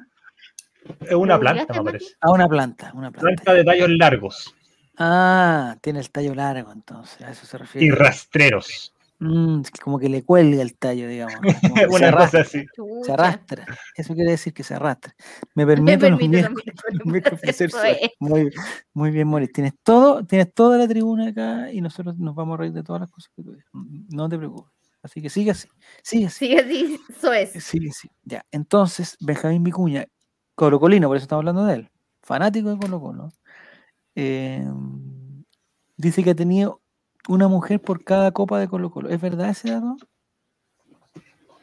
Es una ¿Lo planta, me parece. Ah, una planta, una planta. Planta de tallos largos Ah, tiene el tallo largo, entonces, a eso se refiere. y rastreros. Mm, como que le cuelga el tallo, digamos. que se, Una arrastra, cosa así. se arrastra. Eso quiere decir que se arrastra. Me Me permito los. Muy, muy bien, Moris. Tienes todo, tienes toda la tribuna acá y nosotros nos vamos a reír de todas las cosas que tú digas. Mm, No te preocupes. Así que sigue así. Sigue así. Sí, así, eso es. Sigue así. Ya. Entonces, Benjamín Vicuña, colocolino, por eso estamos hablando de él. Fanático de Colo Colo. eh, dice que ha tenido una mujer por cada copa de Colo Colo. ¿Es verdad ese dato?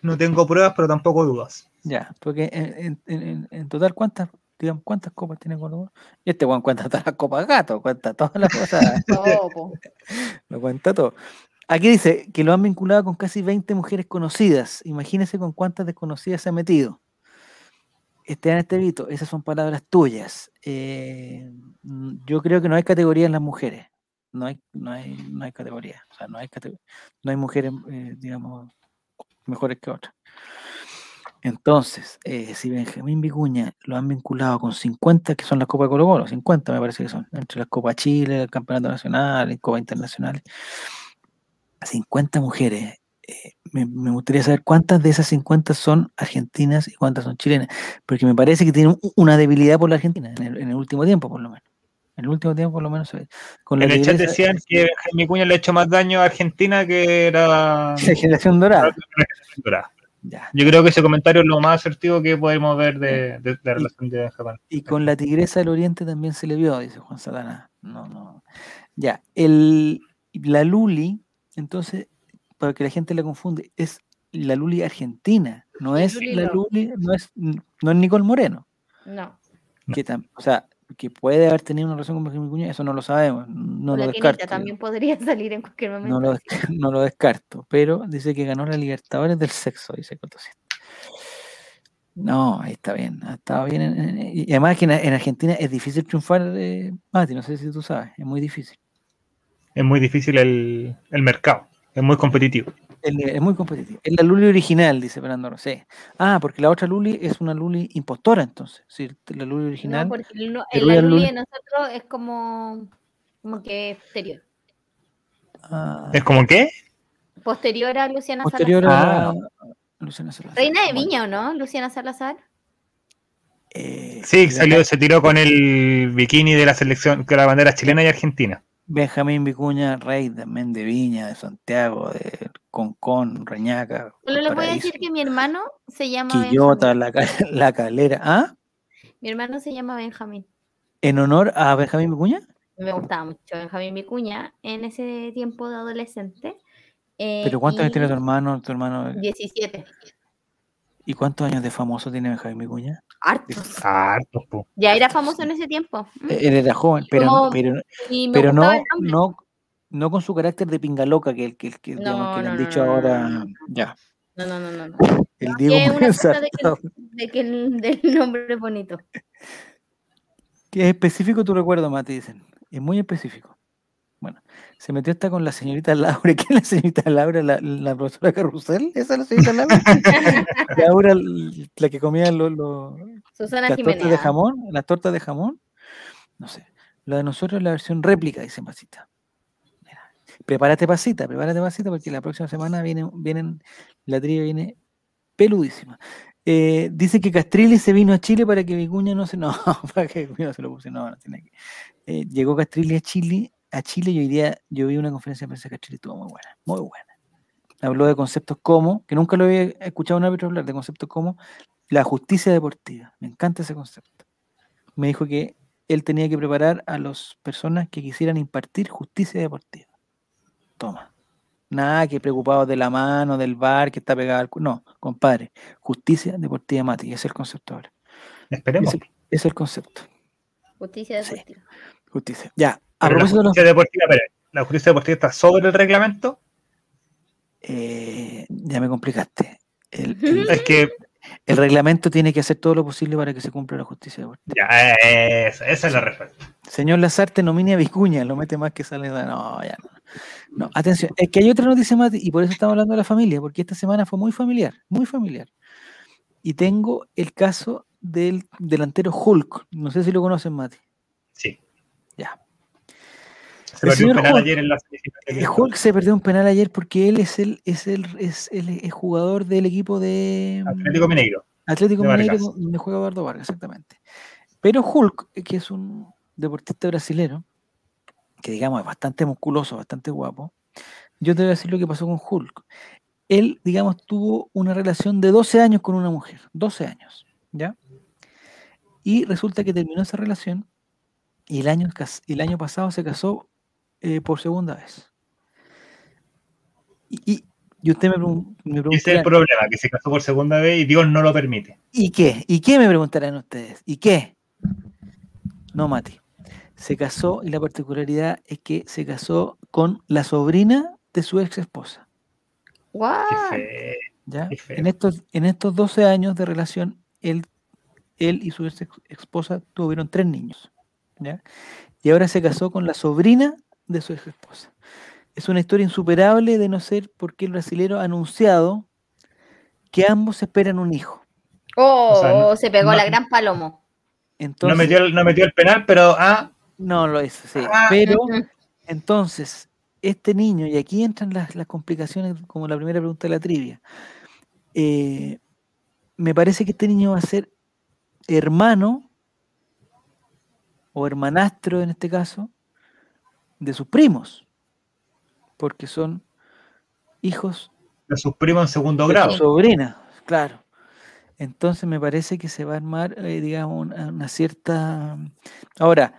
No tengo pruebas, pero tampoco dudas. Ya, porque en, en- en- en total, ¿cuántas, digamos, cuántas copas tiene Colo Colo? Y este Juan cuenta todas las copas gato, cuenta todas las cosas, lo cuenta todo. Aquí dice que lo han vinculado con casi 20 mujeres conocidas. Imagínese con cuántas desconocidas se ha metido. Esteban Estevito, esas son palabras tuyas. Eh, yo creo que no hay categoría en las mujeres. No hay, no hay, no hay categoría. O sea, no hay, no hay mujeres, eh, digamos, mejores que otras. Entonces, eh, si Benjamín Vicuña lo han vinculado con 50, que son las Copas de Colo Colo, 50 me parece que son, entre las Copas Chile, el Campeonato Nacional y Copas Internacionales, 50 mujeres. Eh, me, me gustaría saber cuántas de esas 50 son argentinas y cuántas son chilenas, porque me parece que tienen una debilidad por la Argentina, en el, en el último tiempo por lo menos. En el último tiempo por lo menos. Con la En el chat decían que Benjamín Vicuña le ha hecho más daño a Argentina que era la generación dorada. Dorada. Ya. Yo creo que ese comentario es lo más asertivo que podemos ver de, de- de la relación de Japón. Y con la tigresa del oriente también se le vio, dice Juan Satana. No, no. Ya, el, la Luli, entonces, para que la gente la confunde, es la Luli argentina, no es Luli la. Luli, no es, no es Nicole Moreno. No. Que tam- o sea, que puede haber tenido una relación con Benjamín Vicuña, eso no lo sabemos, no O lo la descarto. También podría salir en cualquier momento. No lo, desca- no lo descarto, pero dice que ganó la Libertadores del sexo, dice Cotosito. No, ahí está bien, ha estado bien. en- en- y además que en, en Argentina es difícil triunfar, eh, Mati, no sé si tú sabes, es muy difícil. Es muy difícil el, el mercado, es muy competitivo. El nivel es muy competitivo. Es la Luli original, dice Fernando Rosé. Ah, porque la otra Luli es una Luli impostora, entonces. Sí, la Luli original. No, porque el, el la Luli Luli- de nosotros es como, como que exterior. ah, ¿Es como qué? Posterior a Luciana posterior Salazar. a Ah. Luciana Salazar. Reina de Viña, ¿o no? Luciana Salazar. eh, Sí, salió, se tiró con el bikini de la selección, con la bandera chilena y argentina. Benjamín Vicuña, rey también de Viña, de Santiago, de Concón, Reñaca, Solo les voy a decir que mi hermano se llama Quillota, la, la Calera. ¿Ah? Mi hermano se llama Benjamín. ¿En honor a Benjamín Vicuña? Me gustaba mucho Benjamín Vicuña en ese tiempo de adolescente. Eh, ¿Pero cuántos años tiene tu hermano? Tu hermano? 17. ¿Y cuántos años de famoso tiene Jaime Vicuña? Hartos. Hartos, po. Ya era famoso en ese tiempo. Él era joven, pero, Como- pero, no, no, no con su carácter de pinga loca que, el que, el que, No, que le han no, dicho no, ahora. no, no, no. Ya. No, no, no, no. El Diego es una Moreno cosa de que, Sartado. de que el del nombre es bonito. Que es específico tu recuerdo, Mati, dicen. Es muy específico. Bueno, se metió hasta con la señorita Laura. ¿Quién es la señorita Laura? ¿La, la profesora Carrusel? ¿Esa es la señorita Laura? Laura, la que comía los, Susana las tortas de jamón. Las tortas de jamón. No sé. La de nosotros es la versión réplica, dice Pasita. Mira. Prepárate, Pasita, prepárate, Pasita, porque la próxima semana viene, vienen, la trivia viene peludísima. Eh, dice que Castrilli se vino a Chile para que Vicuña no se. No, para que Vicuña no se lo puse. No, no tiene que. Eh, llegó Castrilli a Chile, a Chile y hoy día yo vi una conferencia de prensa de Castrilli, estuvo muy buena, muy buena. Habló de conceptos como, que nunca lo había escuchado a un árbitro hablar, de conceptos como la justicia deportiva. Me encanta ese concepto. Me dijo que él tenía que preparar a las personas que quisieran impartir justicia deportiva. Toma. Nada que preocupados de la mano, del bar que está pegado al... No, compadre. Justicia deportiva, Mati. Ese es el concepto ahora. Esperemos. Ese, ese es el concepto. Justicia Sí. deportiva. Justicia. Ya. A Pero la propósito de los- justicia deportiva, espera, la justicia deportiva está sobre el reglamento. eh, ya me complicaste. El, Es que el reglamento tiene que hacer todo lo posible para que se cumpla la justicia deportiva. ya, esa, esa es la respuesta. Señor Lazarte nomine a Vicuña, lo mete más que sale. de- No, ya no. No, atención, es que hay otra noticia más y por eso estamos hablando de la familia, porque esta semana fue muy familiar, muy familiar. Y tengo el caso del delantero Hulk. No sé si lo conocen, Mati. Sí. Se perdió un penal Hulk. ayer en la semifinal de Liga. Hulk se perdió un penal ayer porque él es el, es el, es el, es jugador del equipo de Atlético Mineiro. Atlético de Mineiro, donde juega Eduardo Vargas, exactamente. Pero Hulk, que es un deportista brasilero, que digamos es bastante musculoso, bastante guapo, yo te voy a decir lo que pasó con Hulk. Él, digamos, tuvo una relación de 12 años con una mujer, 12 años, ¿ya? Y resulta que terminó esa relación y el año, el año pasado se casó eh, por segunda vez. Y, y- y usted me, pregun- me ese es el problema, que se casó por segunda vez y Dios no lo permite. ¿Y qué? ¿Y qué me preguntarán ustedes? ¿Y qué? No, Mati. Se casó y la particularidad es que se casó con la sobrina de su ex esposa. Fe- ¿ya? En, estos, en estos 12 años de relación, él, él y su ex esposa tuvieron tres niños. ¿ya? Y ahora se casó con la sobrina de su ex esposa. Es una historia insuperable de no ser porque el brasilero ha anunciado que ambos esperan un hijo. Oh, O sea, no- se pegó no- la gran palomo. Entonces, no, metió el, no metió el penal, pero ah, No lo hizo, sí. Ah, Pero entonces, este niño, y aquí entran las, las complicaciones, como la primera pregunta de la trivia. eh, me parece que este niño va a ser hermano o hermanastro en este caso de sus primos, porque son hijos de sus primos en segundo de grado. su sobrina, claro. Entonces me parece que se va a armar, eh, digamos, una, una cierta... Ahora,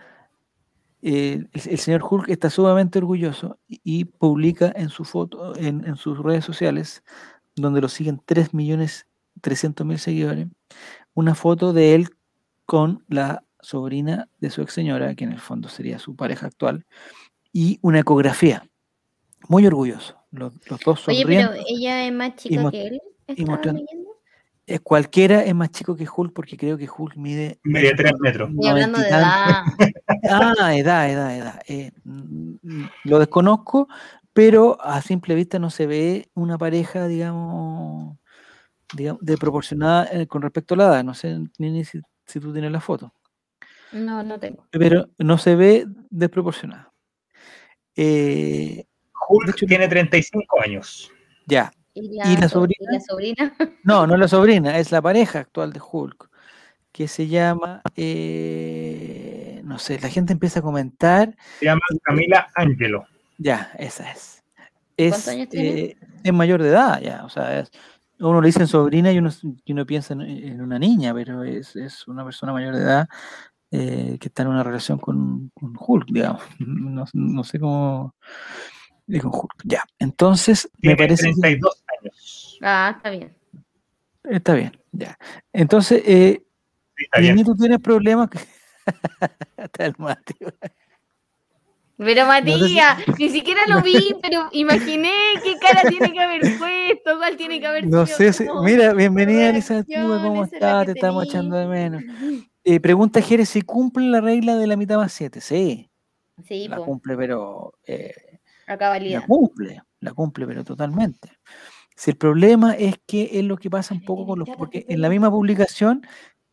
eh, el, el señor Hulk está sumamente orgulloso y, y publica en su foto, en, en sus redes sociales, donde lo siguen 3 millones 300 mil seguidores, una foto de él con la sobrina de su ex señora, que en el fondo sería su pareja actual, y una ecografía. Muy orgulloso. Los, los dos Oye, pero sonriendo. ella es más chica que él. Eh, cualquiera es más chico que Hulk porque creo que Hulk mide. Mide tres metros. Y hablando de edad. Ah, edad, edad, edad. Eh, mm, lo desconozco, pero a simple vista no se ve una pareja, digamos, digamos de proporcionada eh, con respecto a la edad. No sé ni, ni si, si tú tienes la foto, No, no tengo. pero no se ve desproporcionada. Eh, Hulk hecho, tiene 35 años. ya. ¿Y ¿Y la so- sobrina? la sobrina? No, no es la sobrina, es la pareja actual de Hulk, que se llama, eh, no sé, la gente empieza a comentar, Se llama Camila Angelo. ya, esa es. Es, ¿Cuántos años tiene? eh, es mayor de edad, ya, o sea, es- uno le dice sobrina y uno, y uno piensa en, en una niña, pero es, es una persona mayor de edad eh, que está en una relación con, con Hulk, digamos. No, no sé cómo... Dijo Hulk. Ya. Entonces, me parece que 32 años. Ah, está bien. está bien. Ya. Entonces, eh, Sí, está bien. Nini, tú tienes problemas. Está el Mati. Pero sé si- Matías, ni siquiera lo vi, pero imaginé qué cara tiene que haber puesto, cuál tiene que haber No sido sé si. como Mira, bienvenida, Elisa ¿cómo estás? Te estamos echando de menos. Eh, pregunta Jerez si cumple la regla de la mitad más 7. Sí, Sí, la po, cumple, pero. eh, a la cumple, la cumple, pero totalmente. Si el problema es que es lo que pasa un poco con los. Porque en la misma publicación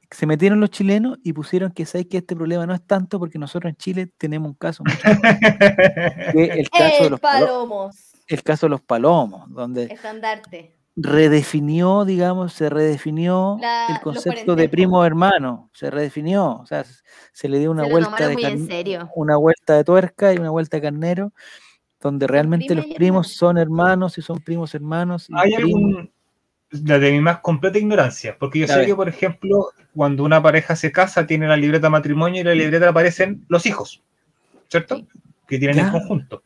se metieron los chilenos y pusieron que sabéis que este problema no es tanto porque nosotros en Chile tenemos un caso mucho que el caso de los palo- palomos, el caso de los palomos, donde estandarte. Redefinió, digamos, se redefinió La- el concepto de primo hermano, se redefinió, o sea, se le dio una vuelta de una vuelta de tuerca y una vuelta de carnero, donde realmente los primos hermano. son hermanos y son primos hermanos y ¿Hay primos- algún, la de mi más completa ignorancia? Porque yo sé que, por ejemplo, cuando una pareja se casa, tiene la libreta de matrimonio y en la libreta aparecen los hijos, ¿cierto? Sí. Que tienen Ya. en conjunto.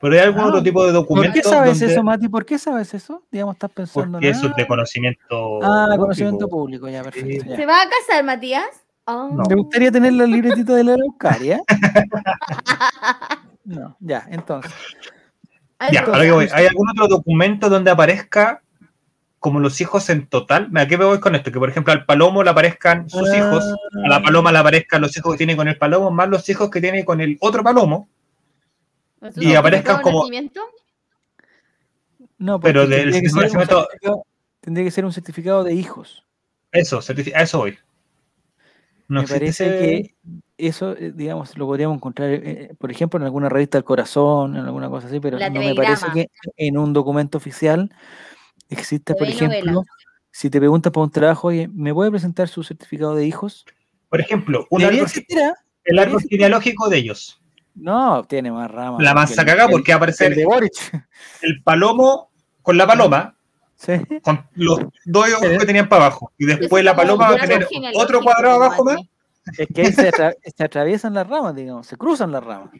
Pero hay algún Ah, otro tipo de ¿Por documento qué sabes donde- eso, Mati? ¿Por qué sabes eso? Digamos, estás pensando porque en eso es de ah, conocimiento Ah, público. conocimiento público, ya, perfecto. Sí. ya. ¿Se va a casar, Matías? Oh. No. ¿Te gustaría tener la libretita de la Araucaria? No, ya, entonces. Ya, ahora que voy, ¿hay algún otro documento donde aparezca como los hijos en total? ¿A qué me voy con esto? Que, por ejemplo, al palomo le aparezcan sus hijos, a la paloma le aparezcan los hijos que tiene con el palomo, más los hijos que tiene con el otro palomo, ¿Es un y de como- nacimiento? No, Pero del tendría que, ser un nacimiento- certificado, tendría que ser un certificado de hijos. eso, a eso voy. No Me parece ese- que eso, eh, digamos, lo podríamos encontrar, eh, eh, por ejemplo, en alguna revista del corazón, en alguna cosa así, pero La no me parece que en un documento oficial exista, por ejemplo, novela. si te preguntas para un trabajo, oye, ¿me puede presentar su certificado de hijos? Por ejemplo, un ¿Debería árbol, existir, ah? el árbol genealógico de ellos. No, tiene más ramas. La masa el- cagá el- porque va a el aparecer de Boric. el palomo con la paloma, Sí. con los dos ojos que tenían para abajo. Y después es la paloma va a tener otro cuadrado abajo más. Es que ahí se, atra- se atraviesan las ramas, digamos, se cruzan las ramas.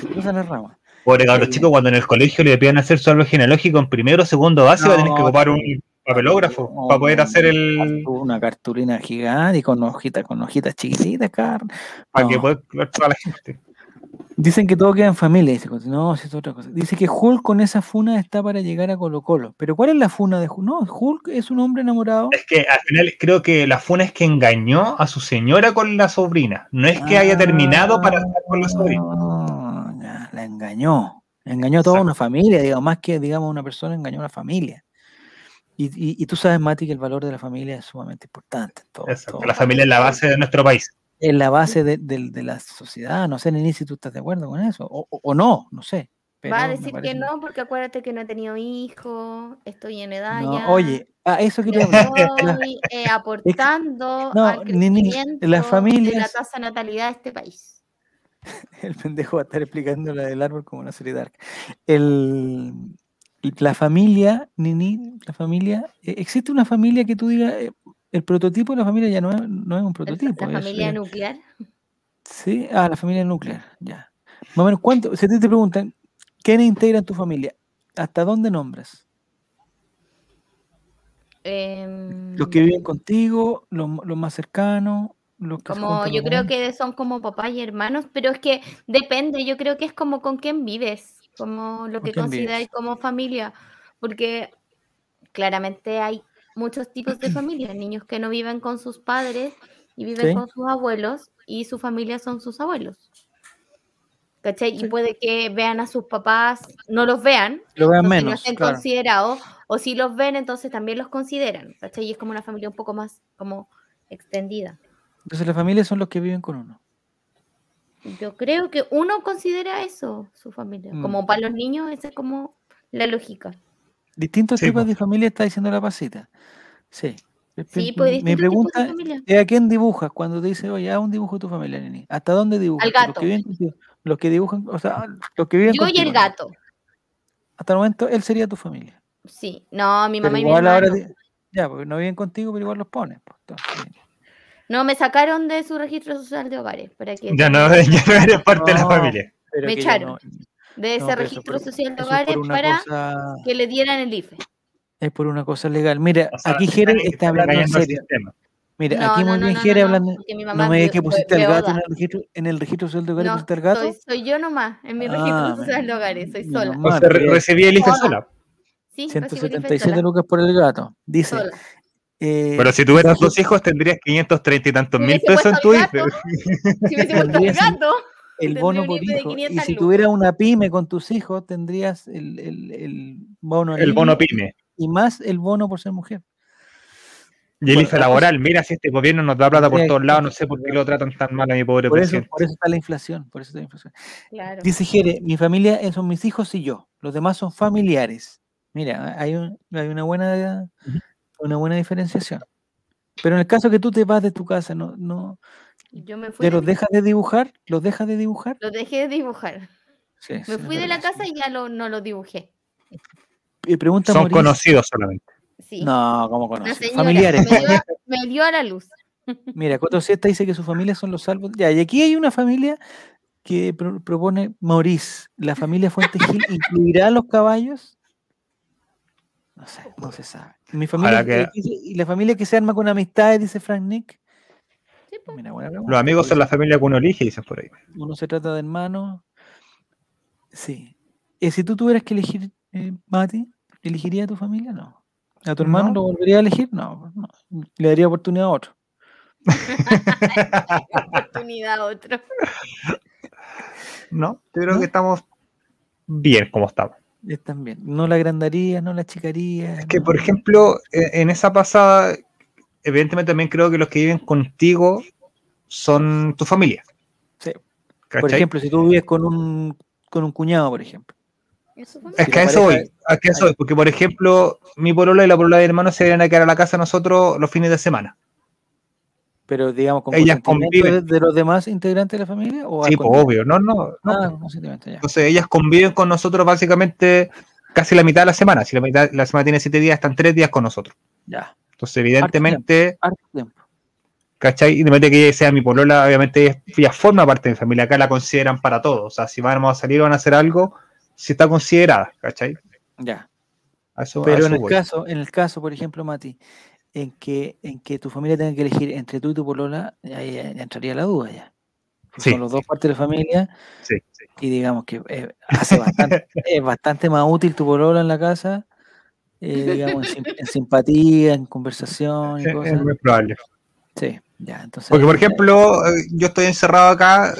Se cruzan las ramas. Pobre cabros Sí. chicos, cuando en el colegio le pidan hacer su árbol genealógico en primero o segundo base, va a tener que No, ocupar un papelógrafo No, para poder no, hacer no, el. Una cartulina gigante y con hojitas, con hojitas chiquititas, carne. para No. que pueda ver toda la gente. Dicen que todo queda en familia, dice. No, si es otra cosa. Dice que Hulk con esa funa está para llegar a Colo Colo. Pero ¿cuál es la funa de Hulk? No, Hulk es un hombre enamorado. Es que al final creo que la funa es que engañó a su señora con la sobrina. No es que haya terminado para estar con la sobrina. Ah, ya, la engañó. Engañó a toda Exacto. una familia, digamos, más que digamos una persona, engañó a una familia. Y, y- y tú sabes, Mati, que el valor de la familia es sumamente importante. en todo- Exacto. todo. La familia es la base de nuestro país. Es la base de, de- de la sociedad. No sé, Nini, si tú estás de acuerdo con eso. O, o- o no, no sé. pero Va a decir que no, porque acuérdate que no he tenido hijos, estoy en edad No, ya. oye, ah, eso quería hablar. La- estoy eh, aportando No, al ni- ni- crecimiento las de la tasa de natalidad de este país. El pendejo va a estar explicando la del árbol como una serie dark. El, la familia, Nini, la familia, eh, ¿existe una familia que tú digas, eh, el prototipo de la familia ya no es, no es un prototipo? la es, familia eh, nuclear. Sí, ah, la familia nuclear, ya. Más o menos, ¿cuánto? Si a ti te preguntan, ¿quiénes integran tu familia? ¿Hasta dónde nombras? Los que em, viven contigo, los, los más cercanos, los que Como yo creo que son como papá y hermanos, pero es que depende, yo creo que es como con quién vives, como lo ¿Con que consideráis como familia, porque claramente hay muchos tipos de familias, niños que no viven con sus padres y viven Sí. con sus abuelos y su familia son sus abuelos. ¿Cachai? Sí. Y puede que vean a sus papás, no los vean, Lo vean entonces no menos, estén claro. considerados, o si los ven, entonces también los consideran, ¿cachai? Y es como una familia un poco más como extendida. Entonces las familias son los que viven con uno. Yo creo que uno considera eso, su familia. Mm. Como para los niños, esa es como la lógica. Distintos Sí, tipos po. de familia está diciendo la pasita. Sí. Sí, pues Mi pregunta es a quién dibujas cuando te dice, oye, haz un dibujo de tu familia, Nini. ¿Hasta dónde dibujas? Los gato. que viven contigo. Los que dibujan, o sea, los que viven Yo y el gato. Hasta el momento él sería tu familia. Sí, no, mi Pero mamá y mi hermano. ya, porque no viven contigo, pero igual los pones. pues, No, me sacaron de su registro social de hogares. Para que Ya no, ya no eres parte de la familia. pero Me echaron. no- de ese No, registro por- social de hogares para cosa- que le dieran el IFE. es por una cosa legal. Mira, O sea, aquí Jere está hablando en serio. Mira, No, aquí no, muy no, bien no, Jere hablando. porque mi mamá No me digas que pusiste al bio- gato en el registro, en el registro social de hogares, No, pusiste al gato. soy, soy yo nomás, en mi Ah, registro social de hogares, soy sola. mal. O sea, Madre, re- recibí el IFE Sola. sola. Sí, recibo el IFE 177 sola. lucas por el gato. Dice. sola. eh, Pero si tuvieras dos hijos, tendrías 530 y tantos mil pesos en tu IFE. Si me hubiese puesto al Tendrías un- gato, el bono por hijo. Y 500 si tuvieras una pyme con tus hijos, tendrías el, el, el bono El bono PYME. y más el bono por ser mujer. Y el IFE la laboral. Mira, si este gobierno nos da plata por Sí, todos lados, no sé por qué lo tratan tan mal a mi pobre Por eso, presidente. por eso está la inflación. Por eso está la inflación. Claro. Dice Jere, mi familia eh, son mis hijos y yo. Los demás son familiares. Mira, hay, un- hay una buena una buena diferenciación. Pero en el caso que tú te vas de tu casa, no, no, Yo me fui, ¿te de los mi- dejas de dibujar? ¿Los dejas de dibujar? lo dejé de dibujar. Sí, Me fui de la casa sí. y ya lo, no lo dibujé. Y pregunta Son conocidos solamente. Sí. No, ¿cómo Una conoces? señora Familiares. Me dio, me dio a la luz. Mira, Cuatro Siesta dice que su familia son los salvos. Ya, y aquí hay una familia que pro- propone Maurice. ¿La familia Fuente Gil incluirá a los caballos? No sé, no se sabe. Mi familia, que- y la familia que se arma con amistades, dice Frank Nick. Mira, buena pregunta. Los amigos son la familia que uno elige, dicen por ahí. Uno se trata de hermanos. Sí. Eh, si tú tuvieras que elegir, eh, Mati, ¿elegiría a tu familia? No. ¿A tu hermano No. lo volvería a elegir? No, no. Le daría oportunidad a otro. Oportunidad a otro. No, yo creo ¿No? que estamos bien como estamos. Están bien. No la agrandaría, no la achicaría. Es que, no- por ejemplo, en, en esa pasada, evidentemente también creo que los que viven contigo son tu familia. Sí. Por ejemplo, si tú vives con un, con un cuñado, por ejemplo. Eso es que a eso voy, a que eso voy, porque por ejemplo, mi polola y la polola de mi hermano se vienen a quedar a la casa nosotros los fines de semana. Pero digamos, con Ellas conviven. de los demás integrantes de la familia. ¿o al Sí, pues obvio, no, no, no. Ah. Entonces ellas conviven con nosotros básicamente casi la mitad de la semana. Si la mitad, la semana tiene siete días, están tres días con nosotros. Ya. Entonces, evidentemente, tiempo. ¿Cachai? Independientemente que ella sea mi polola, obviamente ella, forma parte de mi familia. Acá la consideran para todo. O sea, si vamos a salir o van a hacer algo, si está considerada, ¿cachai? Ya. A eso- a Pero eso en el caso, en el caso, por ejemplo, Mati, en que, en que tu familia tenga que elegir entre tú y tu polola, ahí entraría la duda ya. Sí, Son los dos partes de la familia Sí, y digamos que eh, hace bastante, es bastante más útil tu polola en la casa, eh, digamos, en, sim- en simpatía, en conversación y cosas. es muy probable. Sí, ya, entonces. Porque, por ya- ejemplo, eh, yo estoy encerrado acá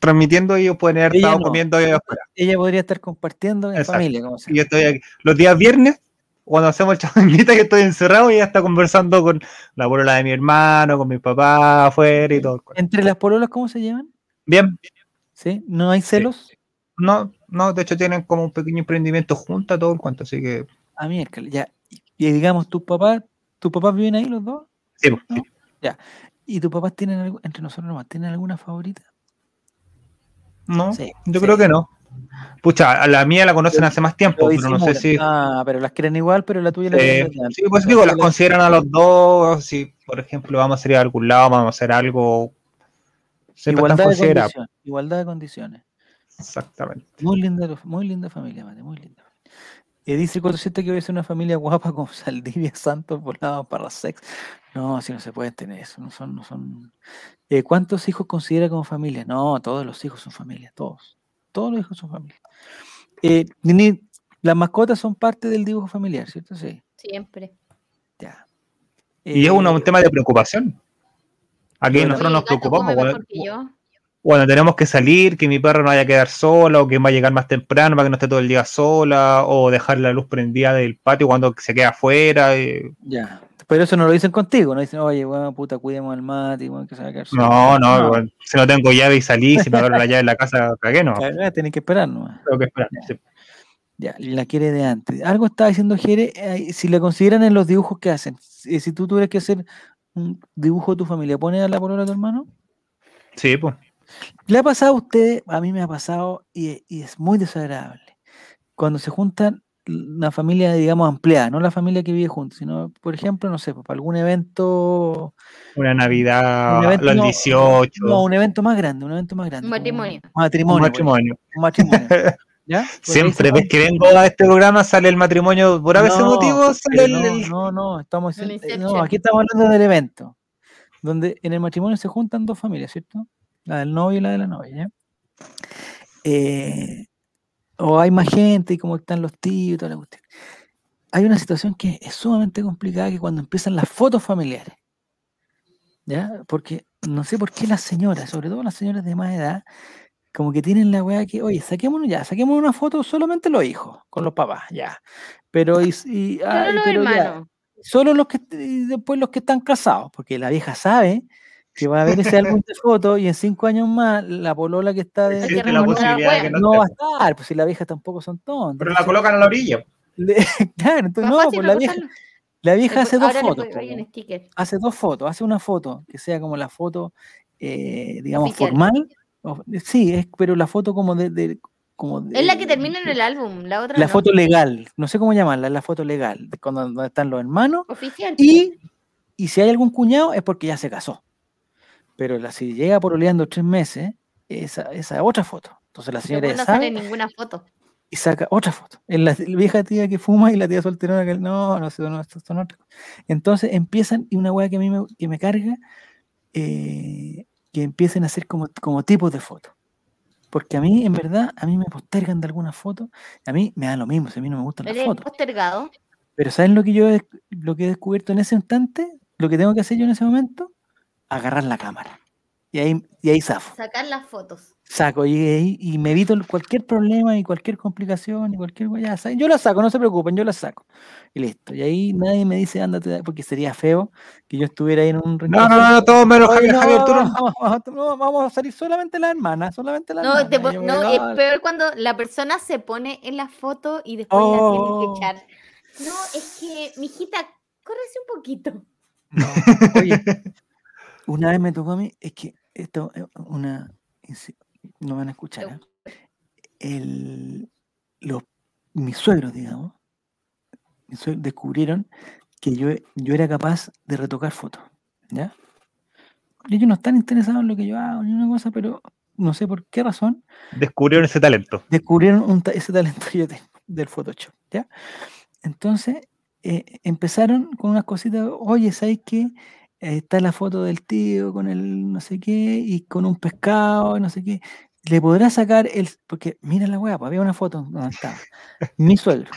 transmitiendo y ellos pueden haber estado no. comiendo afuera. ella podría estar compartiendo en Exacto. familia, como sea. Y yo estoy aquí. Los días viernes, cuando hacemos el chavanguita, yo estoy encerrado y ella está conversando con la abuela de mi hermano, con mi papá afuera y todo. Entre las pololas, ¿cómo se llaman? Bien, ¿Sí? ¿No hay celos? no, no, de hecho tienen como un pequeño emprendimiento juntas, todo el cuento, así que A miércoles, ya. Y digamos, tus papás, ¿tus papás viven ahí los dos? sí, pues, ¿No? sí. ¿Y tus papás tienen, algo- entre nosotros nomás, tienen alguna favorita? no, Sí, yo sí. creo que no. Pucha, a la mía la conocen hace más tiempo, pero no sé si. Ah, pero las quieren igual, pero la tuya la eh, sí, pues digo, las la- consideran a los dos. Si, por ejemplo, vamos a salir a algún lado, vamos a hacer algo. Igualdad de, igualdad de condiciones. Exactamente. Muy linda, muy linda familia, Mate, muy linda. Eh, dice 47 que voy a ser una familia guapa con Saldivia Santos volados para sex. No, si no se pueden tener eso, no son, no son. Eh, ¿Cuántos hijos considera como familia? No, todos los hijos son familia, todos. Todos los hijos son familia. Eh, Nini, las mascotas son parte del dibujo familiar, ¿cierto? Sí, Siempre. ya. Y es Eh, un, un tema de preocupación. Aquí Bueno, nosotros nos preocupamos cuando, cuando tenemos que salir, que mi perro no vaya a quedar sola o que va a llegar más temprano para que no esté todo el día sola o dejar la luz prendida del patio cuando se queda afuera. y- Ya. Pero eso no lo dicen contigo, no dicen, oye, weón, puta, cuidemos al mate, weón, que se va a quedar solo". No, no, bueno, si no tengo llave y salí, si me agarro la llave en la casa, cagué, no. Cagá, Tienen que esperar nomás. Tengo que esperar. Ya. sí. Ya, la quiere de antes. Algo estaba diciendo Jere, eh, si la consideran en los dibujos que hacen. Si, si tú tuvieras que hacer un dibujo de tu familia, ¿pones a la polola de tu hermano? Sí, pues. ¿Le ha pasado a usted? A mí me ha pasado y, y es muy desagradable. Cuando se juntan una familia, digamos, ampliada, no la familia que vive juntos, sino, por ejemplo, no sé, pues, para algún evento, Una Navidad, Un evento, los no, 18, no, un evento más grande, un evento más grande. Un matrimonio. Un matrimonio. un matrimonio. un matrimonio. ¿Ya? Pues Siempre ves que vengo a este programa sale el matrimonio por ese No, motivo, sale no, el- no, no, estamos eh, no, aquí estamos hablando del evento, donde en el matrimonio se juntan dos familias, ¿cierto? La del novio y la de la novia, ¿ya? Eh, o hay más gente y como están los tíos y toda la cuestión. Hay una situación que es sumamente complicada que cuando empiezan las fotos familiares, ¿ya? Porque no sé por qué las señoras, sobre todo las señoras de más edad, como que tienen la weá que, oye, saquémonos ya, saquemos una foto solamente los hijos, con los papás, ya. Pero, y, y- Pero ay, los pero ya, hermanos. solo los que y después los que están casados, porque la vieja sabe que va a ver ese álbum de fotos y en cinco años más la polola que está de, que la posibilidad de la que no, no va a estar, pues si las viejas tampoco son tontas. Pero la colocan a la orilla. le- claro, entonces no, pues la vieja, la vieja hace dos fotos, pu- po, hay un weón. sticker. hace dos fotos, hace una foto que sea como la foto, eh, digamos, Oficial. formal. sí, es, pero la foto como de, de- como Es la que de- termina en el álbum, la otra la no. foto legal, no sé cómo llamarla, la foto legal, de cuando, donde están los hermanos Oficial. y, y si hay algún cuñado es porque ya se casó. Pero la, si llega por oleando tres meses, esa, esa es otra foto. Entonces la señora no sale ninguna foto. y saca otra foto. Es la, la vieja tía que fuma y la tía solterona que no, no sé, no, son otras cosas. Entonces empiezan, y una weá que a mí me, que me carga, eh, que empiecen a hacer como, como tipos de fotos. Porque a mí, en verdad, a mí me postergan de algunas fotos. A mí me da lo mismo, si a mí no me gustan las fotos. postergado. Pero ¿saben lo que yo he, lo que he descubierto en ese instante? Lo que tengo que hacer yo en ese momento, agarrar la cámara. Y ahí, y ahí zafo. Sacar las fotos. Saco y, ahí- y me evito cualquier problema y cualquier complicación y cualquier weá. sa- Yo la saco, no se preocupen, yo la saco. Y listo. Y ahí nadie me dice, ándate, de ahí", porque sería feo que yo estuviera ahí en un No, no, no, no, todo menos Javier, no, Javier, tú no. vamos, vamos, no, vamos a salir solamente la hermana, solamente la No, hermana. te no, "No, es peor cuando la persona se pone en la foto y después la tiene Oh. que echar. No, es que, mijita, córrese un poquito. No, oye, una vez me tocó a mí, es que esto es una. insi- No van a escuchar. ¿eh? El, los, mis suegros, digamos, mis suegros descubrieron que yo, yo era capaz de retocar fotos. ¿Ya? Ellos no están interesados en lo que yo hago ni una cosa, pero no sé por qué razón Descubrieron ese talento. descubrieron un ese talento que yo tengo del Photoshop, ¿ya? Entonces, eh, empezaron con unas cositas, oye, ¿sabes qué? Eh, está la foto del tío con el no sé qué y con un pescado y no sé qué. Le podrá sacar el... Porque mira la weá, pues, había una foto donde estaba mi suegro,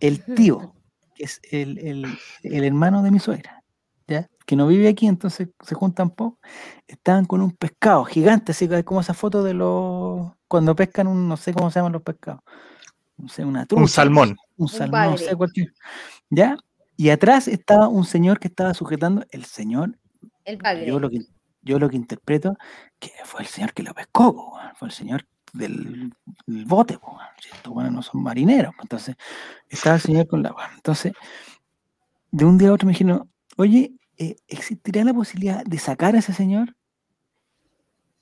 el tío, que es el, el- el hermano de mi suegra, ¿ya? Que no vive aquí, entonces se juntan poco. Estaban con un pescado gigante, así que como esa foto de los... Cuando pescan un, no sé cómo se llaman los pescados. No sé, una trucha. Un salmón. Un salmón, no sé, cualquier. ¿Ya? Y atrás estaba un señor que estaba sujetando, el señor, El bagre. yo lo que, yo lo que interpreto, que fue el señor que lo pescó, fue el señor del, del bote, estos weones no son marineros, entonces estaba el señor con la. Entonces, de un día a otro me dijeron, oye, eh, ¿existirá la posibilidad de sacar a ese señor?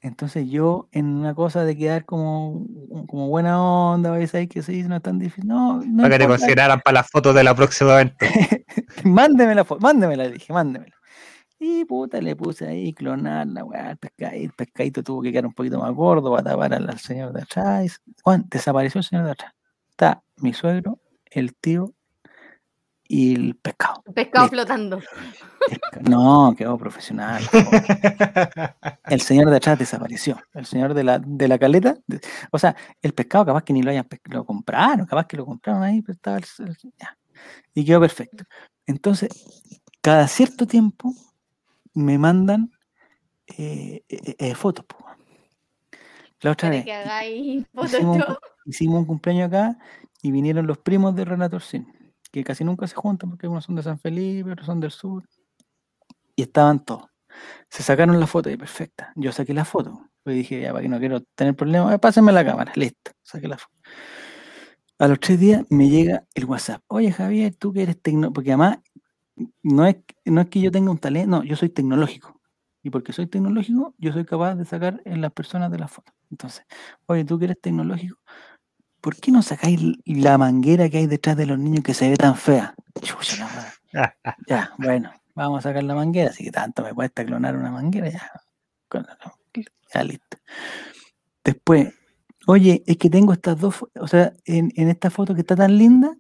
Entonces yo, en una cosa de quedar como, como buena onda, ¿ves? ahí que sí, no es tan difícil. No, no Para que te consideraran para las fotos de la próxima evento. mándeme la foto, mándemela, dije, mándemela. Y puta, le puse ahí, clonar la weá, el pescadito, el pescadito tuvo que quedar un poquito más gordo para tapar al, señor de atrás. Juan, desapareció el señor de atrás. Está mi suegro, el tío y el pescado. Pescado Listo. flotando. No, quedó profesional. El señor de atrás desapareció. El señor de la, de la caleta. de- o sea, el pescado capaz que ni lo hayan lo compraron, capaz que lo compraron ahí, pero estaba el- el- ya. Y quedó perfecto. Entonces, cada cierto tiempo me mandan eh, eh, eh, fotos. po. La otra vez que hagáis hicimos un, hicimos un cumpleaños acá y vinieron los primos de Renato Orsini, que casi nunca se juntan porque unos son de San Felipe, otros son del sur. Y estaban todos. Se sacaron la foto y perfecta. Yo saqué la foto. Pues dije, ya, para que no quiero tener problemas, pásenme la cámara. Listo. Saqué la foto. A los tres días me llega el WhatsApp. Oye, Javier, tú que eres tecnológico. Porque además, no es, no es que yo tenga un talento, no, yo soy tecnológico. Y porque soy tecnológico, yo soy capaz de sacar en las personas de la foto. Entonces, oye, tú que eres tecnológico, ¿por qué no sacáis la manguera que hay detrás de los niños que se ve tan fea? Chucha, la madre. Ya, bueno, vamos a sacar la manguera, así que tanto me cuesta clonar una manguera, ya. Ya listo. Después, Oye, es que tengo estas dos, o sea, en, en esta foto que está tan linda,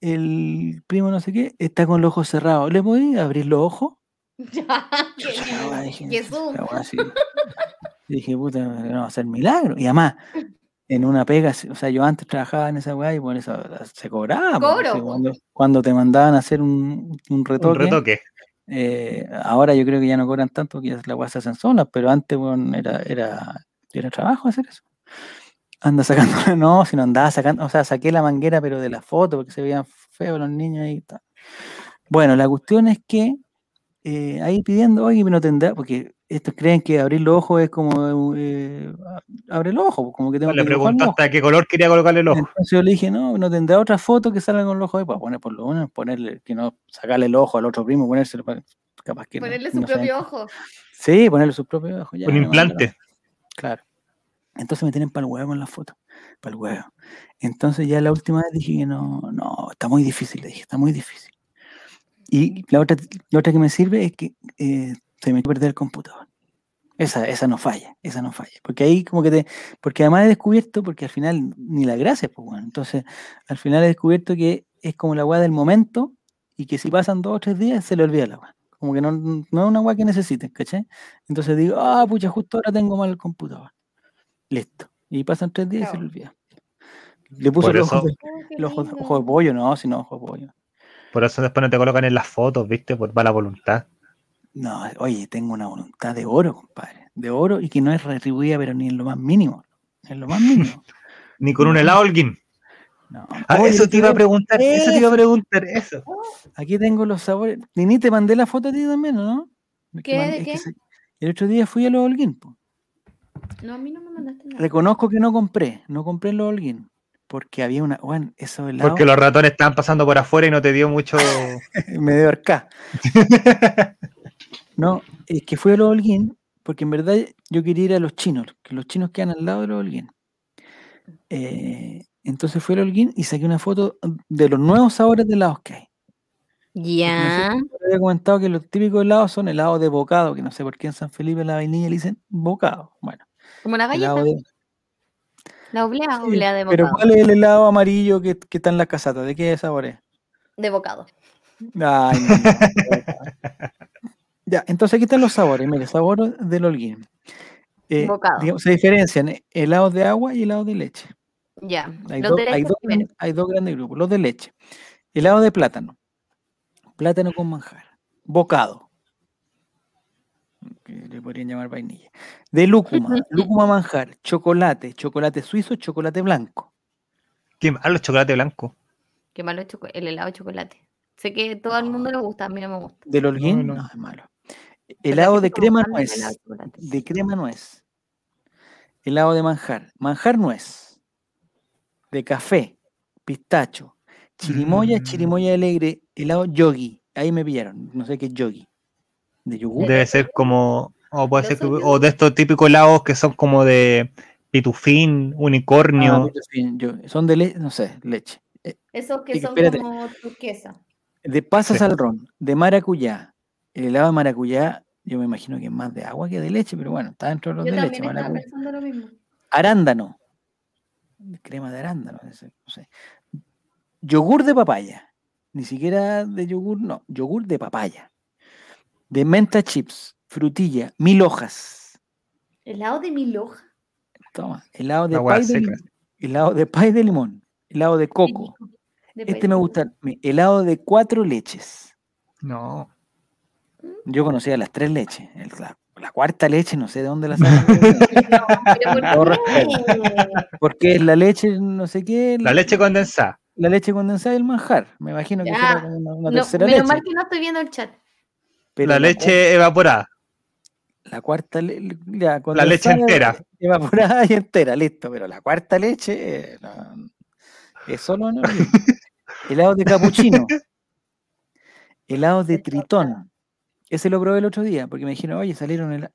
el primo no sé qué, está con los ojos cerrados. ¿Le podí abrir los ojos? Ya, Chucha, dije, Jesús. Dije, puta, no va a ser milagro. Y además, en una pega, o sea, yo antes trabajaba en esa weá y por eso se cobraba. Cobro, cuando, cuando te mandaban a hacer un, un retoque. Un retoque. eh, ahora yo creo que ya no cobran tanto, que ya las weas se hacen solas, pero antes, weón, era, era, era trabajo hacer eso. Anda sacando, no, si no andaba sacando, o sea, saqué la manguera, pero de la foto, porque se veían feos los niños ahí. y tal. Bueno, la cuestión es que eh, ahí pidiendo, oye, no tendrá, porque estos creen que abrir los ojos es como, eh, a- abre los ojos, como que tengo Le que preguntó ojos. hasta qué color quería colocarle el ojo. Entonces yo le dije, no, no tendrá otra foto que salga con los ojos, para poner por lo menos, ponerle, que no, sacarle el ojo al otro primo, ponérselo, para- capaz que Ponerle no su propio ojo. Sí, ponerle su propio ojo. ya, Un implante. Claro. Entonces me tienen para el huevo con la foto. Para el huevo. Entonces ya la última vez dije que no, no, está muy difícil, le dije, está muy difícil. Y la otra, la otra que me sirve es que eh, se me perder el computador. Esa, esa no falla, esa no falla. Porque ahí como que te, porque además he descubierto, porque al final ni la gracia, pues bueno. Entonces, al final he descubierto que es como la weá del momento y que si pasan dos o tres días se le olvida la weá. Como que no, no es una weá que necesiten, ¿cachai? Entonces digo, ah, pucha, justo ahora tengo mal el computador. Listo. Y pasan tres días y se le olvida. Le puso Por el ojo, eso- de, pollo, no, si no, ojo de pollo. Por eso después no te colocan en las fotos, ¿viste? Por mala voluntad. No, oye, tengo una voluntad de oro, compadre. De oro y que no es retribuida, pero ni en lo más mínimo. En lo más mínimo. Ni con un helado Holguín. No. Ah, Oye, eso te iba a preguntar, eso te iba a preguntar, eso. Aquí tengo los sabores. Nini, te mandé la foto a ti también, ¿o ¿no? ¿Qué? ¿De qué? se- el otro día fui a los Holguín. No, a mí no me mandaste nada. Reconozco que no compré, no compré los Holguín. Porque había una. Bueno, eso helados. Porque los ratones estaban pasando por afuera y no te dio mucho. me dio arca. no, es que fui a los Holguín porque en verdad yo quería ir a los chinos, que los chinos quedan al lado de los Holguín. Eh, entonces fui a los Holguín y saqué una foto de los nuevos sabores de helados que hay. Ya. Te había comentado que los típicos helados son helados de bocado, que no sé por qué en San Felipe la vainilla le dicen bocado. Bueno, Como la galleta. de, La oblea, oblea de Pero bocado. ¿cuál es el helado amarillo que, que está en las casatas? ¿De qué sabor es? De bocado. Ay, no, no, no. Ya, entonces aquí están los sabores. Mire, sabor del holguín. Eh, Bocado. digamos, se diferencian helados de agua y helados de leche. Ya. Hay, Los dos- de hay dos, hay grandes grupos. Los de leche. Helado de plátano. Plátano con manjar. Bocado. Que le podrían llamar vainilla. De lúcuma. lúcuma manjar. Chocolate. Chocolate suizo. Chocolate blanco. Qué malo el chocolate blanco. Qué malo el, el helado de chocolate. Sé que todo el mundo le gusta, a mí no me gusta. Del holguín, no. no, es malo. Helado de crema helado nuez. de crema nuez. Helado de manjar. Manjar nuez. De café. Pistacho. Chirimoya, Mm. chirimoya alegre. Helado yogi. Ahí me pillaron. No sé qué es yogi. De yogur. Debe ser como. O puede ¿Yo ser que- soy yo? o de estos típicos helados que son como de pitufín, Ah, unicornio. yo- son de leche, no sé, leche. Esos que son espérate. como turquesa. De pasas Sí. al ron, de maracuyá. El helado de maracuyá, yo me imagino que es más de agua que de leche, pero bueno, está dentro de los Yo de leche. también estaba maracuyá. pensando lo mismo. Arándano. Crema de arándano. ese, No sé. Yogur de papaya. Ni siquiera de yogur, no. Yogur de papaya. De menta chips. Frutilla. Mil hojas. Helado de mil hojas. Toma. Helado de pay de seca. limón. Helado de pay de limón. Helado de coco. De Este me gusta. Helado de cuatro leches. No. Yo conocía las tres leches. El- la, la cuarta leche, no sé de dónde la sacan. Pero Todo ¿por respeto. qué? porque es la leche, no sé qué. La leche condensada. la leche condensada y el manjar. Me imagino que será una, una No, tercera menos leche. mal que no estoy viendo el chat. Pero la leche evaporada. La cuarta le- le- ya, La leche entera. Evaporada y entera, listo. Pero la cuarta leche eh, no, es solo no, helado de capuchino. helado de tritón. Ese lo probé el otro día porque me dijeron, oye, salieron. hela-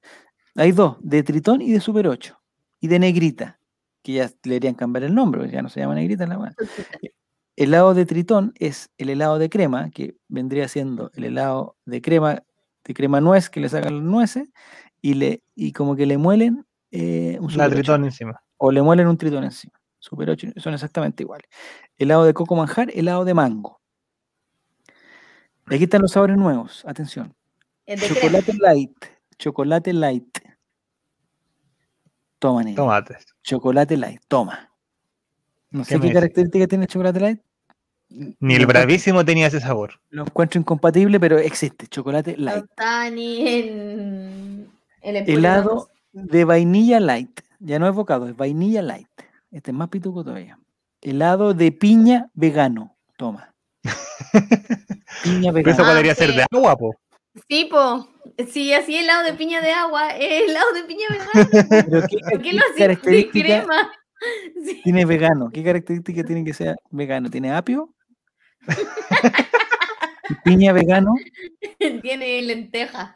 Hay dos, de tritón y de super 8. Y de negrita, que ya le deberían cambiar el nombre, porque ya no se llama negrita la weá. helado de tritón es el helado de crema, que vendría siendo el helado de crema, de crema nuez, que le sacan las nueces, y le, y como que le muelen eh, un La super ocho. tritón encima. O le muelen un tritón encima. Super 8 son exactamente iguales. Helado de coco manjar, helado de mango. Y aquí están los sabores nuevos. Atención. Crema. Chocolate light. Chocolate light. Toma, niño. Tomate. Chocolate light. Toma. No ¿Qué sé qué característica tiene el chocolate light. Ni el bravísimo tenía ese sabor. Lo encuentro incompatible, pero existe. Chocolate No light. está ni en el Helado de vainilla light. Ya no es bocado, es vainilla light. Este es más pituco todavía. Helado de piña vegano. Toma. piña Pero eso vegano. Ah, podría ser sí. de agua, po. Sí, po. Sí, así helado de piña de agua, es helado de piña vegano. Pero ¿qué, ¿Por qué qué lo hacen de característica crema? Sí. tiene vegano? ¿Qué característica tiene que ser vegano? ¿Tiene apio? ¿Y piña vegano? Tiene lenteja.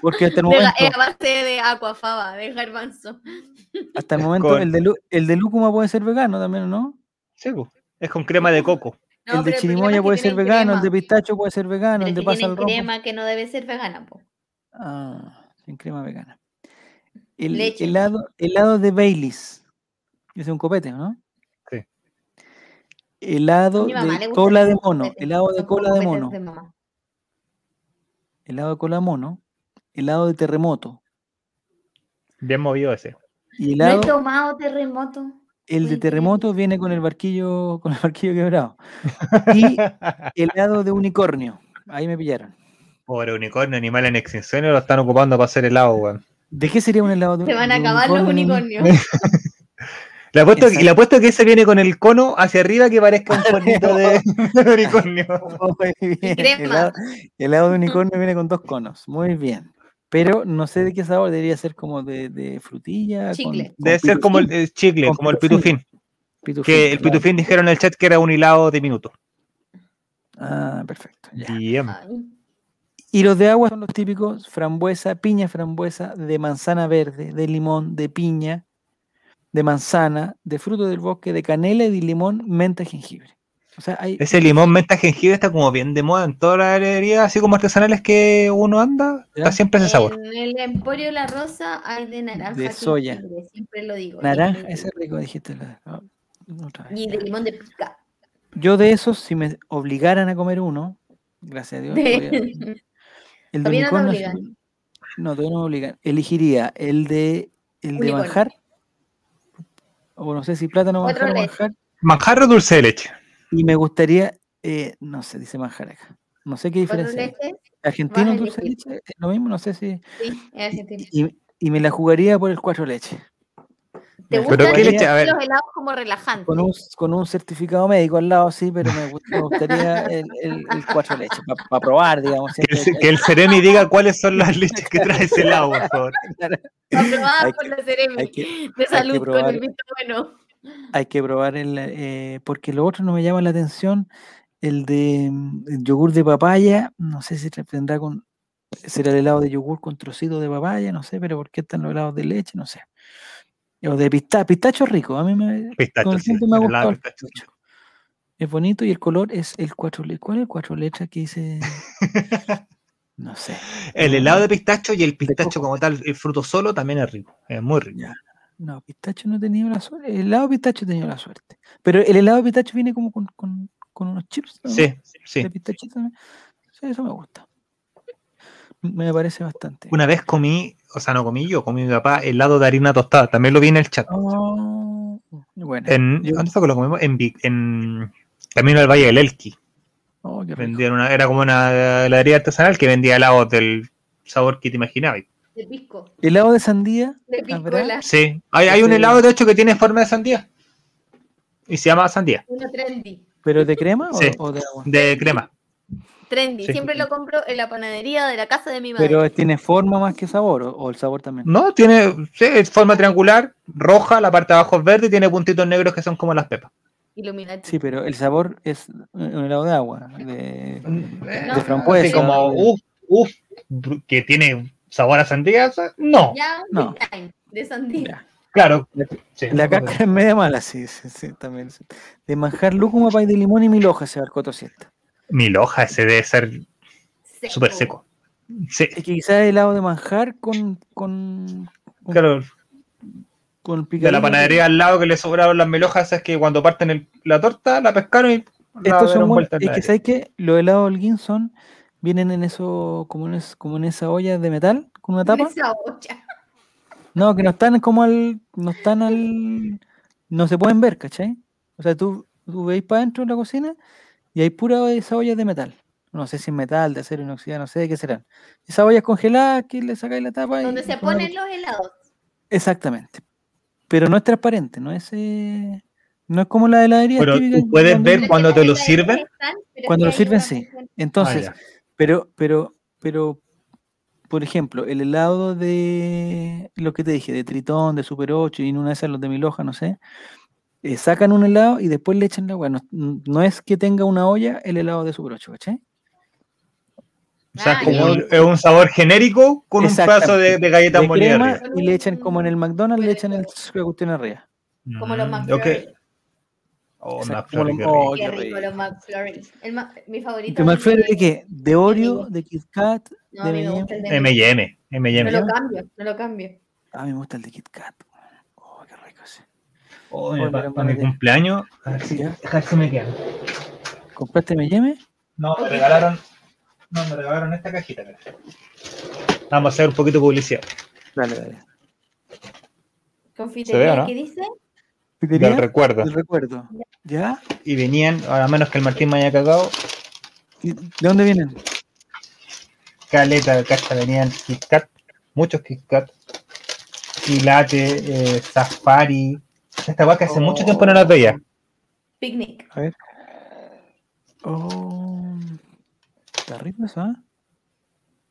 Porque hasta el momento, eh, a base de aquafaba, de garbanzo. hasta el momento Con- el, de, lu- el de lúcuma puede ser vegano también, ¿o ¿no? Sí, po. Es con crema de coco. No, el de chirimoya puede ser vegano, el de pistacho puede ser vegano, Pero el de pasa tienen al rojo. crema que no debe ser vegana, po. Ah, sin crema vegana. El Leche. helado, helado de Baileys. Ese es un copete, ¿no? Sí. Helado de cola de mono. copetes, Helado de cola de mono. mamá. Helado de cola de mono. Helado de terremoto. Bien movido ese. Y No he tomado terremoto. El de terremoto viene con el barquillo, con el barquillo quebrado. Y helado de unicornio. Ahí me pillaron. Pobre unicornio, animal en extinción, lo están ocupando para hacer helado, weón. ¿De qué sería un helado de Se van a acabar los unicornio, unicornios. Le apuesto, y le apuesto que ese viene con el cono hacia arriba que parezca un cuernito de, de unicornio. Muy bien. Helado, helado de unicornio viene con dos conos. Muy bien. Pero no sé de qué sabor, debería ser como de, de frutilla. Chicle. con Debe ser como el, chicle, Con como el pitufín. Que el claro. pitufín dijeron en el chat que era un helado diminuto. Ah, perfecto. ya. Y los de agua son los típicos frambuesa, piña frambuesa, de manzana verde, de limón, de piña, de manzana, de fruto del bosque, de canela y de limón, menta y jengibre. O sea, hay Ese limón menta jengibre está como bien de moda en todas las heladerías, así como artesanales que uno anda. Ya. Está siempre ese sabor. En el Emporio La Rosa hay de naranja. De soya. jengibre, Siempre lo digo. naranja, ese rico. dijiste la- otra vez. Y de limón de pica. Yo de esos, si me obligaran a comer uno, gracias a Dios, De- el de Todavía no obligan. no, todavía no me obligan. Elegiría el de el de manjar, o no sé si plátano, manjar o manjar, Manjar o dulce de leche. Y me gustaría, eh, no sé, dice manjar acá. No sé qué diferencia hay. leches. Argentino dulce de leche, es lo mismo, no sé si. Sí, es argentino. Y, y me la jugaría por el cuatro leche. ¿Te gustan Pero ¿qué jugaría leche? A ver. los helados como relajantes? Con un, con un certificado médico al lado, sí, pero me, gust- me gustaría el, el, el cuatro leche, para probar, digamos. Que el, que el Ceremi diga cuáles son las leches que trae ese helado, por favor. Por la Ceremi de salud con el visto bueno. Hay que probar el, eh, porque lo otro no me llama la atención, el de mm, el yogur de papaya, no sé si tendrá con, será el helado de yogur con trocito de papaya, no sé, pero ¿por qué están los helados de leche? No sé. O de pistacho, pistacho rico, a mí me, Pistacho, con el sí, me ha el gustado pistacho. pistacho. Es bonito y el color es el cuatro letras. ¿Cuál es el cuatro letras que dice? No sé. El helado de pistacho y el pistacho como tal, el fruto solo, también es rico. Es muy rico. Ya. No, pistacho no tenido la suerte. El helado pistacho tenido la suerte. Pero el helado pistacho viene como con, con, con unos chips. ¿no? Sí, sí. De pistachito. Sí, eso me gusta. Me parece bastante. Una vez comí, o sea, no comí yo, comí mi papá helado de harina tostada. También lo vi en el chat. Oh, bueno. En, yo- ¿Dónde fue que lo comimos? En, en Camino al Valle del Elqui. oh. Vendían una, era como una heladería artesanal que vendía helados del sabor que te imaginabas. De pisco. Helado de sandía. De piscola. Sí, hay, hay un helado de hecho que tiene forma de sandía. Y se llama sandía, Uno trendy. ¿Pero de crema o, Sí. o de agua? de crema. Trendy. Sí. Siempre lo compro en la panadería de la casa de mi madre. Pero tiene forma más que sabor, o, o el sabor también. No, tiene sí, es forma triangular, roja, la parte de abajo es verde y tiene puntitos negros que son como las pepas. Illuminati. Sí, pero el sabor es un helado de agua. De, No. de frambuesa. Así como, de- uff, uff, que tiene sabor a sandía, no. Ya, No. de sandía. Ya. Claro. sí. La cáscara es media mala, sí, sí, sí, también. sí. De manjar, lúcuma, pay de limón y mil hojas se barcó siesta. Mil hojas, ese debe ser súper seco. Sí, Es que quizás helado de manjar con. con, con- claro. con el De la panadería al lado que le sobraron las melojas, es que cuando parten el- la torta, la pescaron y la Estos son muy, es que sabes que los helados Holguín son vienen en eso como en, es- como en esa olla de metal con una tapa. Esa olla. No, que no están como al no están al no se pueden ver, ¿cachai? O sea, tú, tú veis para adentro de la cocina y hay pura esa olla de metal. No sé si es metal, de acero inoxidable, no sé de qué serán. Esa olla congelada que le sacáis la tapa y Donde se una ponen los helados. Exactamente. Pero no es transparente, no es eh, no es como la heladería Pero típica tú puedes ver cuando te lo sirven. están, Cuando lo sirven, sí. Entonces, Ah. Pero, pero, pero, por ejemplo, el helado de lo que te dije, de Tritón, de Super 8 y en una de esas los de Miloja, no sé, eh, sacan un helado y después le echan la agua. No, no es que tenga una olla el helado de Super 8, ¿cachai? O sea, Ah, es como ya. un, es un sabor genérico con un pedazo de, de galletas arriba. y le echan como en el McDonald's, le echan el, la cuestión arriba. Como los Mm, McFlurry. Oh, Exacto, McFlurry, como qué rico. oh, Qué qué rico rico. los McFlurry. El ma- mi favorito. ¿Tu es el McFlurry de de- qué? ¿De Oreo? M&M. ¿De Kit Kat? No, de de M&M, No M&M. lo cambio, no lo cambio. A mí me gusta el de Kit Kat. Oh, qué rico ese. Oh, Oh, para mi cumpleaños, a ver si, Ya. a ver si me quedan. ¿Compraste M&M? No, me regalaron, no, me regalaron esta cajita. Vamos a hacer un poquito de publicidad. Dale, dale. Confitería, o no? ¿qué dice? ¿Pizzería? Del recuerdo. Del recuerdo. ¿Ya? Y venían, a menos que el Martín me haya cagado, ¿Y ¿De dónde vienen? caleta de caja, venían Kit Kat, muchos Kit Kat, Filate, eh, Safari. Esta vaca hace mucho tiempo no la veía. Picnic. A ver. Oh. Está rico eso, ¿ah?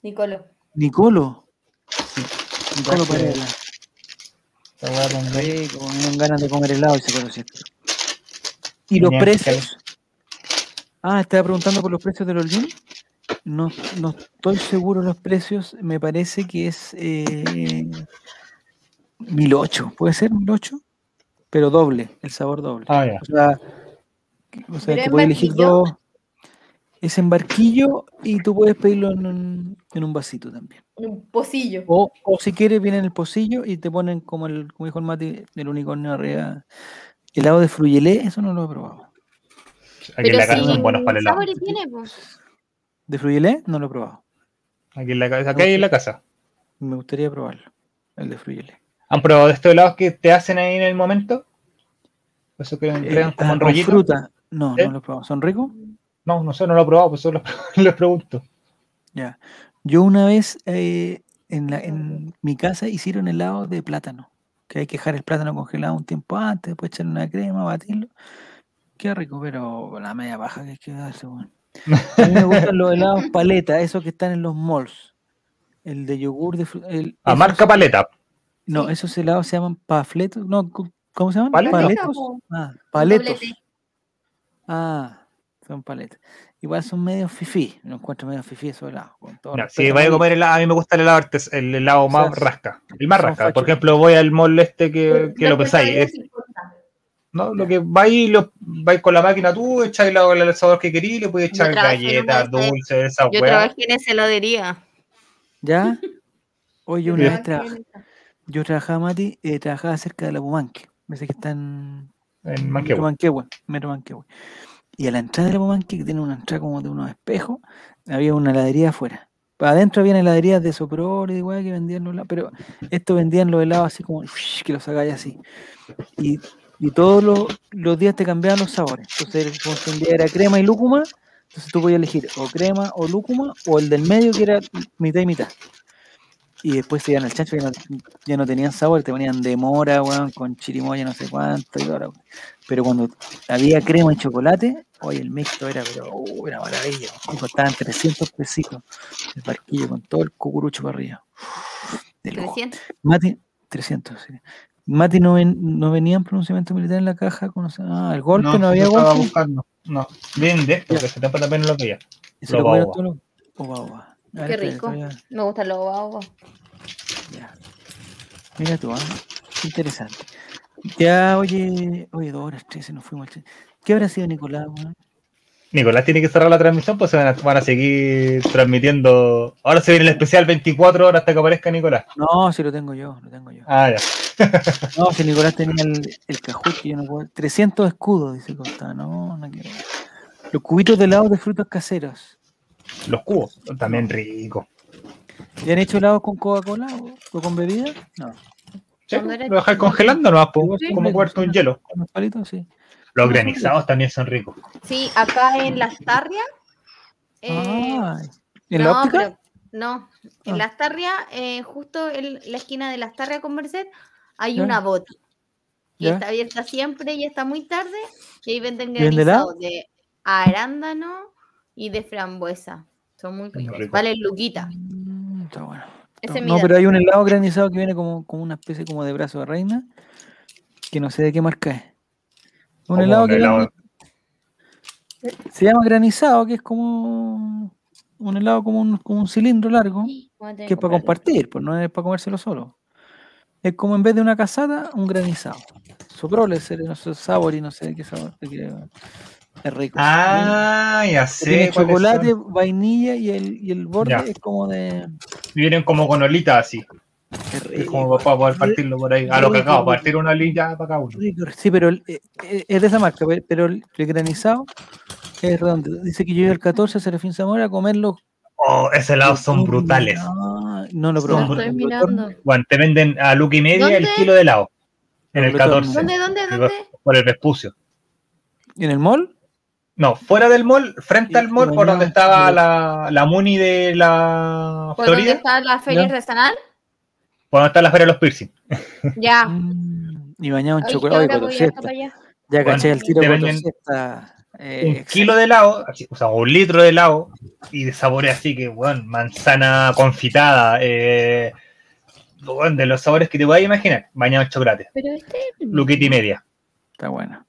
Nicolo. Nicolo. Nicolo Traje- Parela. Esta weá con- Rico, me dan ganas de comer helado ese conocimiento. ¿Y los precios? Ah, estaba preguntando por los precios del Holguín. No, no estoy seguro de los precios. Me parece que es eh, 1008. ¿Puede ser 1008? Pero doble, el sabor doble. Ah, ya. O sea, o sea ¿Pero que puedes elegir dos. Es en barquillo y tú puedes pedirlo en un, en un vasito también. Un pocillo. O, o si quieres, viene en el pocillo y te ponen como el, como dijo el Mati, el unicornio arriba. Helado de fruyelé, eso no lo he probado. Aquí en la casa si son buenos para el helado. sabores tiene, pues. ¿De fruyelé? No lo he probado. Aquí en la casa, aquí en la casa. Me gustaría probarlo, el de fruyelé. ¿Han probado de estos helados que te hacen ahí en el momento? Eso que Eh, entregan como en rollito. fruta. No, ¿Eh? no lo he probado. ¿Son ricos? No, no sé, no lo he probado, pues solo les pregunto. Ya. Yo una vez eh, en, la, en mi casa hicieron helado de plátano. Que hay que dejar el plátano congelado un tiempo antes, después echarle una crema, batirlo. Qué rico, pero la media baja que hay que darse. A mí me gustan los helados paleta, esos que están en los malls. El de yogur de el, A esos- marca paleta. No, Sí. esos helados se llaman pafletos. No, ¿cómo se llaman? ¿Paleta? Paletos. Ah, paletos. doblete. Ah, son paletas. Igual son medio fifí. No encuentro medio fifí con todo No, si vaya a comer helado, a mí me gusta el helado, artes- el helado más sea, rasca. El más rasca. Por ejemplo, voy al mall este que, que lo pesáis. ¿no? Lo que vais y lo vais con la máquina tú, echáis la- el sabor que queréis, le puedes Yo echar galletas, dulces, esa Yo weá. trabajé en esa heladería. ¿Ya? Oye, Yo una vez trabajé. Yo trabajaba, Mati, eh, trabajaba cerca de la Pumanque. Parece que está en En Metro Manquehue. Manquehue, Metro Manquehue. Y a la entrada de la Pumanque, que tiene una entrada como de unos espejos, había una heladería afuera. Para adentro había heladerías de soprole, de weá, que vendían los helados, pero esto vendían los helados así como que los sacáis así. Y, y todos los, los días te cambiaban los sabores. Entonces, como un día era crema y lúcuma, entonces tú podías elegir o crema o lúcuma, o el del medio que era mitad y mitad. Y después se iban al chancho, ya no, ya no tenían sabor, te ponían de mora, weón, con chirimoya, no sé cuánto, y la weá. Pero cuando había crema y chocolate, oye, el mixto era, pero, uh, era maravilla. Costaban 300 pesitos el barquillo con todo el cucurucho para arriba. De lujo. 300. Mati, 300, sí. Mati no, ven- no venía en pronunciamiento militar en la caja, con, ah, el golpe, no, había eso estaba golpe. buscando. No, bien de esto, que se tapa también lo que ya. Y se Lo lo los- Oba, oba. Ver, Qué espérate, rico. todavía- Me gustan los babos. Ya. Mira tú. Qué interesante. Ya, oye, oye, dos horas, trece, nos fuimos. ¿Qué habrá sido Nicolás, weón? Nicolás tiene que cerrar la transmisión, pues se van a, van a seguir transmitiendo. Ahora se viene el especial 24 horas hasta que aparezca Nicolás. No, si lo tengo yo, lo tengo yo. Ah, ya. No, si Nicolás tenía el, el que yo no puedo. 300 escudos, dice Costa. No, no quiero. Los cubitos de helado de frutos caseros. Los cubos, también ricos. ¿Ya han hecho helados con Coca-Cola o, o con bebida? No. Sí, lo dejáis congelando nomás, Sí. como cuarto un hielo. ¿Con los palitos? Sí. Los granizados también son ricos. Sí, acá en Las Tarrias. eh, Ay. ¿En la no, óptica? pero- no, en Ah. Las Tarrias, eh, justo en la esquina de Las Tarrias con Merced, hay Ya. una boti. Y Ya. está abierta siempre y está muy tarde. Y ahí venden ¿Y vende granizados de arándano y de frambuesa. Son muy ricos. rico. Valen luquita. Mm, Está bueno. Ese es mi no, pero hay un helado granizado que viene como, como una especie como de brazo de reina, que no sé de qué marca es. Un helado un que helado- se llama granizado, que es como un helado como un, como un cilindro largo, que es para compartir, pues no es para comérselo solo. Es como en vez de una casada, un granizado. Soprole, no sé, sabor y no sé de qué sabor. de qué- Es rico. Ah, ya Tiene sé. cuáles chocolate, son. vainilla y el, y el borde Ya. es como de. Vienen como con olitas así. es como para poder partirlo por ahí. A lo que rico. partir una olita para cada uno. Rico, Sí, pero el- eh, eh, es de esa marca, pe- pero el, el granizado es redondo. Dice que yo iba el 14 a Serafín Zamora a comerlo. Oh, esos helados son brutales. No, no lo probé. Lo estoy mirando. Bueno, te venden a Luca y media el kilo de helado. En el Lo tengo. 14. ¿Dónde, dónde, dónde? Por el Vespucio. ¿En el mall? No, fuera del mall, frente Sí, al mall, por donde estaba la, la Muni de la ¿Por dónde Florida, está la feria artesanal? por donde está la feria de los piercing. Ya. Mm, y bañado en chocolate. Oye. Ya Bueno, caché el tiro Siesta, eh, un excelente. kilo de helado, o sea, un litro de helado, y de sabores así que, bueno, manzana confitada, eh, bueno, de los sabores que te puedas imaginar, bañado en chocolate, Pero este. luquita y media. Está bueno.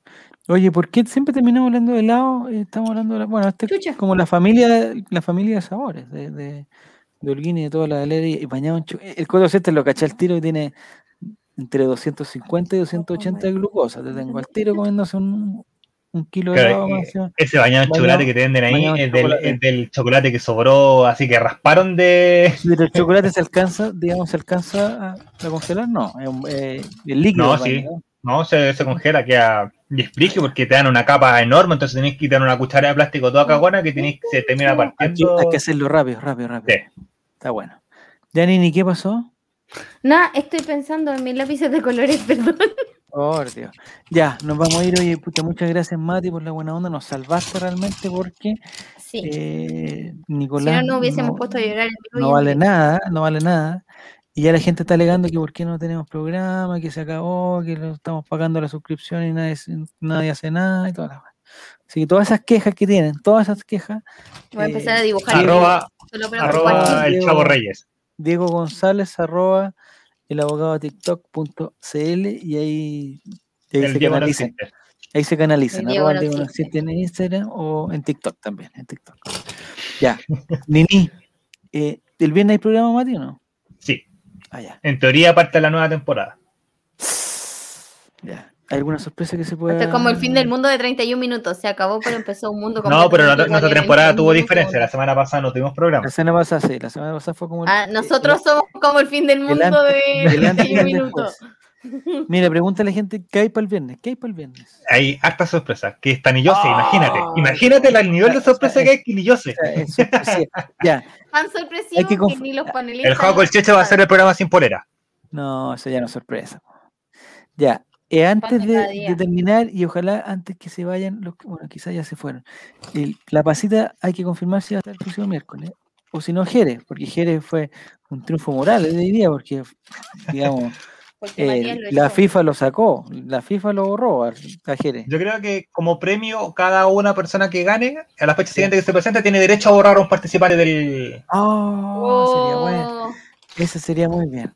Oye, ¿por qué siempre terminamos hablando de helado? Eh, Estamos hablando de la, bueno, este Chucha. es como la familia, la familia de sabores, de, de, de Holguín y de toda la galería, y bañado en cho- El Coto Siesta lo caché al tiro y tiene entre 250 y 280 de glucosa. Te tengo al tiro comiéndose un, un kilo de helado eh. Ese bañado en chocolate que te venden ahí es del, chocolate. es del chocolate que sobró, así que rasparon de... Si el chocolate se alcanza, digamos, se alcanza a, a congelar, no, eh, el líquido. No, sí. ¿no? No, se, se congela, queda desplique porque te dan una capa enorme, entonces tenés que quitar una cuchara de plástico toda cagona que tenés, se termina partiendo. hay que hacerlo rápido, rápido, rápido. Sí. Está bueno. Janini, ¿qué pasó? Nada, estoy pensando en mis lápices de colores, perdón. Por Dios. Ya, nos vamos a ir. Oye, puta, muchas gracias, Mati, por la buena onda. Nos salvaste realmente porque Sí. eh, si Nicolás no, no hubiésemos no- puesto a llorar. el y no vale nada, no vale nada. Y ya la gente está alegando que por qué no tenemos programa, que se acabó, que lo estamos pagando la suscripción y nadie, nadie hace nada y toda la wea. Así que todas esas quejas que tienen, todas esas quejas, Voy a empezar eh, a dibujar. Arroba, solo para arroba el Chavo Reyes. Diego González, arroba el abogado TikTok.cl y ahí, y ahí El se no existe. Ahí se canalizan. El Diego arroba no el Diego no existe en Instagram o en TikTok también. En TikTok. Ya. Nini, eh, ¿el viernes hay programa, Mati, o no? Ah, ya. en teoría parte de la nueva temporada. ya. ¿Hay alguna sorpresa que se pueda...? Esto es como el fin del mundo de 31 minutos. Se acabó, pero empezó un mundo No, pero nuestra, temporada 31 tuvo diferencia. La semana pasada no tuvimos programa. La semana pasada, sí. La semana pasada fue como... el- Ah, eh, nosotros eh, somos como el fin del mundo de el antes y 31 el minutos. después. Mira, pregúntale a la gente qué hay para el viernes. ¿Qué hay para el viernes? Hay harta sorpresa, que está ni yo sé, Ah, imagínate. Imagínate el nivel de sorpresa que hay que ni yo sé. Ya. Tan Hay sorpresivo que ni los panelistas. El Juego el Cheche va a hacer el programa sin polera. No, eso ya no es sorpresa. Ya, eh, antes de, de terminar, y ojalá antes que se vayan, los que- bueno, quizás ya se fueron. el- la pasita hay que confirmar si va a estar el próximo miércoles. O si no, Jerez, porque Jerez fue un triunfo moral ese día, porque, digamos, eh, la. FIFA lo sacó, la FIFA lo borró a, Jerez. Yo creo que como premio, cada una persona que gane, a la fecha siguiente que se presente, tiene derecho a borrar a un participante del. Oh, sería bueno. Oh, Eso sería muy bien.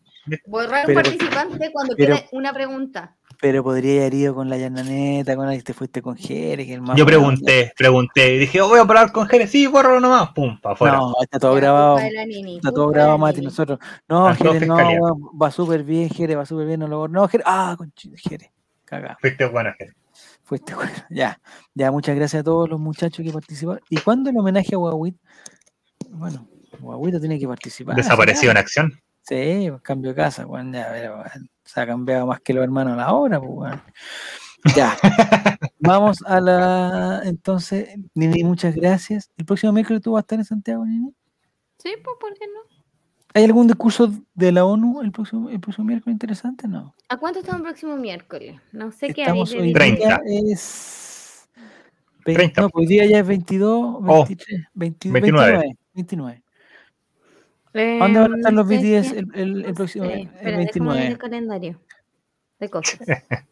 Borrar un participante cuando pero- quede una pregunta. Pero podría haber ido con la llananeta, con ahí te fuiste con Jerez, que el más Yo pregunté, pregunté, y dije, oh, voy a parar con Jerez, sí, bórralo nomás, pum, para afuera. No, está todo grabado. Nini, Está todo grabado, Mati. Nosotros, no, Jerez, no, va súper bien, Jerez, va súper bien, no lo. No, Jerez, ah, conchito, Jerez, cagado. Fuiste bueno, Jerez. Fuiste bueno. Ya, ya, muchas gracias a todos los muchachos que participaron. ¿Y cuándo el homenaje a Guaguit? Bueno, Guaguito tiene que participar. Desaparecido en acción. Sí, pues, cambio de casa, weón, ya, pero, weón, se ha cambiado más que los hermanos a la hora, pues, weón. Ya. Vamos a la. Entonces, Nini, muchas gracias. ¿El próximo miércoles tú vas a estar en Santiago, Nini? Sí, pues, ¿por qué no? ¿Hay algún discurso de la ONU el próximo, el próximo miércoles interesante? No. ¿A cuánto estamos el próximo miércoles? No sé qué hay. Estamos hoy diferente. día 30. es. ve- 30. No, pues hoy día ya es 22, Oh, 23, 20 29. 29. 29. Eh, ¿Dónde van a estar no los BTS el, el- el próximo el Espera, ver 29? el calendario de cosas.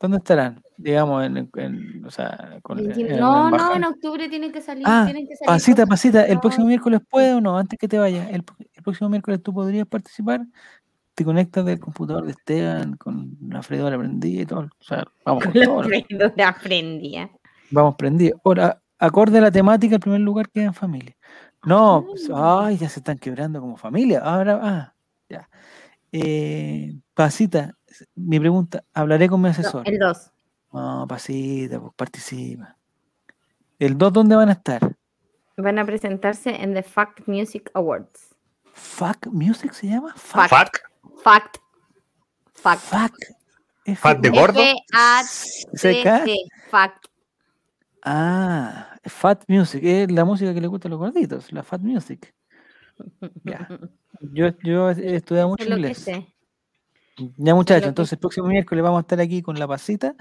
¿Dónde estarán? Digamos, en, en- o sea, con, en 21 la no, no, en octubre tienen que salir. Ah, tienen que salir Pasita, cosas. pasita, ¿el próximo miércoles puede o no? Antes que te vayas, el, el próximo miércoles tú podrías participar, te conectas del computador de Esteban con la freidora prendida y todo. O sea, vamos con La todo. freidora prendía. Vamos prendidos. Ahora, acorde a la temática, el primer lugar queda en familia. No, pues, ay, ya se están quebrando como familia. Ahora, ah, ya. Eh, pasita, mi pregunta, hablaré con mi No, asesor. el 2. No, pasita, pues participa. ¿El 2 dónde van a estar? Van a presentarse en The Fact Music Awards. ¿Fuck Music se llama? Fact. Fuck. Fact. Fact. Fuck. F- Fat de gordo. F-A-T-T. Fact. Ah, Fat Music, es la música que le gusta a los gorditos, la Fat Music. Ya. Yo, yo he estudiado mucho es inglés. sé. Ya muchachos, entonces el próximo miércoles vamos a estar aquí con la pasita,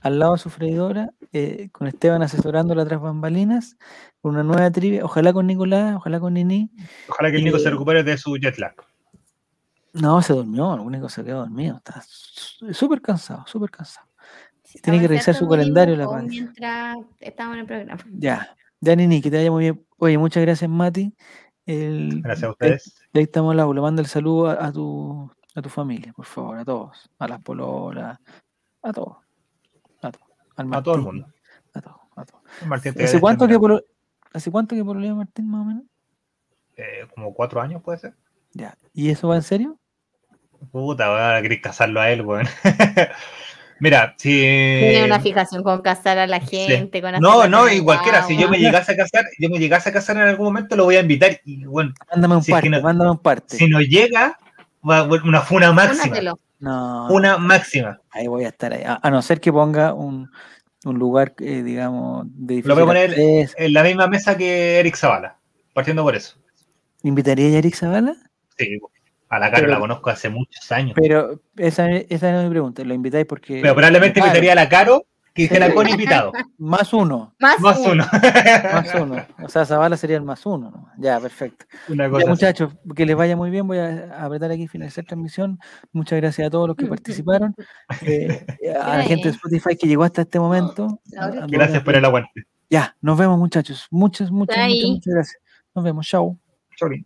al lado de su freidora, eh, con Esteban asesorando las tras bambalinas, con una nueva trivia, ojalá con Nicolás, ojalá con Nini. Ojalá que el Nico se recupere de su jet lag. No, se durmió, el único se quedó dormido, está súper cansado, súper cansado. Tiene que revisar su calendario, la Pati. Mientras estamos en el programa. Ya, ya Nini, que te vaya muy bien. Oye, muchas gracias Mati. El, Gracias a de- ustedes. de ahí estamos al aula. Manda el saludo a, a tu, a tu familia, por favor, a todos. A las pololas, a todos. A todos. Al A todo el mundo. A todos, a todos. Martín, ¿Hace voy a cuánto, que polo- ¿Hace cuánto que pololea Martín, más o menos? Eh, como cuatro años puede ser. Ya. ¿Y eso va en serio? Puta, ahora querés casarlo a él, weón. Mira, si. Tiene una fijación con casar a la gente. Con Eh, No, no, con y cualquiera. Si yo me llegase a casar, yo me llegase a casar en algún momento, lo voy a invitar. Y bueno, Mándame un Si es que parte, no- mándame un parte. si no llega, va a haber una funa máxima. Únatelo. No, Una máxima. ahí voy a estar ahí. A, a no ser que ponga un, un lugar, eh, digamos, de Lo voy a poner en la misma mesa que Eric Zavala. Partiendo por eso. ¿Invitaría a Eric Zavala? Sí, a la cara Pero- la conozco hace muchos años. Pero esa, esa no es mi pregunta. ¿Lo invitáis porque.? Pero probablemente Claro, invitaría a la Caro que dijera con invitado. Más uno. Más, Más uno. uno. Más uno. O sea, Zavala sería el más uno. ¿no? Ya, perfecto. Una cosa muchachos, que les vaya muy bien. Voy a apretar aquí finalizar transmisión. Muchas gracias a todos los que participaron. Eh, a la gente de Spotify que llegó hasta este momento. Ahora A- a Gracias por el aguante. Ya, nos vemos, muchachos. Muchas, muchas, muchas, muchas gracias. Nos vemos. Chao. Chau, Lin.